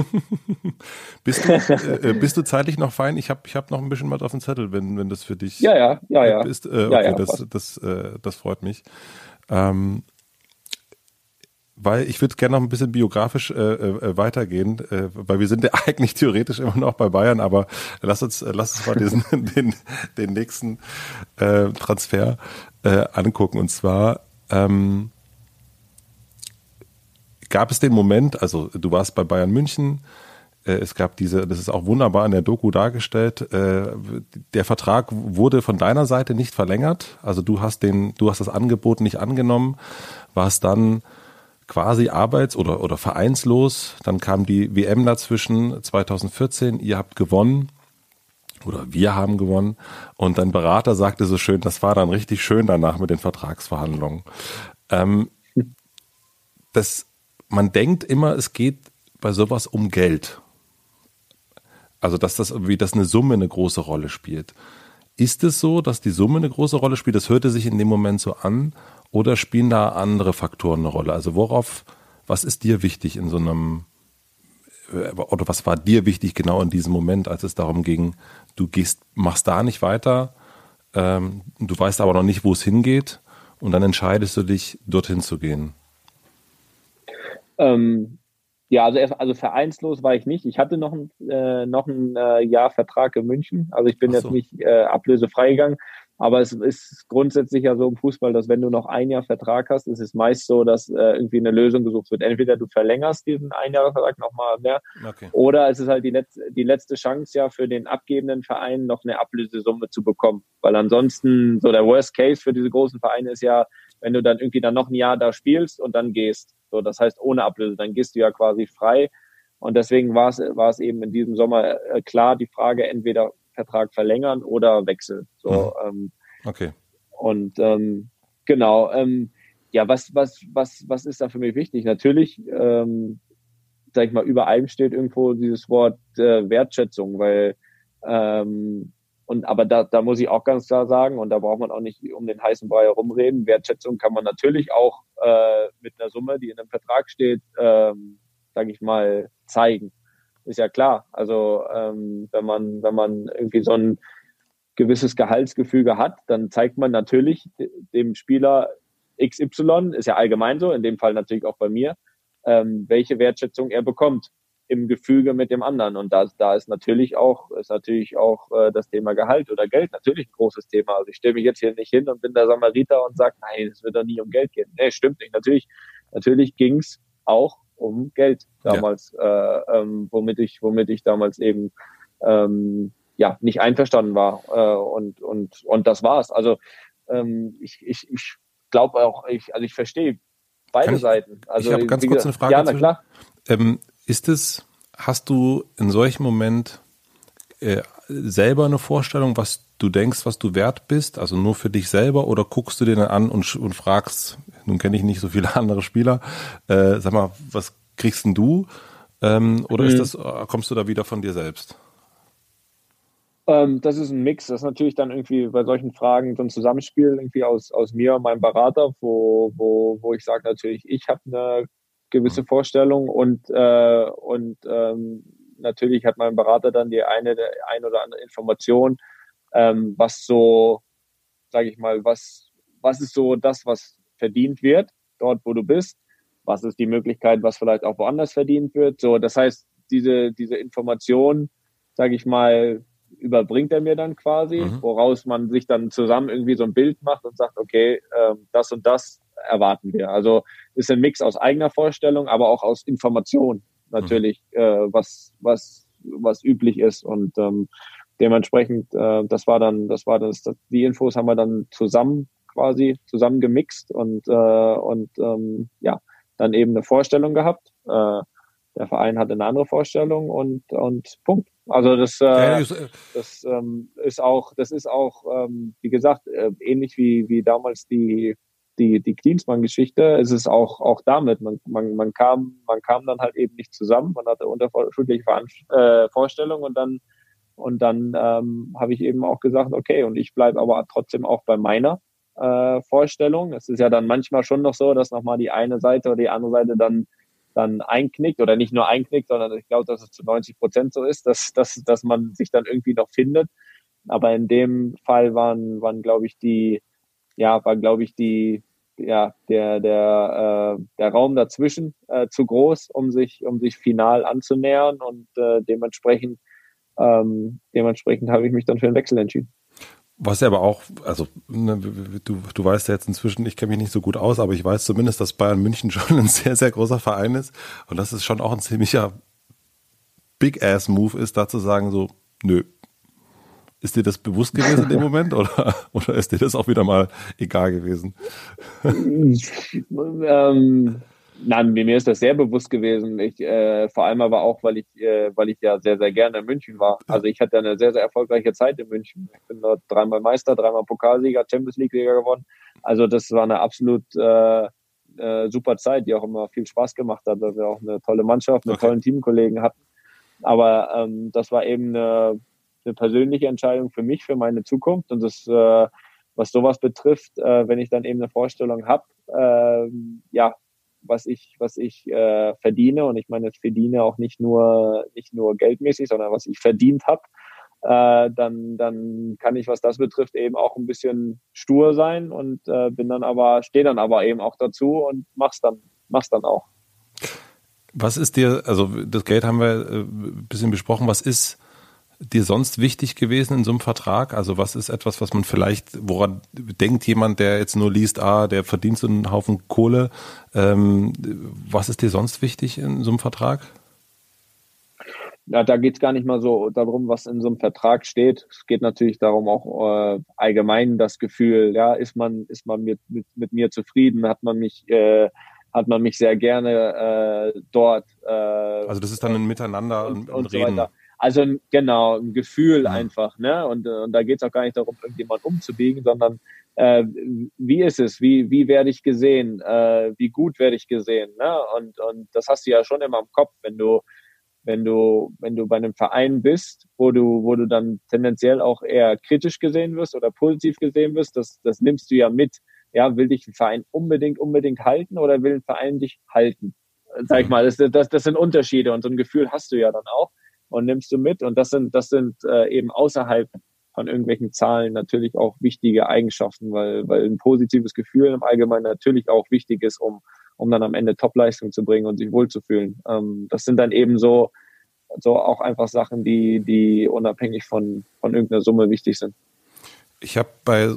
bist, du, äh, äh, bist du zeitlich noch fein? Ich habe ich hab noch ein bisschen was auf dem Zettel, wenn, wenn das für dich ja, ja, ja, ja. ist. Äh, okay, ja, ja, das, das, äh, das freut mich. Ähm, weil ich würde gerne noch ein bisschen biografisch äh, äh, weitergehen, äh, weil wir sind ja eigentlich theoretisch immer noch bei Bayern, aber lass uns, äh, lass uns mal diesen, den, den nächsten äh, Transfer äh, angucken. Und zwar ähm, gab es den Moment, also du warst bei Bayern München, äh, es gab diese, das ist auch wunderbar in der Doku dargestellt. Äh, der Vertrag wurde von deiner Seite nicht verlängert. Also du hast den, du hast das Angebot nicht angenommen, warst dann quasi arbeits- oder, oder vereinslos. Dann kam die WM dazwischen 2014. Ihr habt gewonnen oder wir haben gewonnen. Und dein Berater sagte so schön, das war dann richtig schön danach mit den Vertragsverhandlungen. Ähm, das, man denkt immer, es geht bei sowas um Geld. Also, dass das irgendwie, dass eine Summe eine große Rolle spielt. Ist es so, dass die Summe eine große Rolle spielt? Das hörte sich in dem Moment so an. Oder spielen da andere Faktoren eine Rolle? Also worauf, was ist dir wichtig in so einem, äh, oder was war dir wichtig genau in diesem Moment, als es darum ging, du gehst, machst da nicht weiter, ähm, du weißt aber noch nicht, wo es hingeht und dann entscheidest du dich, dorthin zu gehen? Ähm, Ja, also, erst, also vereinslos war ich nicht. Ich hatte noch ein, äh, noch ein äh, Jahr Vertrag in München. Also ich bin so. jetzt nicht äh, ablösefrei gegangen. Aber es ist grundsätzlich ja so im Fußball, dass wenn du noch ein Jahr Vertrag hast, ist es meist so, dass äh, irgendwie eine Lösung gesucht wird. Entweder du verlängerst diesen Einjahresvertrag nochmal mehr, okay. oder es ist halt die letzte, die letzte Chance ja für den abgebenden Verein noch eine Ablösesumme zu bekommen. Weil ansonsten so der Worst Case für diese großen Vereine ist ja, wenn du dann irgendwie dann noch ein Jahr da spielst und dann gehst. So, das heißt ohne Ablöse, dann gehst du ja quasi frei. Und deswegen war es, war es eben in diesem Sommer äh, klar die Frage, entweder Vertrag verlängern oder wechseln. So, mhm. ähm, okay. Und ähm, genau, ähm, ja, was, was, was, was ist da für mich wichtig? Natürlich, ähm, sag ich mal, über allem steht irgendwo dieses Wort äh, Wertschätzung, weil ähm, und aber da, da muss ich auch ganz klar sagen, und da braucht man auch nicht um den heißen Brei herumreden, Wertschätzung kann man natürlich auch äh, mit einer Summe, die in einem Vertrag steht, ähm, sage ich mal, zeigen ist ja klar. Also ähm, wenn man, wenn man irgendwie so ein gewisses Gehaltsgefüge hat, dann zeigt man natürlich dem Spieler XY, ist ja allgemein so, in dem Fall natürlich auch bei mir, ähm, welche Wertschätzung er bekommt im Gefüge mit dem anderen. Und da, da ist natürlich auch, ist natürlich auch äh, das Thema Gehalt oder Geld natürlich ein großes Thema. Also ich stelle mich jetzt hier nicht hin und bin der Samariter und sage, nein, es wird doch nie um Geld gehen. Nee, stimmt nicht. Natürlich, natürlich ging's auch um Geld damals, ja. äh, ähm, womit ich, womit ich damals eben ähm, ja nicht einverstanden war äh, und und und das war's. Also ähm, ich ich, ich glaube auch, ich also ich verstehe beide ich, Seiten. Also ich habe ganz kurz eine Frage. Ja, na klar. Ähm, ist es, hast du in solchem Moment äh, selber eine Vorstellung, was du denkst, was du wert bist, also nur für dich selber, oder guckst du dir dann an und, und fragst, nun kenne ich nicht so viele andere Spieler, äh, sag mal, was kriegst denn du? Ähm, oder mhm. ist das, äh, kommst du da wieder von dir selbst? Ähm, das ist ein Mix. Das ist natürlich dann irgendwie bei solchen Fragen so ein Zusammenspiel irgendwie aus, aus mir und meinem Berater, wo, wo, wo ich sage natürlich, ich habe eine gewisse mhm. Vorstellung und, äh, und ähm, natürlich hat mein Berater dann die eine, eine oder andere Information, ähm, was so, sage ich mal, was, was ist so das, was verdient wird, dort wo du bist, was ist die Möglichkeit, was vielleicht auch woanders verdient wird. So, das heißt, diese, diese Information, sage ich mal, überbringt er mir dann quasi, mhm. woraus man sich dann zusammen irgendwie so ein Bild macht und sagt, okay, äh, das und das erwarten wir. Also ist ein Mix aus eigener Vorstellung, aber auch aus Information natürlich, mhm. äh, was, was, was üblich ist. Und ähm, dementsprechend, äh, das war dann, das war das, die Infos haben wir dann zusammen quasi zusammen gemixt und, äh, und ähm, ja, dann eben eine Vorstellung gehabt. Äh, der Verein hatte eine andere Vorstellung und, und Punkt. Also das, äh, äh, das ähm, ist auch, das ist auch, ähm, wie gesagt, äh, ähnlich wie, wie damals die, die, die Klinsmann-Geschichte. Es ist auch, auch damit, man, man, man kam, man kam dann halt eben nicht zusammen, man hatte unterschiedliche äh, Vorstellungen und dann, und dann ähm, habe ich eben auch gesagt, okay, und ich bleibe aber trotzdem auch bei meiner äh, Vorstellung. Es ist ja dann manchmal schon noch so, dass nochmal die eine Seite oder die andere Seite dann dann einknickt oder nicht nur einknickt, sondern ich glaube, dass es zu 90 Prozent so ist, dass, dass, dass man sich dann irgendwie noch findet. Aber in dem Fall waren, waren glaube ich, die, ja, war, glaube ich, die, ja, der, der, äh, der Raum dazwischen äh, zu groß, um sich, um sich final anzunähern und äh, dementsprechend, ähm, dementsprechend habe ich mich dann für den Wechsel entschieden. Was ja aber auch, also ne, du, du weißt ja jetzt inzwischen, ich kenne mich nicht so gut aus, aber ich weiß zumindest, dass Bayern München schon ein sehr, sehr großer Verein ist und dass es schon auch ein ziemlicher Big-Ass-Move ist, da zu sagen so, nö. Ist dir das bewusst gewesen in dem Moment oder, oder ist dir das auch wieder mal egal gewesen? ähm, Nein, mir ist das sehr bewusst gewesen. Ich, äh, vor allem aber auch, weil ich, äh, weil ich ja sehr, sehr gerne in München war. Also ich hatte eine sehr, sehr erfolgreiche Zeit in München. Ich bin dort dreimal Meister, dreimal Pokalsieger, Champions League-Sieger geworden. Also das war eine absolut äh, äh, super Zeit, die auch immer viel Spaß gemacht hat, weil wir auch eine tolle Mannschaft, eine okay. tollen Teamkollegen hatten. Aber ähm, das war eben eine, eine persönliche Entscheidung für mich, für meine Zukunft. Und das, äh, was sowas betrifft, äh, wenn ich dann eben eine Vorstellung habe, äh, ja, was ich, was ich äh, verdiene. Und ich meine, ich verdiene auch nicht nur, nicht nur geldmäßig, sondern was ich verdient habe. Äh, dann, dann kann ich, was das betrifft, eben auch ein bisschen stur sein und äh, bin dann aber, stehe dann aber eben auch dazu und mach's dann, mach's dann auch. Was ist dir, also das Geld haben wir äh, ein bisschen besprochen, was ist dir sonst wichtig gewesen in so einem Vertrag? Also was ist etwas, was man vielleicht, woran denkt jemand, der jetzt nur liest, ah, der verdient so einen Haufen Kohle. Ähm, was ist dir sonst wichtig in so einem Vertrag? Ja, da geht es gar nicht mal so darum, was in so einem Vertrag steht. Es geht natürlich darum, auch äh, allgemein das Gefühl, ja, ist man, ist man mit, mit, mit mir zufrieden, hat man mich, äh, hat man mich sehr gerne äh, dort. Äh, also das ist dann ein Miteinander und, und, und Reden. So also genau, ein Gefühl ja. einfach, ne? Und, und da geht es auch gar nicht darum, irgendjemand umzubiegen, sondern äh, wie ist es, wie, wie werde ich gesehen, äh, wie gut werde ich gesehen, ne? Und, und das hast du ja schon immer im Kopf, wenn du, wenn du, wenn du bei einem Verein bist, wo du, wo du dann tendenziell auch eher kritisch gesehen wirst oder positiv gesehen wirst, das, das nimmst du ja mit. Ja, will dich ein Verein unbedingt, unbedingt halten oder will ein Verein dich halten? Sag ich mal, das, das, das sind Unterschiede und so ein Gefühl hast du ja dann auch und nimmst du mit. Und das sind, das sind äh, eben außerhalb von irgendwelchen Zahlen natürlich auch wichtige Eigenschaften, weil, weil ein positives Gefühl im Allgemeinen natürlich auch wichtig ist, um, um dann am Ende Topleistung zu bringen und sich wohlzufühlen. Ähm, das sind dann eben so, so auch einfach Sachen, die, die unabhängig von, von irgendeiner Summe wichtig sind. Ich habe bei,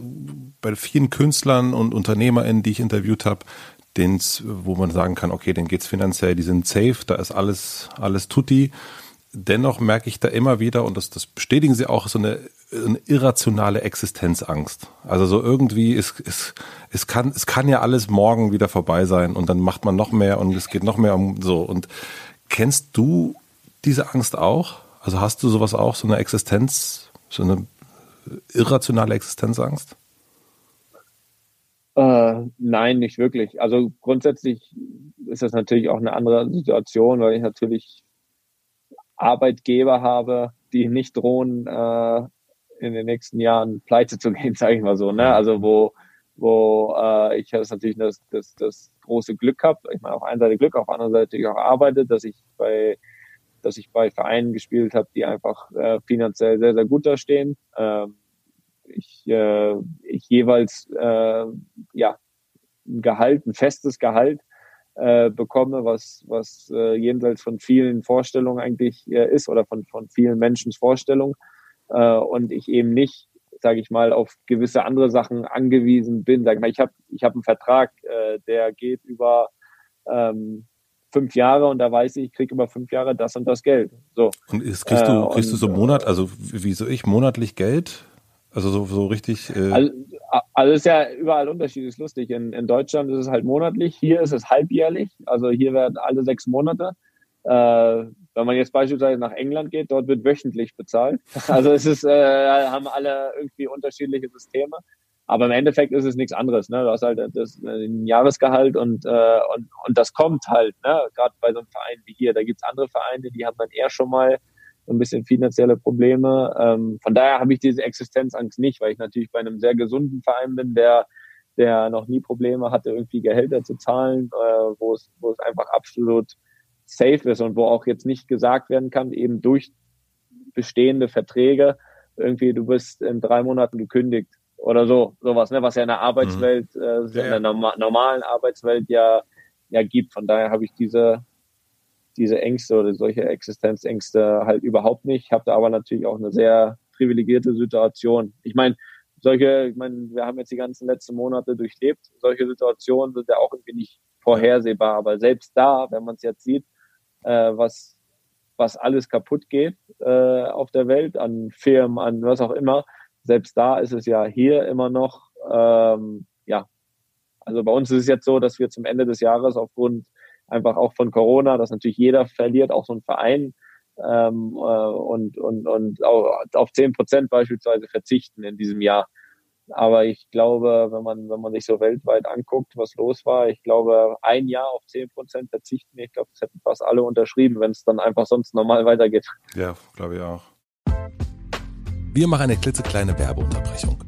bei vielen Künstlern und UnternehmerInnen, die ich interviewt habe, wo man sagen kann, okay, denen geht's finanziell, die sind safe, da ist alles, alles tutti dennoch merke ich da immer wieder, und das, das bestätigen sie auch, so eine, eine irrationale Existenzangst. Also so irgendwie, es, es, es, kann, es kann ja alles morgen wieder vorbei sein und dann macht man noch mehr und es geht noch mehr um so. Und kennst du diese Angst auch? Also hast du sowas auch, so eine Existenz, so eine irrationale Existenzangst? Äh, nein, nicht wirklich. Also grundsätzlich ist das natürlich auch eine andere Situation, weil ich natürlich Arbeitgeber habe, die nicht drohen, äh, in den nächsten Jahren pleite zu gehen, sage ich mal so. Ne? Also wo, wo äh, ich das natürlich das, das, das große Glück habe, ich meine auf einer Seite Glück, auf der anderen Seite auch arbeite, dass ich bei dass ich bei Vereinen gespielt habe, die einfach äh, finanziell sehr, sehr gut dastehen. Ähm, ich, äh, ich jeweils äh, ja ein Gehalt, ein festes Gehalt äh, bekomme, was, was äh, jenseits von vielen Vorstellungen eigentlich äh, ist oder von, von vielen Menschen Vorstellungen äh, und ich eben nicht, sage ich mal, auf gewisse andere Sachen angewiesen bin. Sag ich mal, ich habe ich hab einen Vertrag, äh, der geht über ähm, fünf Jahre und da weiß ich, ich kriege über fünf Jahre das und das Geld. So. Und kriegst du, äh, kriegst du so Monat, also wie so ich, monatlich Geld? Also so, so richtig. Äh also, also ist ja überall unterschiedlich, ist lustig. In, in Deutschland ist es halt monatlich, hier ist es halbjährlich. Also hier werden alle sechs Monate. Äh, wenn man jetzt beispielsweise nach England geht, dort wird wöchentlich bezahlt. Also es ist, äh, haben alle irgendwie unterschiedliche Systeme. Aber im Endeffekt ist es nichts anderes. Ne? Du hast halt das, ein Jahresgehalt und, äh, und, und das kommt halt. Ne? Gerade bei so einem Verein wie hier. Da gibt's andere Vereine, die haben dann eher schon mal ein bisschen finanzielle Probleme. Ähm, von daher habe ich diese Existenzangst nicht, weil ich natürlich bei einem sehr gesunden Verein bin, der der noch nie Probleme hatte, irgendwie Gehälter zu zahlen, äh, wo es wo es einfach absolut safe ist und wo auch jetzt nicht gesagt werden kann, eben durch bestehende Verträge, irgendwie du bist in drei Monaten gekündigt oder so, sowas, ne, was ja in der Arbeitswelt, mhm. äh, in der normalen Arbeitswelt ja, ja gibt. Von daher habe ich diese, diese Ängste oder solche Existenzängste halt überhaupt nicht. Ich habe da aber natürlich auch eine sehr privilegierte Situation. Ich meine, solche, ich meine, wir haben jetzt die ganzen letzten Monate durchlebt. Solche Situationen sind ja auch irgendwie nicht vorhersehbar. Aber selbst da, wenn man es jetzt sieht, äh, was, was alles kaputt geht äh, auf der Welt, an Firmen, an was auch immer, selbst da ist es ja hier immer noch, ähm, ja, also bei uns ist es jetzt so, dass wir zum Ende des Jahres aufgrund einfach auch von Corona, dass natürlich jeder verliert, auch so ein Verein ähm, äh, und, und, und auch auf zehn Prozent beispielsweise verzichten in diesem Jahr. Aber ich glaube, wenn man, wenn man sich so weltweit anguckt, was los war, ich glaube, ein Jahr auf zehn Prozent verzichten, ich glaube, das hätten fast alle unterschrieben, wenn es dann einfach sonst normal weitergeht. Ja, glaube ich auch. Wir machen eine klitzekleine Werbeunterbrechung.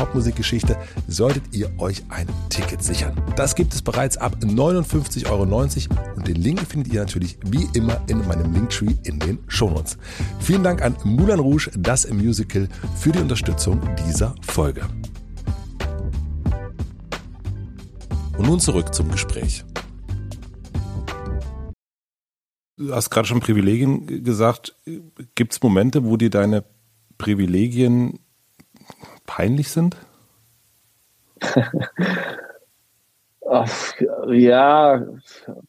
Popmusikgeschichte, solltet ihr euch ein Ticket sichern. Das gibt es bereits ab 59,90 Euro und den Link findet ihr natürlich wie immer in meinem Linktree in den Shownotes. Vielen Dank an Moulin Rouge, das Musical, für die Unterstützung dieser Folge. Und nun zurück zum Gespräch. Du hast gerade schon Privilegien gesagt. Gibt es Momente, wo dir deine Privilegien peinlich sind? ja,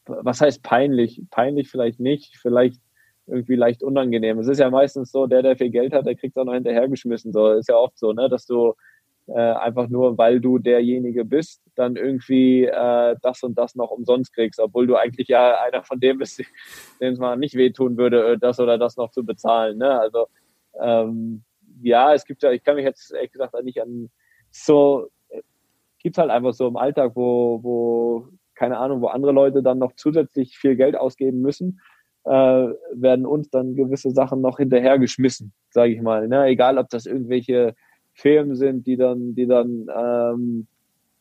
was heißt peinlich? Peinlich vielleicht nicht, vielleicht irgendwie leicht unangenehm. Es ist ja meistens so, der, der viel Geld hat, der kriegt es auch noch hinterhergeschmissen. So ist ja oft so, ne, dass du äh, einfach nur, weil du derjenige bist, dann irgendwie äh, das und das noch umsonst kriegst, obwohl du eigentlich ja einer von dem bist, dem es mal nicht wehtun würde, äh, das oder das noch zu bezahlen. Ne? Also ähm, ja, es gibt ja, ich kann mich jetzt ehrlich gesagt nicht an so, äh, gibt halt einfach so im Alltag, wo, wo, keine Ahnung, wo andere Leute dann noch zusätzlich viel Geld ausgeben müssen, äh, werden uns dann gewisse Sachen noch hinterhergeschmissen, sage ich mal. Ne? Egal, ob das irgendwelche Firmen sind, die dann, die dann, ähm,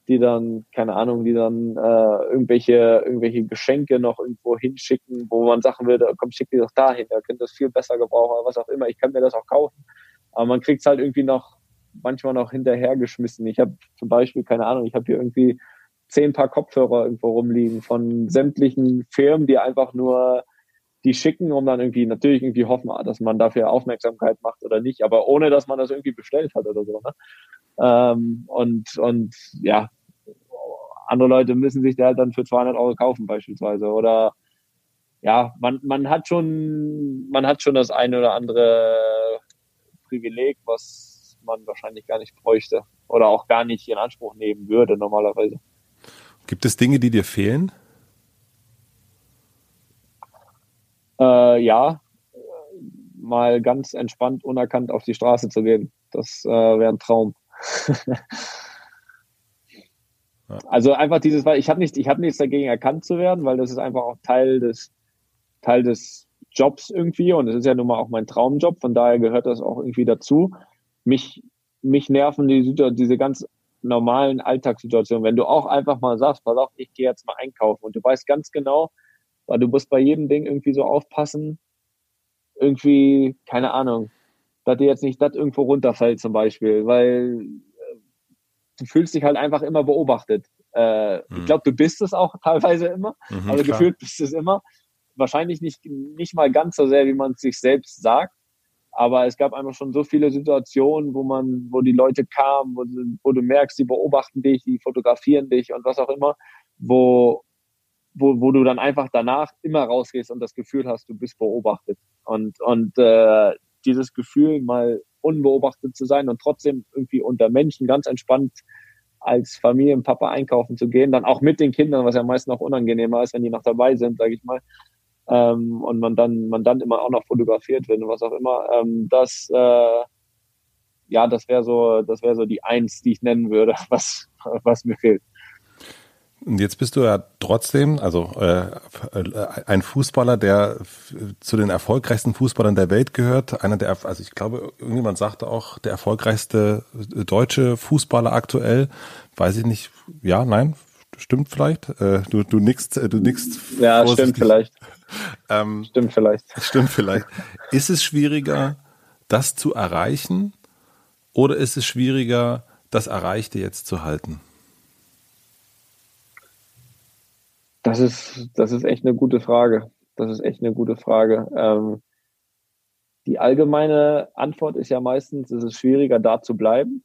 die dann, keine Ahnung, die dann äh, irgendwelche, irgendwelche Geschenke noch irgendwo hinschicken, wo man sagen würde, komm, schick die doch dahin, da könnt das viel besser gebrauchen oder was auch immer. Ich kann mir das auch kaufen. Aber man kriegt es halt irgendwie noch manchmal noch hinterhergeschmissen. Ich habe zum Beispiel, keine Ahnung, ich habe hier irgendwie zehn Paar Kopfhörer irgendwo rumliegen von sämtlichen Firmen, die einfach nur die schicken, um dann irgendwie natürlich irgendwie hoffen, dass man dafür Aufmerksamkeit macht oder nicht, aber ohne, dass man das irgendwie bestellt hat oder so. Ne? Ähm, und, und ja, andere Leute müssen sich da halt dann für 200 Euro kaufen beispielsweise oder ja, man, man hat schon, man hat schon das eine oder andere Privileg, was man wahrscheinlich gar nicht bräuchte oder auch gar nicht in Anspruch nehmen würde normalerweise. Gibt es Dinge, die dir fehlen? Äh, ja, mal ganz entspannt, unerkannt auf die Straße zu gehen. Das äh, wäre ein Traum. Also einfach dieses, weil ich habe nicht, ich habe nichts dagegen erkannt zu werden, weil das ist einfach auch Teil des Teil des Jobs irgendwie und es ist ja nun mal auch mein Traumjob, von daher gehört das auch irgendwie dazu. Mich, mich nerven die, diese ganz normalen Alltagssituationen. Wenn du auch einfach mal sagst, pass auf, ich gehe jetzt mal einkaufen und du weißt ganz genau, weil du musst bei jedem Ding irgendwie so aufpassen, irgendwie, keine Ahnung, dass dir jetzt nicht das irgendwo runterfällt zum Beispiel, weil äh, du fühlst dich halt einfach immer beobachtet. Äh, mhm. Ich glaube, du bist es auch teilweise immer, mhm, aber klar. gefühlt bist du es immer wahrscheinlich nicht, nicht mal ganz so sehr, wie man es sich selbst sagt. Aber es gab einfach schon so viele Situationen, wo man, wo die Leute kamen, wo, wo du merkst, die beobachten dich, die fotografieren dich und was auch immer, wo, wo, wo du dann einfach danach immer rausgehst und das Gefühl hast, du bist beobachtet. Und, und äh, dieses Gefühl, mal unbeobachtet zu sein und trotzdem irgendwie unter Menschen ganz entspannt als Familienpapa einkaufen zu gehen, dann auch mit den Kindern, was ja meist noch unangenehmer ist, wenn die noch dabei sind, sage ich mal, ähm, und man dann, man dann immer auch noch fotografiert wird und was auch immer. Ähm, das, äh, ja, das wäre so, das wäre so die Eins, die ich nennen würde, was, was mir fehlt. Und jetzt bist du ja trotzdem, also äh, ein Fußballer, der zu den erfolgreichsten Fußballern der Welt gehört. Einer der, also ich glaube, irgendjemand sagte auch, der erfolgreichste deutsche Fußballer aktuell. Weiß ich nicht. Ja, nein, stimmt vielleicht. Äh, du, du nickst, äh, du nickst. Ja, stimmt vielleicht. Ähm, stimmt vielleicht. Stimmt vielleicht. Ist es schwieriger, das zu erreichen, oder ist es schwieriger, das Erreichte jetzt zu halten? Das ist, das ist echt eine gute Frage. Das ist echt eine gute Frage. Ähm, die allgemeine Antwort ist ja meistens, es ist schwieriger, da zu bleiben.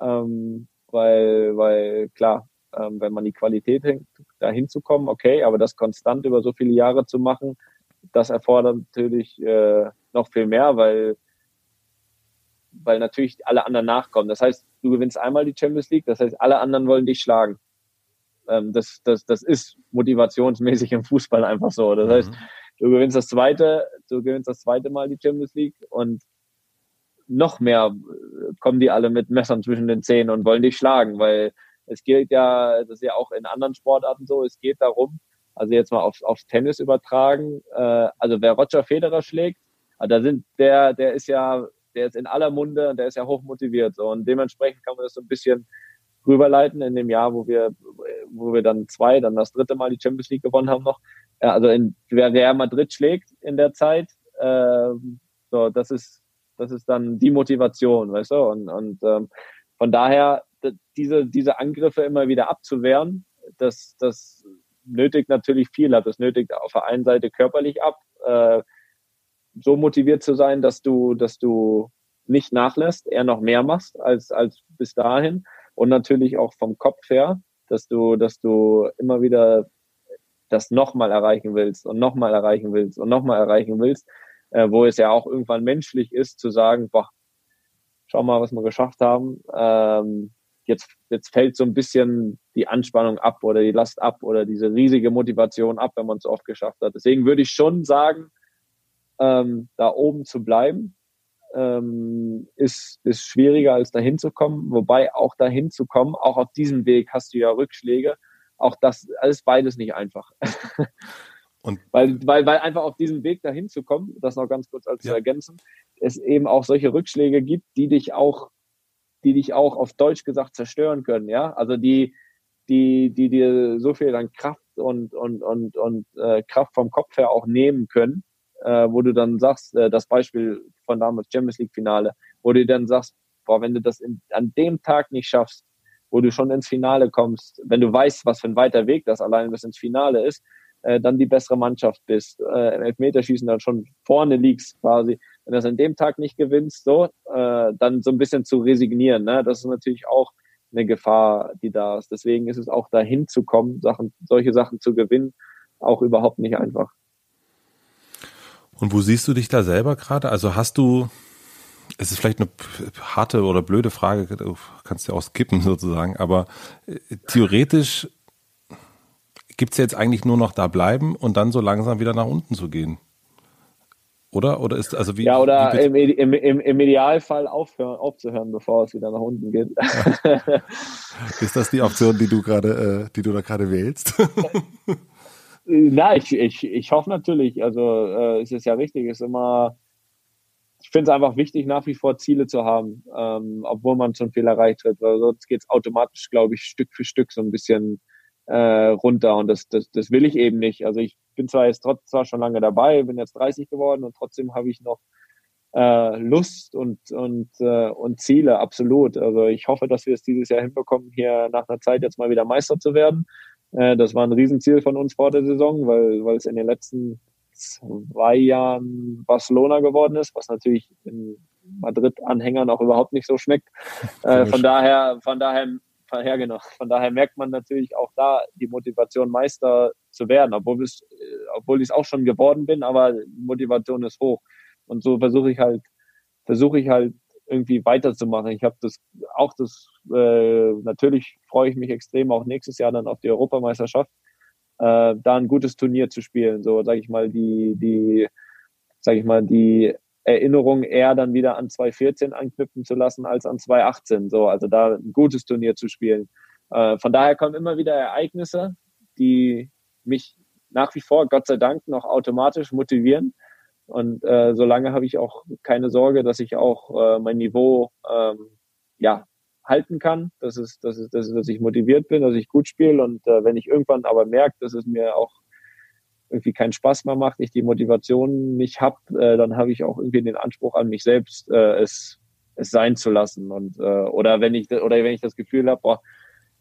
Ähm, weil, weil klar, ähm, wenn man die Qualität hängt, da hinzukommen, okay, aber das konstant über so viele Jahre zu machen, das erfordert natürlich äh, noch viel mehr, weil weil natürlich alle anderen nachkommen. Das heißt, du gewinnst einmal die Champions League, das heißt, alle anderen wollen dich schlagen. Ähm, das, das, das ist motivationsmäßig im Fußball einfach so. Das heißt, mhm. du gewinnst das zweite, du gewinnst das zweite Mal die Champions League und noch mehr kommen die alle mit Messern zwischen den Zähnen und wollen dich schlagen, weil es geht ja, das ist ja auch in anderen Sportarten so, es geht darum, also jetzt mal aufs, aufs Tennis übertragen, äh, also wer Roger Federer schlägt, ah, da sind der, der ist ja, der ist in aller Munde und der ist ja hoch motiviert so und dementsprechend kann man das so ein bisschen rüberleiten in dem Jahr, wo wir, wo wir dann zwei, dann das dritte Mal die Champions League gewonnen haben noch. Ja, also in, wer Real Madrid schlägt in der Zeit, äh, so das ist das ist dann die Motivation, weißt du? Und, und ähm, von daher diese diese Angriffe immer wieder abzuwehren, das das nötigt natürlich viel. Das nötigt auf der einen Seite körperlich ab, äh, so motiviert zu sein, dass du dass du nicht nachlässt, eher noch mehr machst als als bis dahin und natürlich auch vom Kopf her, dass du, dass du immer wieder das nochmal erreichen willst und nochmal erreichen willst und nochmal erreichen willst, äh, wo es ja auch irgendwann menschlich ist zu sagen, boah, schau mal, was wir geschafft haben. Ähm, jetzt, jetzt fällt so ein bisschen die Anspannung ab oder die Last ab oder diese riesige Motivation ab, wenn man es oft geschafft hat. Deswegen würde ich schon sagen, ähm, da oben zu bleiben ähm, ist, ist schwieriger als dahin zu kommen. Wobei auch dahin zu kommen, auch auf diesem Weg hast du ja Rückschläge. Auch das alles beides nicht einfach. Und weil, weil, weil einfach auf diesem Weg dahin zu kommen, das noch ganz kurz als ja. zu ergänzen, es eben auch solche Rückschläge gibt, die dich auch, die dich auch auf Deutsch gesagt zerstören können, ja. Also die, die, die dir so viel an Kraft und, und, und, und äh, Kraft vom Kopf her auch nehmen können, äh, wo du dann sagst, äh, das Beispiel von damals Champions League Finale, wo du dann sagst, boah, wenn du das in, an dem Tag nicht schaffst, wo du schon ins Finale kommst, wenn du weißt, was für ein weiter Weg das allein bis ins Finale ist, äh, dann die bessere Mannschaft bist, äh, im Elfmeterschießen dann schon vorne liegst quasi, wenn du das an dem Tag nicht gewinnst, so, äh, dann so ein bisschen zu resignieren, ne? das ist natürlich auch eine Gefahr, die da ist. Deswegen ist es auch dahin zu kommen, Sachen, solche Sachen zu gewinnen, auch überhaupt nicht einfach. Und wo siehst du dich da selber gerade? Also hast du, es ist vielleicht eine harte oder blöde Frage, du kannst ja auch skippen sozusagen, aber äh, theoretisch gibt es jetzt eigentlich nur noch da bleiben und dann so langsam wieder nach unten zu gehen. Oder? Oder ist also wie. Ja, oder wie im, im, im, im Idealfall aufhören, aufzuhören, bevor es wieder nach unten geht. ist das die Option, die du gerade, äh, die du da gerade wählst? Na, ich, ich, ich hoffe natürlich. Also äh, es ist ja richtig, es ist immer, ich finde es einfach wichtig, nach wie vor Ziele zu haben, ähm, obwohl man schon viel erreicht hat. Weil sonst geht es automatisch, glaube ich, Stück für Stück so ein bisschen äh, runter. Und das, das, das will ich eben nicht. Also ich bin zwar jetzt trotz, zwar schon lange dabei, bin jetzt 30 geworden und trotzdem habe ich noch äh, Lust und, und, äh, und Ziele, absolut. Also ich hoffe, dass wir es dieses Jahr hinbekommen, hier nach einer Zeit jetzt mal wieder Meister zu werden. Äh, das war ein Riesenziel von uns vor der Saison, weil, weil es in den letzten zwei Jahren Barcelona geworden ist, was natürlich in Madrid-Anhängern auch überhaupt nicht so schmeckt. Äh, von daher, von daher, ja, genau, von daher merkt man natürlich auch da die Motivation, Meister zu werden, obwohl ich, obwohl ich es auch schon geworden bin, aber Motivation ist hoch. Und so versuche ich halt, versuche ich halt irgendwie weiterzumachen. Ich habe das auch das äh, natürlich freue ich mich extrem auch nächstes Jahr dann auf die Europameisterschaft, äh, da ein gutes Turnier zu spielen. So sage ich mal die die sage ich mal die Erinnerung eher dann wieder an 2014 anknüpfen zu lassen als an 2018. So also da ein gutes Turnier zu spielen. Äh, von daher kommen immer wieder Ereignisse, die mich nach wie vor Gott sei Dank noch automatisch motivieren und äh, solange habe ich auch keine Sorge, dass ich auch äh, mein Niveau ähm, ja halten kann, dass es, dass es, dass, dass ich motiviert bin, dass ich gut spiele und äh, wenn ich irgendwann aber merke, dass es mir auch irgendwie keinen Spaß mehr macht, ich die Motivation nicht habe, äh, dann habe ich auch irgendwie den Anspruch an mich selbst, äh, es es sein zu lassen und äh, oder wenn ich oder wenn ich das Gefühl habe, boah,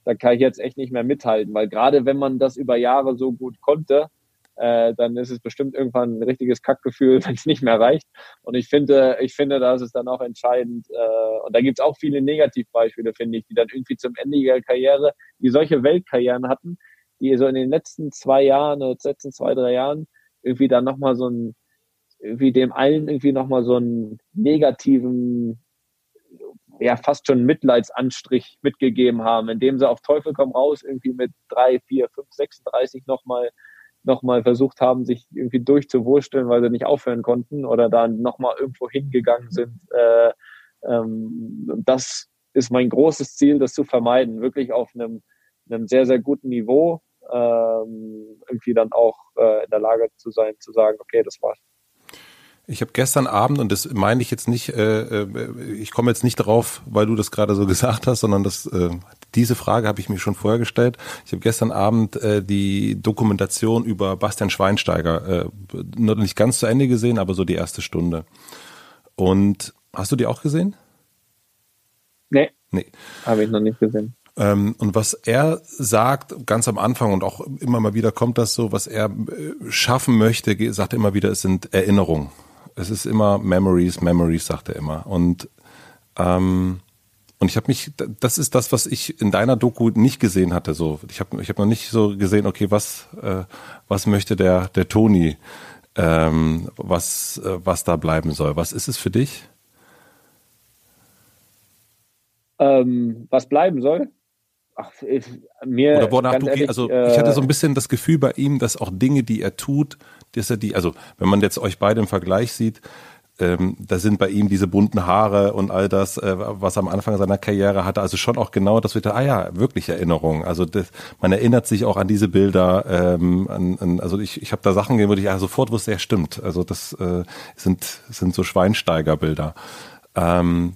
da kann ich jetzt echt nicht mehr mithalten, weil gerade wenn man das über Jahre so gut konnte, äh, dann ist es bestimmt irgendwann ein richtiges Kackgefühl, wenn es nicht mehr reicht. Und ich finde, ich finde, da ist es dann auch entscheidend. Äh, und da gibt es auch viele Negativbeispiele, finde ich, die dann irgendwie zum Ende ihrer Karriere, die solche Weltkarrieren hatten, die so in den letzten zwei Jahren oder letzten zwei, drei Jahren irgendwie dann nochmal so ein, irgendwie dem allen irgendwie nochmal so einen negativen ja fast schon Mitleidsanstrich mitgegeben haben, indem sie auf Teufel komm raus irgendwie mit drei, vier, fünf, 36 nochmal nochmal versucht haben, sich irgendwie durchzuwursteln, weil sie nicht aufhören konnten oder dann nochmal irgendwo hingegangen sind. Äh, ähm, das ist mein großes Ziel, das zu vermeiden, wirklich auf einem, einem sehr, sehr guten Niveau ähm, irgendwie dann auch äh, in der Lage zu sein, zu sagen, okay, das war's. Ich habe gestern Abend, und das meine ich jetzt nicht, äh, äh, ich komme jetzt nicht drauf, weil du das gerade so gesagt hast, sondern das, äh, diese Frage habe ich mir schon vorher gestellt. Ich habe gestern Abend äh, die Dokumentation über Bastian Schweinsteiger äh, noch nicht ganz zu Ende gesehen, aber so die erste Stunde. Und hast du die auch gesehen? Nee. Nee. Habe ich noch nicht gesehen. Ähm, und was er sagt, ganz am Anfang und auch immer mal wieder kommt das so, was er äh, schaffen möchte, sagt er immer wieder, es sind Erinnerungen es ist immer Memories, Memories, sagt er immer. Und ähm, und ich habe mich, das ist das, was ich in deiner Doku nicht gesehen hatte. So, ich habe, ich habe noch nicht so gesehen, okay, was, äh, was möchte der, der Toni, ähm, was, äh, was da bleiben soll. Was ist es für dich? Ähm, was bleiben soll? Ach, ich, mir. Oder wonach du, ehrlich, also äh, ich hatte so ein bisschen das Gefühl bei ihm, dass auch Dinge, die er tut, dass er die, also wenn man jetzt euch beide im Vergleich sieht, ähm, da sind bei ihm diese bunten Haare und all das, äh, was am Anfang seiner Karriere hatte, also schon auch genau, dass wir da, ah ja, wirklich Erinnerungen. Also das, man erinnert sich auch an diese Bilder. Ähm, an, an, also ich, ich habe da Sachen gesehen, wo ich ja sofort wusste, ja stimmt. Also das äh, sind sind so Schweinsteigerbilder. Ähm,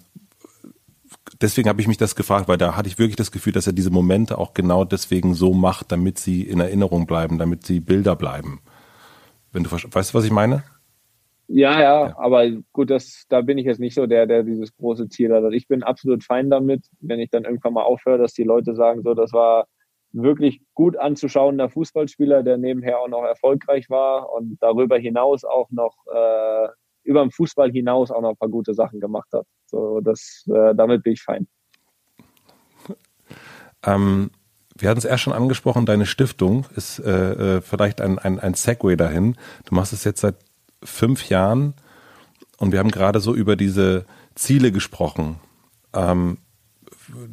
deswegen habe ich mich das gefragt, weil da hatte ich wirklich das Gefühl, dass er diese Momente auch genau deswegen so macht, damit sie in Erinnerung bleiben, damit sie Bilder bleiben. Wenn du weißt, was ich meine? Ja, ja, ja, aber gut, das, da bin ich jetzt nicht so der, der dieses große Ziel hat. Ich bin absolut fein damit, wenn ich dann irgendwann mal aufhöre, dass die Leute sagen, so, das war wirklich gut anzuschauender Fußballspieler, der nebenher auch noch erfolgreich war und darüber hinaus auch noch äh, über dem Fußball hinaus auch noch ein paar gute Sachen gemacht hat. So, das, äh, damit bin ich fein. Ähm, wir hatten es erst schon angesprochen, deine Stiftung ist äh, äh, vielleicht ein, ein, ein Segway dahin. Du machst es jetzt seit fünf Jahren und wir haben gerade so über diese Ziele gesprochen. Ähm,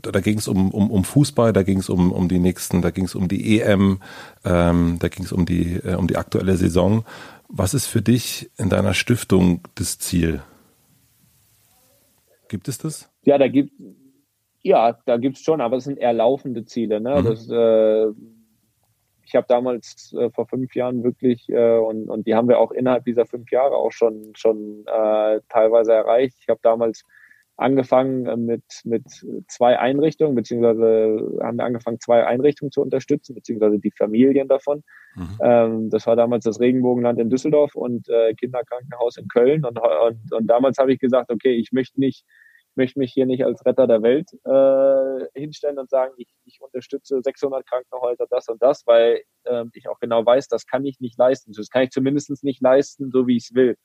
da ging es um, um, um Fußball, da ging es um, um die nächsten, da ging es um die EM, ähm, da ging es um die, äh, um die aktuelle Saison. Was ist für dich in deiner Stiftung das Ziel? Gibt es das? Ja, da gibt ja, da gibt es schon, aber es sind eher laufende Ziele. Ne? Mhm. Das, äh, ich habe damals äh, vor fünf Jahren wirklich äh, und, und die haben wir auch innerhalb dieser fünf Jahre auch schon schon äh, teilweise erreicht. Ich habe damals angefangen äh, mit, mit zwei Einrichtungen, beziehungsweise haben wir angefangen, zwei Einrichtungen zu unterstützen, beziehungsweise die Familien davon. Mhm. Ähm, das war damals das Regenbogenland in Düsseldorf und äh, Kinderkrankenhaus in Köln. Und, und, und damals habe ich gesagt, okay, ich möchte nicht, ich möchte mich hier nicht als Retter der Welt äh, hinstellen und sagen, ich, ich unterstütze 600 Krankenhäuser, das und das, weil äh, ich auch genau weiß, das kann ich nicht leisten. Das kann ich zumindest nicht leisten, so wie ich es will.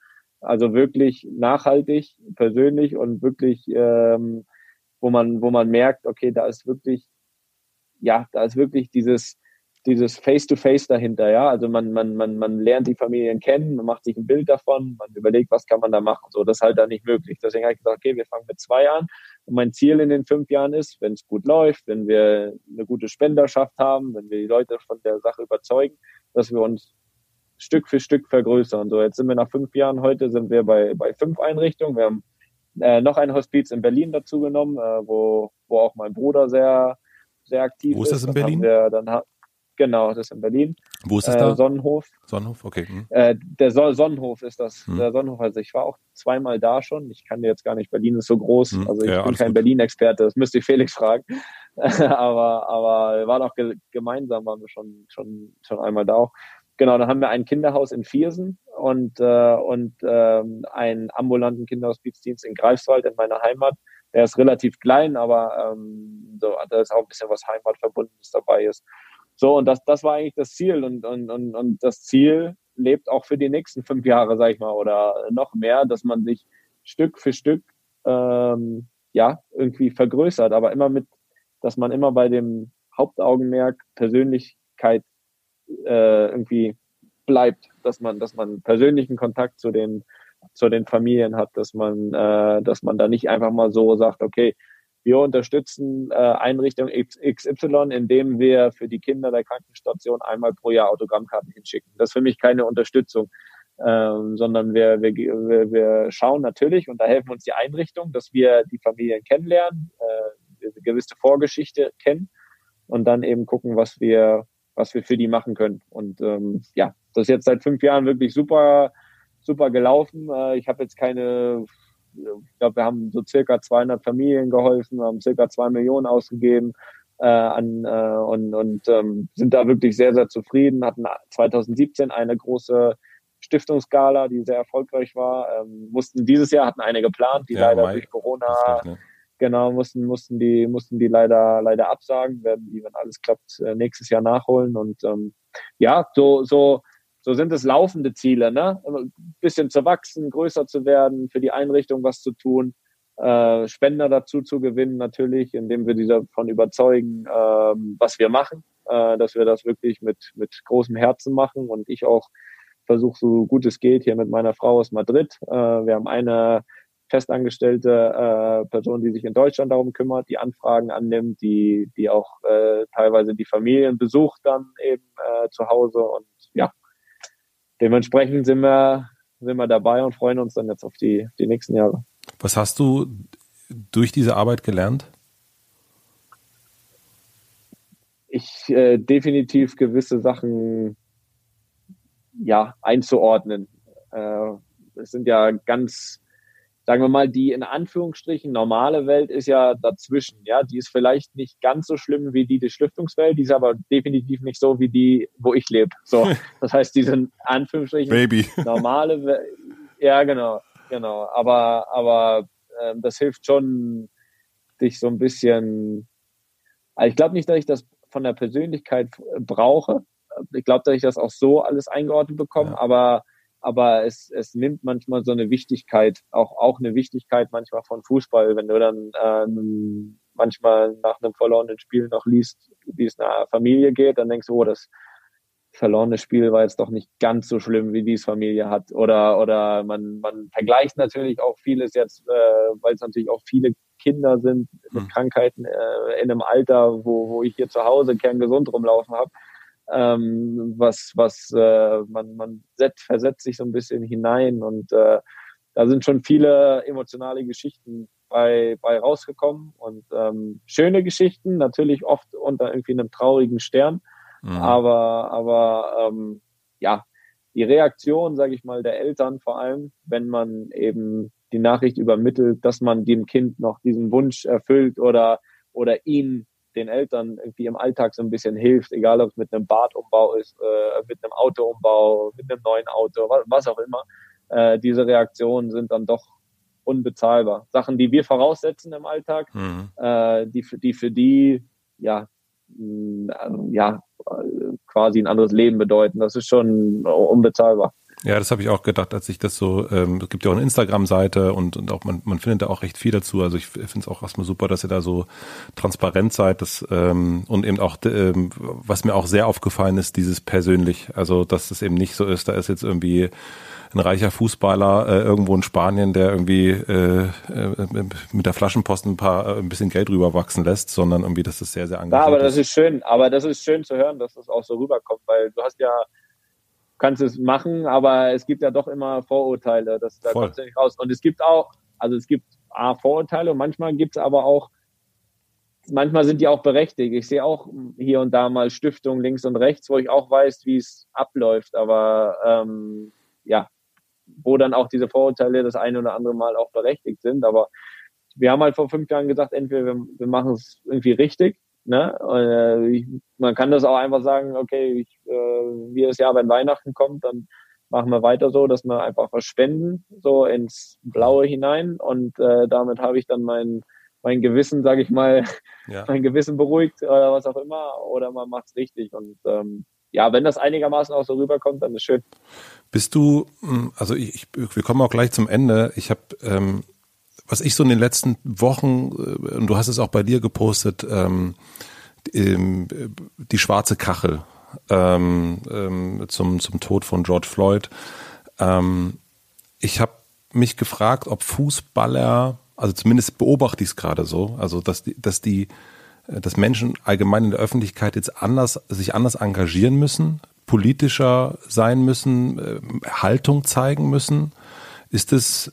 Also wirklich nachhaltig, persönlich und wirklich, ähm, wo man, wo man merkt, okay, da ist wirklich, ja, da ist wirklich dieses, dieses Face-to-Face -face dahinter, ja. Also man, man, man, man lernt die Familien kennen, man macht sich ein Bild davon, man überlegt, was kann man da machen. So, das ist halt da nicht möglich. Deswegen habe ich gesagt, okay, wir fangen mit zwei an. Und mein Ziel in den fünf Jahren ist, wenn es gut läuft, wenn wir eine gute Spenderschaft haben, wenn wir die Leute von der Sache überzeugen, dass wir uns Stück für Stück vergrößern. So, jetzt sind wir nach fünf Jahren, heute sind wir bei, bei fünf Einrichtungen. Wir haben äh, noch ein Hospiz in Berlin dazu genommen, äh, wo, wo auch mein Bruder sehr, sehr aktiv ist. Wo ist das in Berlin? Wir, dann genau, das ist in Berlin. Wo ist das äh, da? Sonnenhof. Sonnenhof, okay. Hm. Äh, der so Sonnenhof ist das. Hm. Der Sonnenhof, also ich war auch zweimal da schon. Ich kann dir jetzt gar nicht, Berlin ist so groß. Hm. Also ich ja, bin kein Berlin-Experte, das müsste ich Felix fragen. aber aber wir waren auch ge gemeinsam, waren wir schon, schon, schon einmal da auch. Genau, dann haben wir ein Kinderhaus in Viersen und, äh, und ähm, einen ambulanten Kinderhospizdienst in Greifswald in meiner Heimat. Der ist relativ klein, aber ähm, so, da ist auch ein bisschen was Heimatverbundenes dabei ist. So, und das, das war eigentlich das Ziel. Und, und, und, und das Ziel lebt auch für die nächsten fünf Jahre, sag ich mal, oder noch mehr, dass man sich Stück für Stück ähm, ja irgendwie vergrößert, aber immer mit, dass man immer bei dem Hauptaugenmerk Persönlichkeit äh, irgendwie bleibt, dass man, dass man persönlichen Kontakt zu den zu den Familien hat, dass man, äh, dass man da nicht einfach mal so sagt, okay, wir unterstützen äh, Einrichtung XY, indem wir für die Kinder der Krankenstation einmal pro Jahr Autogrammkarten hinschicken. Das ist für mich keine Unterstützung, ähm, sondern wir, wir, wir, wir schauen natürlich, und da helfen uns die Einrichtungen, dass wir die Familien kennenlernen, äh, eine gewisse Vorgeschichte kennen und dann eben gucken, was wir, was wir für die machen können. Und ähm, ja, das ist jetzt seit fünf Jahren wirklich super, super gelaufen. Äh, ich habe jetzt keine, ich glaube, wir haben so circa 200 Familien geholfen, haben circa zwei Millionen ausgegeben äh, an, äh, und, und ähm, sind da wirklich sehr, sehr zufrieden. Hatten 2017 eine große Stiftungsgala, die sehr erfolgreich war. Ähm, mussten dieses Jahr hatten eine geplant, die ja, leider durch Corona? Genau mussten mussten die mussten die leider leider absagen, werden die, wenn alles klappt, äh, nächstes Jahr nachholen und ähm, ja, so so so sind es laufende Ziele, ne? Ein bisschen zu wachsen, größer zu werden, für die Einrichtung was zu tun, äh, Spender dazu zu gewinnen natürlich, indem wir die davon überzeugen, äh, was wir machen, äh, dass wir das wirklich mit mit großem Herzen machen und ich auch versuche so gut es geht hier mit meiner Frau aus Madrid. Äh, wir haben eine festangestellte äh, Person, die sich in Deutschland darum kümmert, die Anfragen annimmt, die, die auch äh, teilweise die Familien besucht dann eben äh, zu Hause und ja, dementsprechend sind wir, sind wir dabei und freuen uns dann jetzt auf die, die nächsten Jahre. Was hast du durch diese Arbeit gelernt? Ich äh, definitiv gewisse Sachen ja, einzuordnen. Äh, es sind ja ganz, sagen wir mal, die in Anführungsstrichen normale Welt ist ja dazwischen. Ja, die ist vielleicht nicht ganz so schlimm wie die der Stiftungswelt, die ist aber definitiv nicht so wie die, wo ich lebe. So, das heißt, diese in Anführungsstrichen Baby. normale Welt. Ja, genau, genau. Aber, aber äh, das hilft schon, dich so ein bisschen. Also ich glaube nicht, dass ich das von der Persönlichkeit brauche, ich glaube, dass ich das auch so alles eingeordnet bekomme, ja. aber aber es, es nimmt manchmal so eine Wichtigkeit, auch, auch eine Wichtigkeit manchmal von Fußball, wenn du dann ähm, manchmal nach einem verlorenen Spiel noch liest, wie es einer Familie geht, dann denkst du, oh, das verlorene Spiel war jetzt doch nicht ganz so schlimm, wie dies Familie hat. Oder, oder man, man vergleicht natürlich auch vieles jetzt, äh, weil es natürlich auch viele Kinder sind mit hm. Krankheiten äh, in einem Alter, wo, wo ich hier zu Hause kerngesund rumlaufen habe ähm, was, was äh, man, man set, versetzt sich so ein bisschen hinein und äh, da sind schon viele emotionale Geschichten bei, bei rausgekommen und ähm, schöne Geschichten, natürlich oft unter irgendwie einem traurigen Stern, mhm. aber, aber ähm, ja, die Reaktion, sage ich mal, der Eltern vor allem, wenn man eben die Nachricht übermittelt, dass man dem Kind noch diesen Wunsch erfüllt oder oder ihn den Eltern irgendwie im Alltag so ein bisschen hilft, egal ob es mit einem Badumbau ist, äh, mit einem Autoumbau, mit einem neuen Auto, was, was auch immer. Äh, diese Reaktionen sind dann doch unbezahlbar. Sachen, die wir voraussetzen im Alltag, mhm. äh, die, für, die für die ja, mh, mm, ja quasi ein anderes Leben bedeuten. Das ist schon unbezahlbar. Ja, das habe ich auch gedacht, als ich das so, ähm, es gibt ja auch eine Instagram-Seite und, und auch man, man findet da auch recht viel dazu. Also ich finde es auch erstmal super, dass ihr da so transparent seid. Das, ähm, und eben auch, ähm, was mir auch sehr aufgefallen ist, dieses persönlich. Also dass es eben nicht so ist, da ist jetzt irgendwie ein reicher Fußballer äh, irgendwo in Spanien, der irgendwie äh, äh, mit der Flaschenpost ein paar äh, ein bisschen Geld rüberwachsen lässt, sondern irgendwie, dass das sehr, sehr angenehm ist. Ja, aber das ist schön, aber das ist schön zu hören, dass das auch so rüberkommt, weil du hast ja kannst es machen, aber es gibt ja doch immer Vorurteile. Das, da Voll. kommst du nicht raus. Und es gibt auch, also es gibt A, Vorurteile und manchmal gibt es aber auch, manchmal sind die auch berechtigt. Ich sehe auch hier und da mal Stiftungen links und rechts, wo ich auch weiß, wie es abläuft. Aber ähm, ja, wo dann auch diese Vorurteile das eine oder andere Mal auch berechtigt sind. Aber wir haben halt vor fünf Jahren gesagt, entweder wir, wir machen es irgendwie richtig Ne? Äh, ich, man kann das auch einfach sagen, okay, ich, äh, jedes Jahr, wenn Weihnachten kommt, dann machen wir weiter so, dass wir einfach was spenden, so ins Blaue hinein. Und äh, damit habe ich dann mein, mein Gewissen, sage ich mal, ja. mein Gewissen beruhigt oder was auch immer. Oder man macht es richtig. Und ähm, ja, wenn das einigermaßen auch so rüberkommt, dann ist schön. Bist du, hm, also ich, ich wir kommen auch gleich zum Ende. Ich habe ähm, was ich so in den letzten Wochen, äh, und du hast es auch bei dir gepostet, ähm, die schwarze Kachel ähm, ähm, zum, zum Tod von George Floyd. Ähm, ich habe mich gefragt, ob Fußballer, also zumindest beobachte ich es gerade so, also dass die, dass die, äh, dass Menschen allgemein in der Öffentlichkeit jetzt anders, sich anders engagieren müssen, politischer sein müssen, äh, Haltung zeigen müssen. Ist das,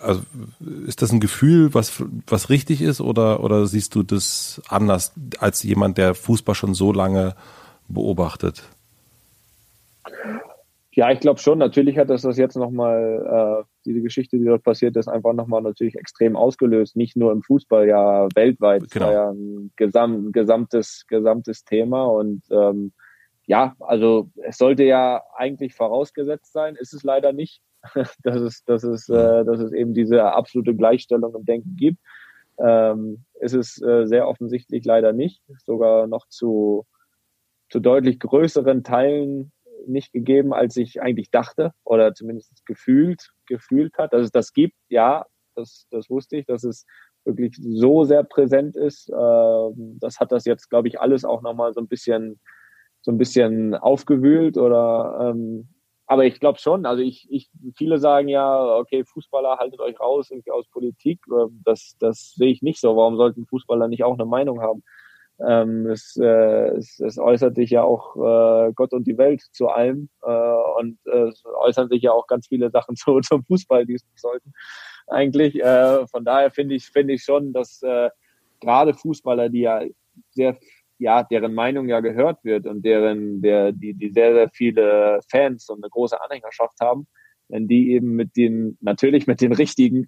also ist das ein Gefühl, was, was richtig ist oder, oder siehst du das anders als jemand, der Fußball schon so lange beobachtet? Ja, ich glaube schon. Natürlich hat das das jetzt nochmal, äh, diese Geschichte, die dort passiert ist, einfach nochmal natürlich extrem ausgelöst. Nicht nur im Fußball, ja weltweit. Genau. Ja ein gesam gesamtes, gesamtes Thema. Und ähm, ja, also es sollte ja eigentlich vorausgesetzt sein, ist es leider nicht, dass es, dass es, äh, dass es eben diese absolute Gleichstellung im Denken gibt. Ähm, ist es äh, sehr offensichtlich leider nicht. Sogar noch zu, zu deutlich größeren Teilen nicht gegeben, als ich eigentlich dachte oder zumindest gefühlt, gefühlt hat. Dass es das gibt, ja, das, das wusste ich, dass es wirklich so sehr präsent ist. Ähm, das hat das jetzt, glaube ich, alles auch nochmal so ein bisschen, so ein bisschen aufgewühlt oder ähm, aber ich glaube schon, also ich, ich, viele sagen ja, okay, Fußballer, haltet euch raus irgendwie aus Politik. Ähm, das, das sehe ich nicht so. Warum sollten Fußballer nicht auch eine Meinung haben? Ähm, es, äh, es, es äußert sich ja auch äh, Gott und die Welt zu allem äh, und äh, es äußern sich ja auch ganz viele Sachen zu, zum Fußball, die es nicht sollten eigentlich. Äh, von daher finde ich finde ich schon, dass äh, gerade Fußballer, die ja sehr ja deren Meinung ja gehört wird und deren der die die sehr sehr viele Fans und eine große Anhängerschaft haben, wenn die eben mit den natürlich mit den richtigen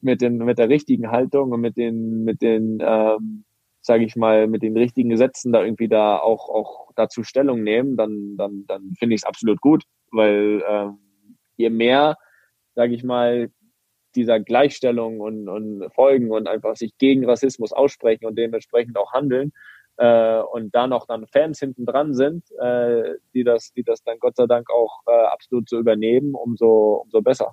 mit den mit der richtigen Haltung und mit den mit den ähm, sage ich mal, mit den richtigen Gesetzen da irgendwie da auch, auch dazu Stellung nehmen, dann, dann, dann finde ich es absolut gut, weil ähm, je mehr, sage ich mal, dieser Gleichstellung und, und folgen und einfach sich gegen Rassismus aussprechen und dementsprechend auch handeln äh, und da noch dann Fans hinten dran sind, äh, die das, die das dann Gott sei Dank auch äh, absolut so übernehmen, umso, umso besser.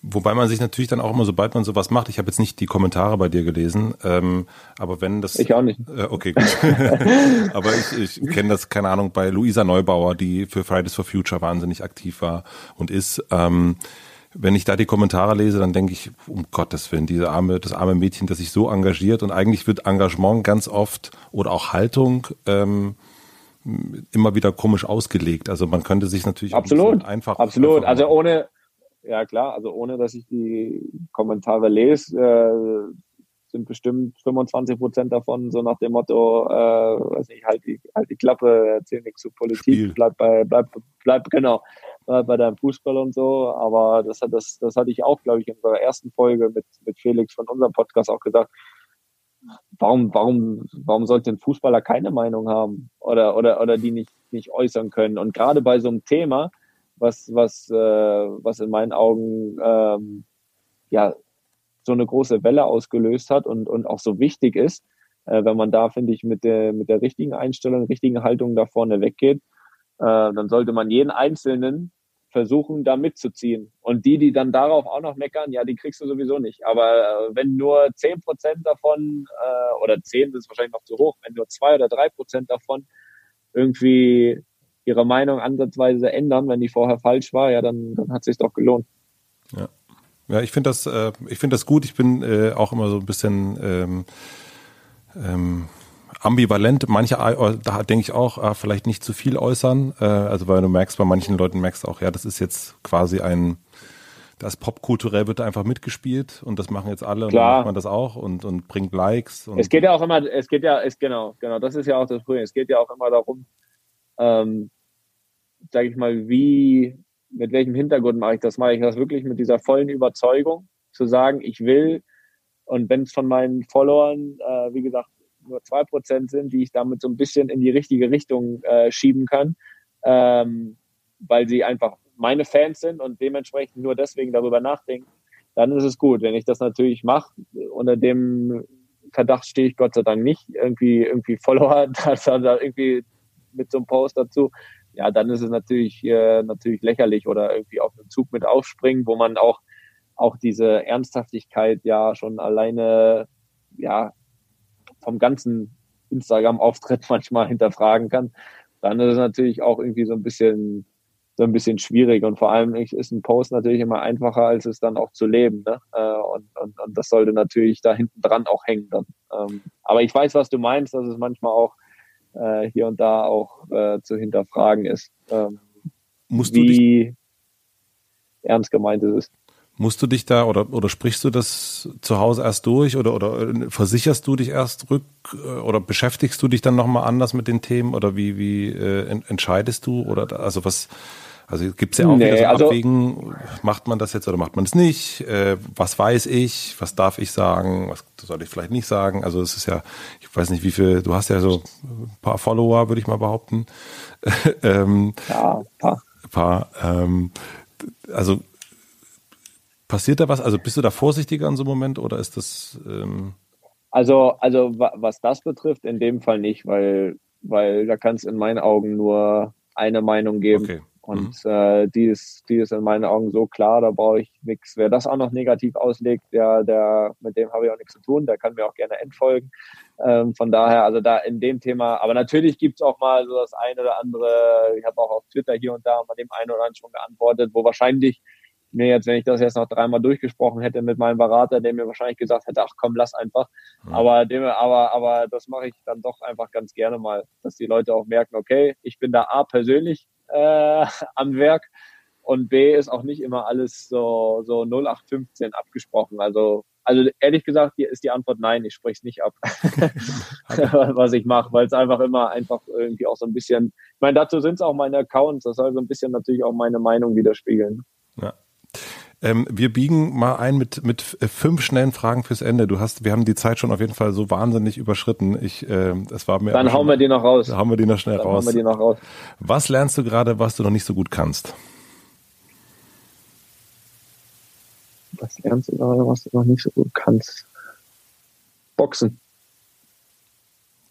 Wobei man sich natürlich dann auch immer, sobald man sowas macht, ich habe jetzt nicht die Kommentare bei dir gelesen, ähm, aber wenn das. Ich auch nicht. Äh, okay, gut. aber ich, ich kenne das, keine Ahnung, bei Luisa Neubauer, die für Fridays for Future wahnsinnig aktiv war und ist. Ähm, wenn ich da die Kommentare lese, dann denke ich, um Gottes Willen, diese arme, das arme Mädchen, das sich so engagiert und eigentlich wird Engagement ganz oft oder auch Haltung ähm, immer wieder komisch ausgelegt. Also man könnte sich natürlich absolut einfach absolut. Einfach also ohne ja klar, also ohne dass ich die Kommentare lese, äh, sind bestimmt 25 Prozent davon so nach dem Motto, äh, weiß nicht, halt die, halt die Klappe, erzähl nichts zu Politik, Spiel. bleib bei, bleib, bleib, genau, bleib bei deinem Fußball und so. Aber das hat, das, das hatte ich auch, glaube ich, in unserer ersten Folge mit, mit Felix von unserem Podcast auch gesagt. Warum, warum, warum sollte ein Fußballer keine Meinung haben oder, oder, oder die nicht, nicht äußern können? Und gerade bei so einem Thema, was, was, äh, was in meinen Augen ähm, ja so eine große Welle ausgelöst hat und, und auch so wichtig ist, äh, wenn man da, finde ich, mit der, mit der richtigen Einstellung, richtigen Haltung da vorne weggeht, äh, dann sollte man jeden Einzelnen versuchen, da mitzuziehen. Und die, die dann darauf auch noch meckern, ja, die kriegst du sowieso nicht. Aber äh, wenn nur zehn Prozent davon, äh, oder zehn ist wahrscheinlich noch zu hoch, wenn nur zwei oder drei Prozent davon irgendwie ihre Meinung ansatzweise ändern, wenn die vorher falsch war, ja, dann, dann hat es sich doch gelohnt. Ja. Ja, ich finde das, äh, ich das gut. Ich bin äh, auch immer so ein bisschen ähm, ähm, ambivalent. Manche, äh, da denke ich auch, äh, vielleicht nicht zu viel äußern. Äh, also weil du merkst, bei manchen Leuten merkst du auch, ja, das ist jetzt quasi ein, das popkulturell wird einfach mitgespielt und das machen jetzt alle Klar. und dann macht man das auch und, und bringt Likes. Und es geht ja auch immer, es geht ja, ist genau, genau, das ist ja auch das Problem. Es geht ja auch immer darum, ähm, sage ich mal, wie, mit welchem Hintergrund mache ich das? Mache ich das wirklich mit dieser vollen Überzeugung, zu sagen, ich will, und wenn es von meinen Followern, äh, wie gesagt, nur zwei Prozent sind, die ich damit so ein bisschen in die richtige Richtung äh, schieben kann, ähm, weil sie einfach meine Fans sind und dementsprechend nur deswegen darüber nachdenken, dann ist es gut. Wenn ich das natürlich mache, unter dem Verdacht stehe ich Gott sei Dank nicht, irgendwie, irgendwie Follower da, da irgendwie mit so einem Post dazu, ja, dann ist es natürlich, äh, natürlich lächerlich oder irgendwie auf einen Zug mit aufspringen, wo man auch, auch diese Ernsthaftigkeit ja schon alleine, ja, vom ganzen Instagram-Auftritt manchmal hinterfragen kann. Dann ist es natürlich auch irgendwie so ein bisschen, so ein bisschen schwierig. Und vor allem ist ein Post natürlich immer einfacher, als es dann auch zu leben. Ne? Äh, und, und, und das sollte natürlich da hinten dran auch hängen dann. Ähm, aber ich weiß, was du meinst, dass es manchmal auch äh, hier und da auch äh, zu hinterfragen ist. Ähm, Musst wie ernst gemeint ist es. Musst du dich da oder, oder sprichst du das zu Hause erst durch oder, oder versicherst du dich erst rück oder beschäftigst du dich dann nochmal anders mit den Themen oder wie, wie äh, entscheidest du oder also was, also gibt es ja auch nee, wieder so also, Abwägen, macht man das jetzt oder macht man es nicht? Äh, was weiß ich? Was darf ich sagen? Was soll ich vielleicht nicht sagen? Also es ist ja, ich weiß nicht, wie viel, du hast ja so ein paar Follower, würde ich mal behaupten. ähm, ja, ein paar. Ein paar ähm, also passiert da was? Also bist du da vorsichtiger in so einem Moment oder ist das ähm also, also was das betrifft, in dem Fall nicht, weil, weil da kann es in meinen Augen nur eine Meinung geben. Okay. Und mhm. äh, die, ist, die ist in meinen Augen so klar, da brauche ich nichts. Wer das auch noch negativ auslegt, der, der, mit dem habe ich auch nichts zu tun, der kann mir auch gerne entfolgen. Ähm, von daher, also da in dem Thema, aber natürlich gibt es auch mal so das eine oder andere, ich habe auch auf Twitter hier und da mal dem einen oder anderen schon geantwortet, wo wahrscheinlich mir jetzt, wenn ich das jetzt noch dreimal durchgesprochen hätte mit meinem Berater, der mir wahrscheinlich gesagt hätte, ach komm, lass einfach. Mhm. Aber, dem, aber, aber das mache ich dann doch einfach ganz gerne mal, dass die Leute auch merken, okay, ich bin da A persönlich äh, am Werk und B ist auch nicht immer alles so, so 0815 abgesprochen. Also, also ehrlich gesagt, hier ist die Antwort nein, ich spreche es nicht ab, was ich mache, weil es einfach immer einfach irgendwie auch so ein bisschen, ich meine, dazu sind es auch meine Accounts, das soll so ein bisschen natürlich auch meine Meinung widerspiegeln. Ja. Ähm, wir biegen mal ein mit, mit fünf schnellen Fragen fürs Ende. Du hast, wir haben die Zeit schon auf jeden Fall so wahnsinnig überschritten. Ich, äh, es war mir. Dann hauen wir die noch raus. Hauen wir die noch schnell Dann raus. Hauen wir die noch raus. Was lernst du gerade, was du noch nicht so gut kannst? Was lernst du gerade, was du noch nicht so gut kannst? Boxen.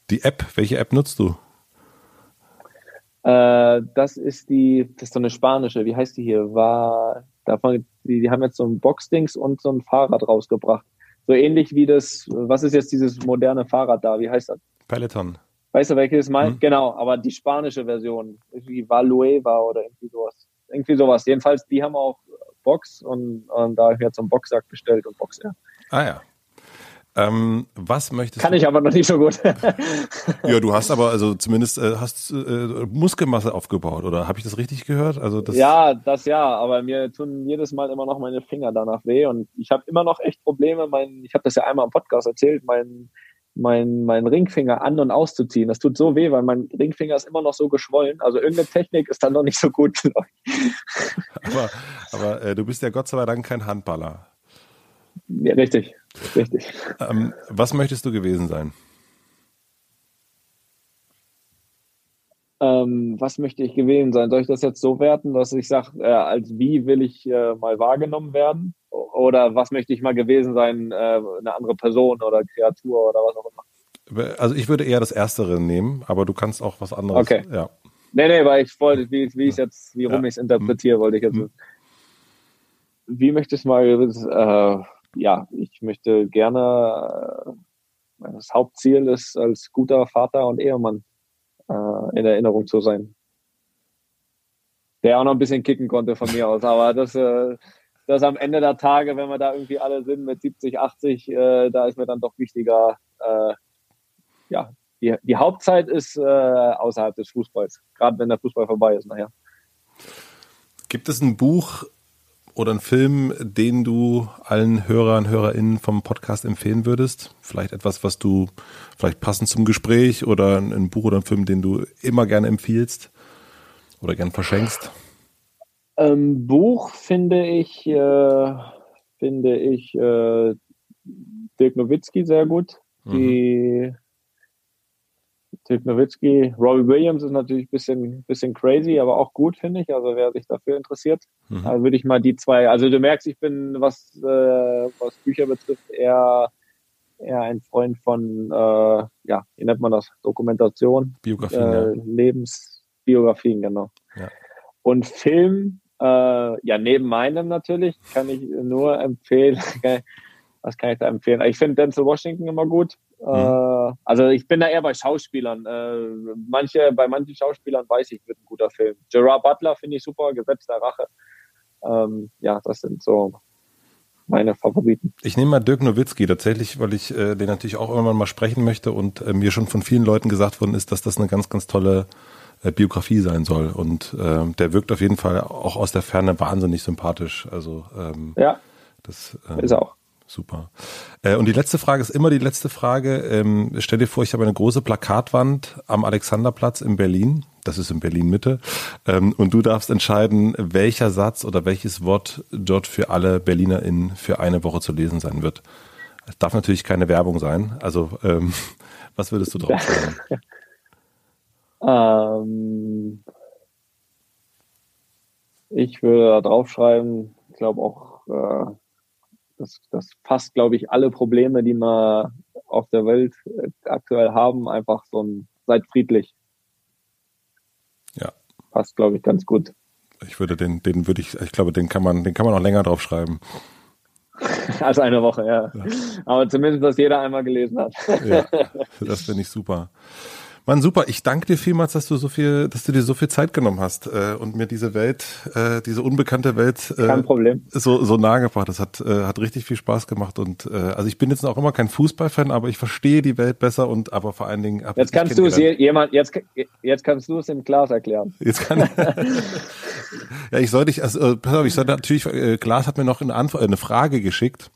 Die App, welche App nutzt du? Äh, das ist die, das ist so eine spanische, wie heißt die hier? War Davon, die, die haben jetzt so ein Boxdings und so ein Fahrrad rausgebracht. So ähnlich wie das, was ist jetzt dieses moderne Fahrrad da? Wie heißt das? Peloton. Weißt du, welches meint? Hm. Genau, aber die spanische Version, irgendwie Valueva oder irgendwie sowas. Irgendwie sowas. Jedenfalls, die haben auch Box und, und da habe ich jetzt so einen Boxsack bestellt und Boxer. Ah ja. Ähm, was möchtest Kann du? ich aber noch nicht so gut. ja, du hast aber also zumindest äh, hast äh, Muskelmasse aufgebaut, oder habe ich das richtig gehört? Also das ja, das ja, aber mir tun jedes Mal immer noch meine Finger danach weh und ich habe immer noch echt Probleme. Mein, ich habe das ja einmal im Podcast erzählt, mein mein, mein Ringfinger an- und auszuziehen. Das tut so weh, weil mein Ringfinger ist immer noch so geschwollen. Also irgendeine Technik ist dann noch nicht so gut. aber aber äh, du bist ja Gott sei Dank kein Handballer. Ja, richtig. Richtig. Ähm, was möchtest du gewesen sein? Ähm, was möchte ich gewesen sein? Soll ich das jetzt so werten, dass ich sage, äh, als wie will ich äh, mal wahrgenommen werden? Oder was möchte ich mal gewesen sein, äh, eine andere Person oder Kreatur oder was auch immer? Also ich würde eher das Erstere nehmen, aber du kannst auch was anderes. Okay. Ja. Nee, nee, weil ich wollte, wie, wie ich jetzt, wie rum ja. ich es interpretiere, wollte ich jetzt. Mhm. Wie möchtest du mal äh, ja, ich möchte gerne, äh, das Hauptziel ist, als guter Vater und Ehemann äh, in Erinnerung zu sein. Der auch noch ein bisschen kicken konnte von mir aus, aber das, äh, das am Ende der Tage, wenn wir da irgendwie alle sind mit 70, 80, äh, da ist mir dann doch wichtiger, äh, ja, die, die Hauptzeit ist äh, außerhalb des Fußballs, gerade wenn der Fußball vorbei ist nachher. Gibt es ein Buch, oder ein Film, den du allen Hörern, Hörerinnen vom Podcast empfehlen würdest? Vielleicht etwas, was du vielleicht passend zum Gespräch oder ein Buch oder ein Film, den du immer gerne empfiehlst oder gern verschenkst? Ähm, Buch finde ich, äh, finde ich äh, Dirk Nowitzki sehr gut. Mhm. Die Dirk Nowitzki, Robbie Williams ist natürlich ein bisschen, bisschen crazy, aber auch gut, finde ich. Also wer sich dafür interessiert, mhm. also würde ich mal die zwei, also du merkst, ich bin, was, äh, was Bücher betrifft, eher, eher ein Freund von, äh, ja, wie nennt man das? Dokumentation. Biografien. Äh, ja. Lebensbiografien, genau. Ja. Und Film, äh, ja, neben meinem natürlich, kann ich nur empfehlen, Was kann ich da empfehlen? Ich finde Denzel Washington immer gut. Mhm. Äh, also ich bin da eher bei Schauspielern. Äh, manche, bei manchen Schauspielern weiß ich, wird ein guter Film. Gerard Butler finde ich super, Gesetz der Rache. Ähm, ja, das sind so meine Favoriten. Ich nehme mal Dirk Nowitzki tatsächlich, weil ich äh, den natürlich auch irgendwann mal sprechen möchte und äh, mir schon von vielen Leuten gesagt worden ist, dass das eine ganz, ganz tolle äh, Biografie sein soll. Und äh, der wirkt auf jeden Fall auch aus der Ferne wahnsinnig sympathisch. Also ähm, ja, das ähm, ist auch. Super. Äh, und die letzte Frage ist immer die letzte Frage. Ähm, stell dir vor, ich habe eine große Plakatwand am Alexanderplatz in Berlin. Das ist in Berlin Mitte. Ähm, und du darfst entscheiden, welcher Satz oder welches Wort dort für alle BerlinerInnen für eine Woche zu lesen sein wird. Es darf natürlich keine Werbung sein. Also, ähm, was würdest du drauf sagen? ähm, ich würde da draufschreiben, ich glaube auch, äh, das, das fasst, glaube ich, alle Probleme, die wir auf der Welt äh, aktuell haben, einfach so ein, seid friedlich. Ja. Passt, glaube ich, ganz gut. Ich würde den, den würde ich, ich glaube, den kann man, den kann man auch länger drauf schreiben. Also eine Woche, ja. ja. Aber zumindest, dass jeder einmal gelesen hat. Ja, das finde ich super. Mann, super. Ich danke dir vielmals, dass du so viel, dass du dir so viel Zeit genommen hast äh, und mir diese Welt, äh, diese unbekannte Welt äh, so so nahe gebracht. Das hat äh, hat richtig viel Spaß gemacht und äh, also ich bin jetzt auch immer kein Fußballfan, aber ich verstehe die Welt besser und aber vor allen Dingen. Jetzt kannst du es jemand jetzt jetzt kannst du es im Glas erklären. Jetzt kann ja ich sollte ich also äh, pass auf, ich sollte natürlich äh, Glas hat mir noch eine Antwort, eine Frage geschickt.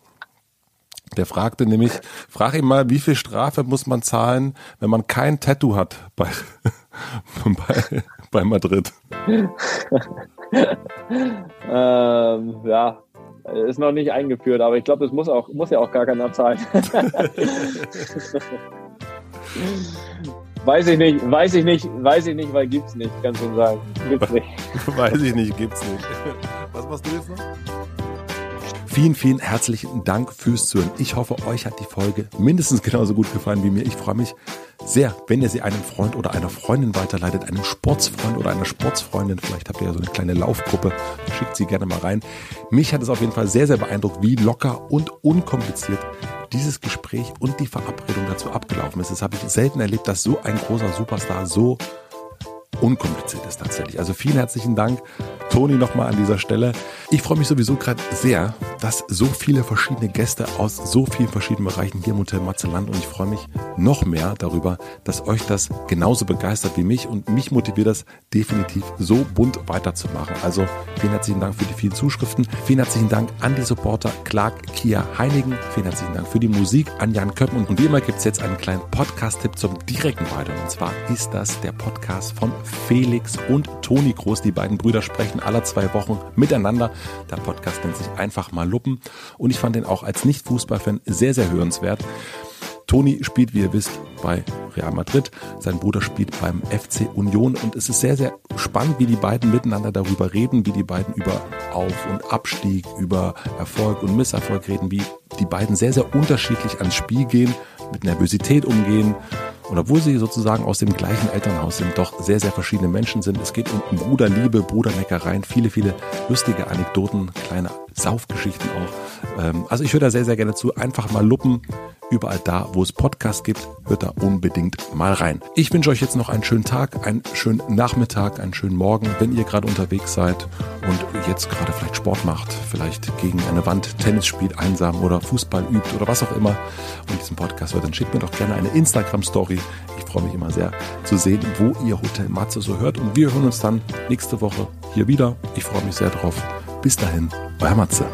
Der fragte nämlich, frag ihn mal, wie viel Strafe muss man zahlen, wenn man kein Tattoo hat bei, bei, bei Madrid? ähm, ja, ist noch nicht eingeführt, aber ich glaube, das muss auch, muss ja auch gar keiner zahlen. weiß ich nicht, weiß ich nicht, weiß ich nicht, weil gibt's nicht, kannst du sagen. Gibt's nicht. weiß ich nicht, gibt's nicht. Was machst du jetzt noch? Vielen, vielen herzlichen Dank fürs Zuhören. Ich hoffe, euch hat die Folge mindestens genauso gut gefallen wie mir. Ich freue mich sehr, wenn ihr sie einem Freund oder einer Freundin weiterleitet, einem Sportsfreund oder einer Sportsfreundin. Vielleicht habt ihr ja so eine kleine Laufgruppe. Schickt sie gerne mal rein. Mich hat es auf jeden Fall sehr, sehr beeindruckt, wie locker und unkompliziert dieses Gespräch und die Verabredung dazu abgelaufen ist. Das habe ich selten erlebt, dass so ein großer Superstar so unkompliziert ist tatsächlich. Also vielen herzlichen Dank, Toni, nochmal an dieser Stelle. Ich freue mich sowieso gerade sehr, dass so viele verschiedene Gäste aus so vielen verschiedenen Bereichen hier im Hotel Matzeland und ich freue mich noch mehr darüber, dass euch das genauso begeistert wie mich und mich motiviert das definitiv so bunt weiterzumachen. Also vielen herzlichen Dank für die vielen Zuschriften. Vielen herzlichen Dank an die Supporter Clark, Kia, Heinigen. Vielen herzlichen Dank für die Musik an Jan Köppen. Und wie immer gibt es jetzt einen kleinen Podcast-Tipp zum direkten Weiter. Und zwar ist das der Podcast von Felix und Toni Groß. Die beiden Brüder sprechen alle zwei Wochen miteinander. Der Podcast nennt sich einfach mal Luppen und ich fand den auch als Nicht-Fußballfan sehr, sehr hörenswert. Toni spielt, wie ihr wisst, bei Real Madrid. Sein Bruder spielt beim FC Union und es ist sehr, sehr spannend, wie die beiden miteinander darüber reden, wie die beiden über Auf- und Abstieg, über Erfolg und Misserfolg reden, wie die beiden sehr, sehr unterschiedlich ans Spiel gehen, mit Nervosität umgehen und obwohl sie sozusagen aus dem gleichen Elternhaus sind, doch sehr, sehr verschiedene Menschen sind. Es geht um Bruderliebe, Bruderneckereien, viele, viele lustige Anekdoten, kleine Saufgeschichten auch. Ähm, also ich höre da sehr, sehr gerne zu. Einfach mal luppen. Überall da, wo es Podcasts gibt, hört da unbedingt mal rein. Ich wünsche euch jetzt noch einen schönen Tag, einen schönen Nachmittag, einen schönen Morgen, wenn ihr gerade unterwegs seid und jetzt gerade vielleicht Sport macht, vielleicht gegen eine Wand Tennis spielt, einsam oder Fußball übt oder was auch immer und diesen Podcast hört, dann schickt mir doch gerne eine Instagram-Story. Ich freue mich immer sehr zu sehen, wo ihr Hotel Matze so hört und wir hören uns dann nächste Woche hier wieder. Ich freue mich sehr drauf. Bis dahin, euer Matze.